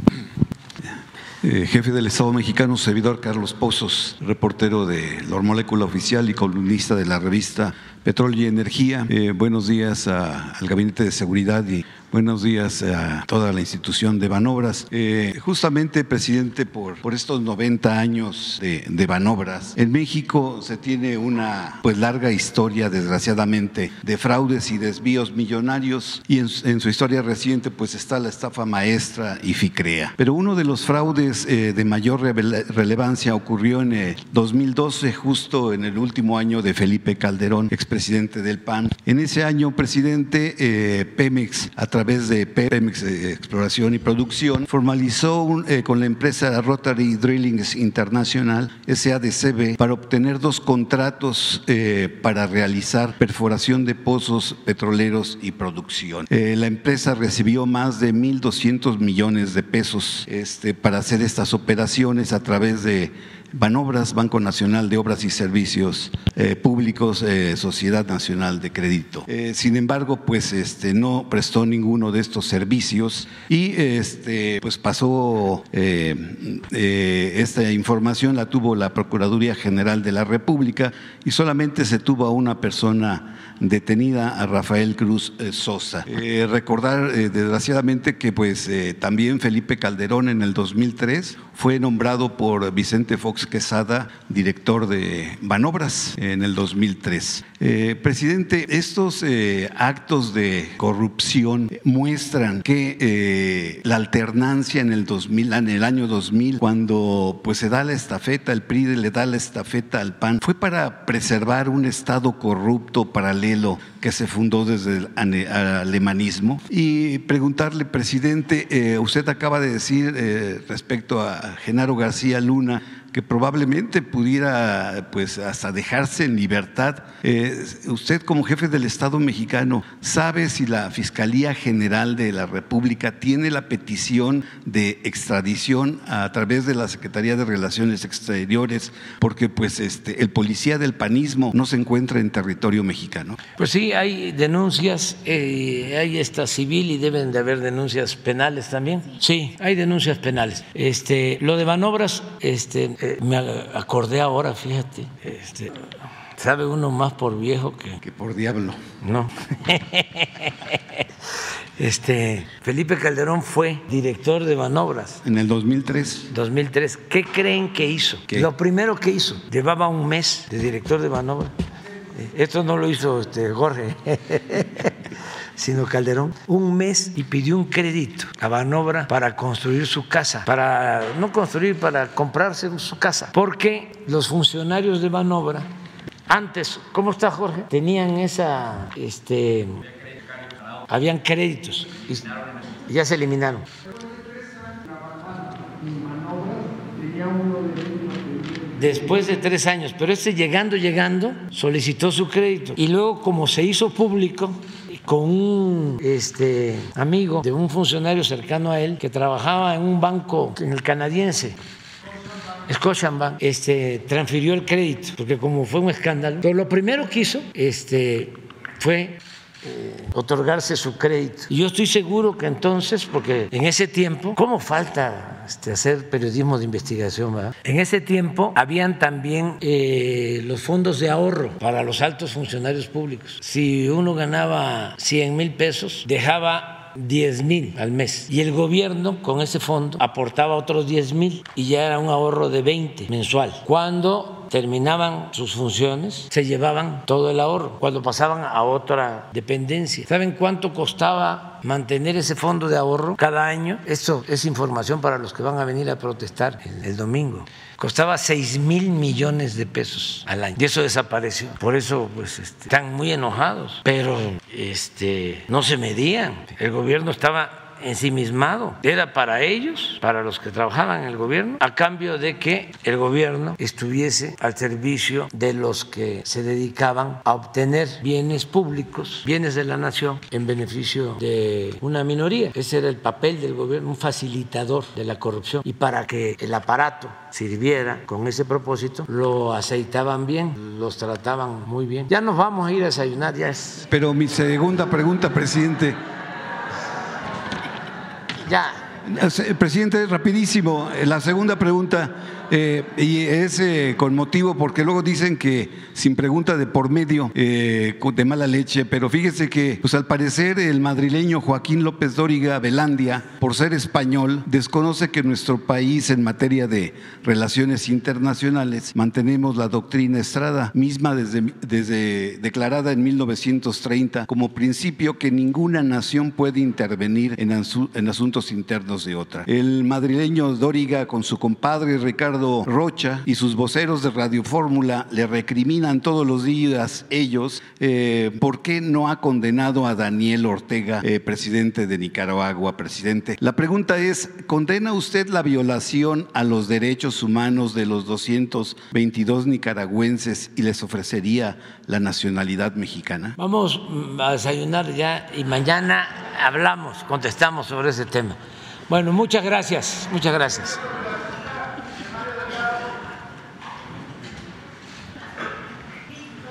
Speaker 25: Eh, jefe del Estado mexicano, servidor Carlos Pozos, reportero de La Molécula Oficial y columnista de la revista Petróleo y Energía. Buenos días al Gabinete de Seguridad y buenos días a toda la institución de Banobras. Eh, justamente, presidente, por, estos 90 años de, de Banobras, en México se tiene una pues larga historia, desgraciadamente, de fraudes y desvíos millonarios y en, su- historia reciente pues está la estafa maestra y FICREA. Pero uno de los fraudes eh, de mayor relevancia ocurrió en el 2012, justo en el último año de Felipe Calderón, expresidente del PAN. En ese año, presidente, eh, Pemex, a través de Pemex Exploración y Producción, formalizó eh, con la empresa Rotary Drillings International, SADCB, para obtener dos contratos eh, para realizar perforación de pozos petroleros y producción. Eh, la empresa recibió más de 1.200 millones de pesos este, para hacer estas operaciones a través de Banobras, Banco Nacional de Obras y Servicios eh, Públicos, eh, Sociedad Nacional de Crédito. Eh, sin embargo, pues este, no prestó ninguno de estos servicios y este, pues pasó esta información, la tuvo la Procuraduría General de la República y solamente se tuvo a una persona detenida, a Rafael Cruz eh, Sosa. Eh, recordar eh, desgraciadamente que pues eh, también Felipe Calderón en el 2003 fue nombrado por Vicente Fox Quesada director de Banobras en el 2003. Eh, presidente, estos actos de corrupción muestran que la alternancia en el 2000, en el año 2000, cuando pues se da la estafeta, el PRI le da la estafeta al PAN, fue para preservar un estado corrupto paralelo que se fundó desde el alemanismo. Y preguntarle, presidente, eh, usted acaba de decir eh, respecto a Genaro García Luna que probablemente pudiera pues hasta dejarse en libertad. Eh, usted como jefe del Estado mexicano, ¿sabe si la Fiscalía General de la República tiene la petición de extradición a través de la Secretaría de Relaciones Exteriores? Porque pues este, el policía del panismo no se encuentra en territorio mexicano.
Speaker 1: Pues sí, hay denuncias, eh, hay esta civil y deben de haber denuncias penales también. Sí, hay denuncias penales. Este, lo de Banobras, este, eh, me acordé ahora, fíjate, este, sabe uno más por viejo que,
Speaker 25: que por diablo.
Speaker 1: No. Este, Felipe Calderón fue director de Banobras.
Speaker 25: En el 2003.
Speaker 1: 2003. ¿Qué creen que hizo?
Speaker 25: ¿Qué?
Speaker 1: Lo primero que hizo, llevaba un mes de director de Banobras. Esto no lo hizo este Jorge, sino Calderón. Un mes y pidió un crédito a Banobra para construir su casa, para no construir, para comprarse su casa, porque los funcionarios de Banobra antes, ¿cómo está Jorge? Tenían esa, este, habían créditos y ya se eliminaron. Después de tres años, pero este llegando, llegando, solicitó su crédito. Y luego, como se hizo público, con un este, amigo de un funcionario cercano a él que trabajaba en un banco en el canadiense, Scotiabank este, transfirió el crédito, porque como fue un escándalo, pero lo primero que hizo este, fue otorgarse su crédito. Y yo estoy seguro que entonces, porque en ese tiempo, ¿cómo falta este, hacer periodismo de investigación? En ese tiempo habían también eh, los fondos de ahorro para los altos funcionarios públicos. Si uno ganaba 100 mil pesos, dejaba 10 mil al mes. Y el gobierno con ese fondo aportaba otros 10 mil y ya era un ahorro de 20 mensual. Cuando terminaban sus funciones, se llevaban todo el ahorro. Cuando pasaban a otra dependencia, ¿saben cuánto costaba mantener ese fondo de ahorro cada año? Esto es información para los que van a venir a protestar el domingo costaba 6 mil millones de pesos al año. Y eso desapareció. Por eso, pues, este, están muy enojados. Pero este, no se medían. El gobierno estaba ensimismado. Era para ellos, para los que trabajaban en el gobierno, a cambio de que el gobierno estuviese al servicio de los que se dedicaban a obtener bienes públicos, bienes de la nación, en beneficio de una minoría. Ese era el papel del gobierno, un facilitador de la corrupción. Y para que el aparato sirviera con ese propósito, lo aceitaban bien, los trataban muy bien. Ya nos vamos a ir a desayunar, ya es.
Speaker 25: Pero mi segunda pregunta, presidente.
Speaker 1: Ya.
Speaker 25: Presidente, rapidísimo. La segunda pregunta, eh, y es eh, con motivo, porque luego dicen que sin pregunta de por medio, eh, de mala leche, pero fíjese que, pues al parecer, el madrileño Joaquín López Dóriga Velandia, por ser español, desconoce que nuestro país, en materia de relaciones internacionales, mantenemos la doctrina Estrada, misma desde, desde declarada en 1930 como principio que ninguna nación puede intervenir en, asu- en asuntos internos de otra. El madrileño Dóriga, con su compadre Ricardo Rocha y sus voceros de Radio Fórmula, le recriminan todos los días ellos eh, por qué no ha condenado a Daniel Ortega, eh, presidente de Nicaragua, presidente. La pregunta es, ¿condena usted la violación a los derechos humanos de los 222 nicaragüenses y les ofrecería la nacionalidad mexicana?
Speaker 1: Vamos mm, a desayunar ya y mañana hablamos, contestamos sobre ese tema. Bueno, muchas gracias, muchas gracias.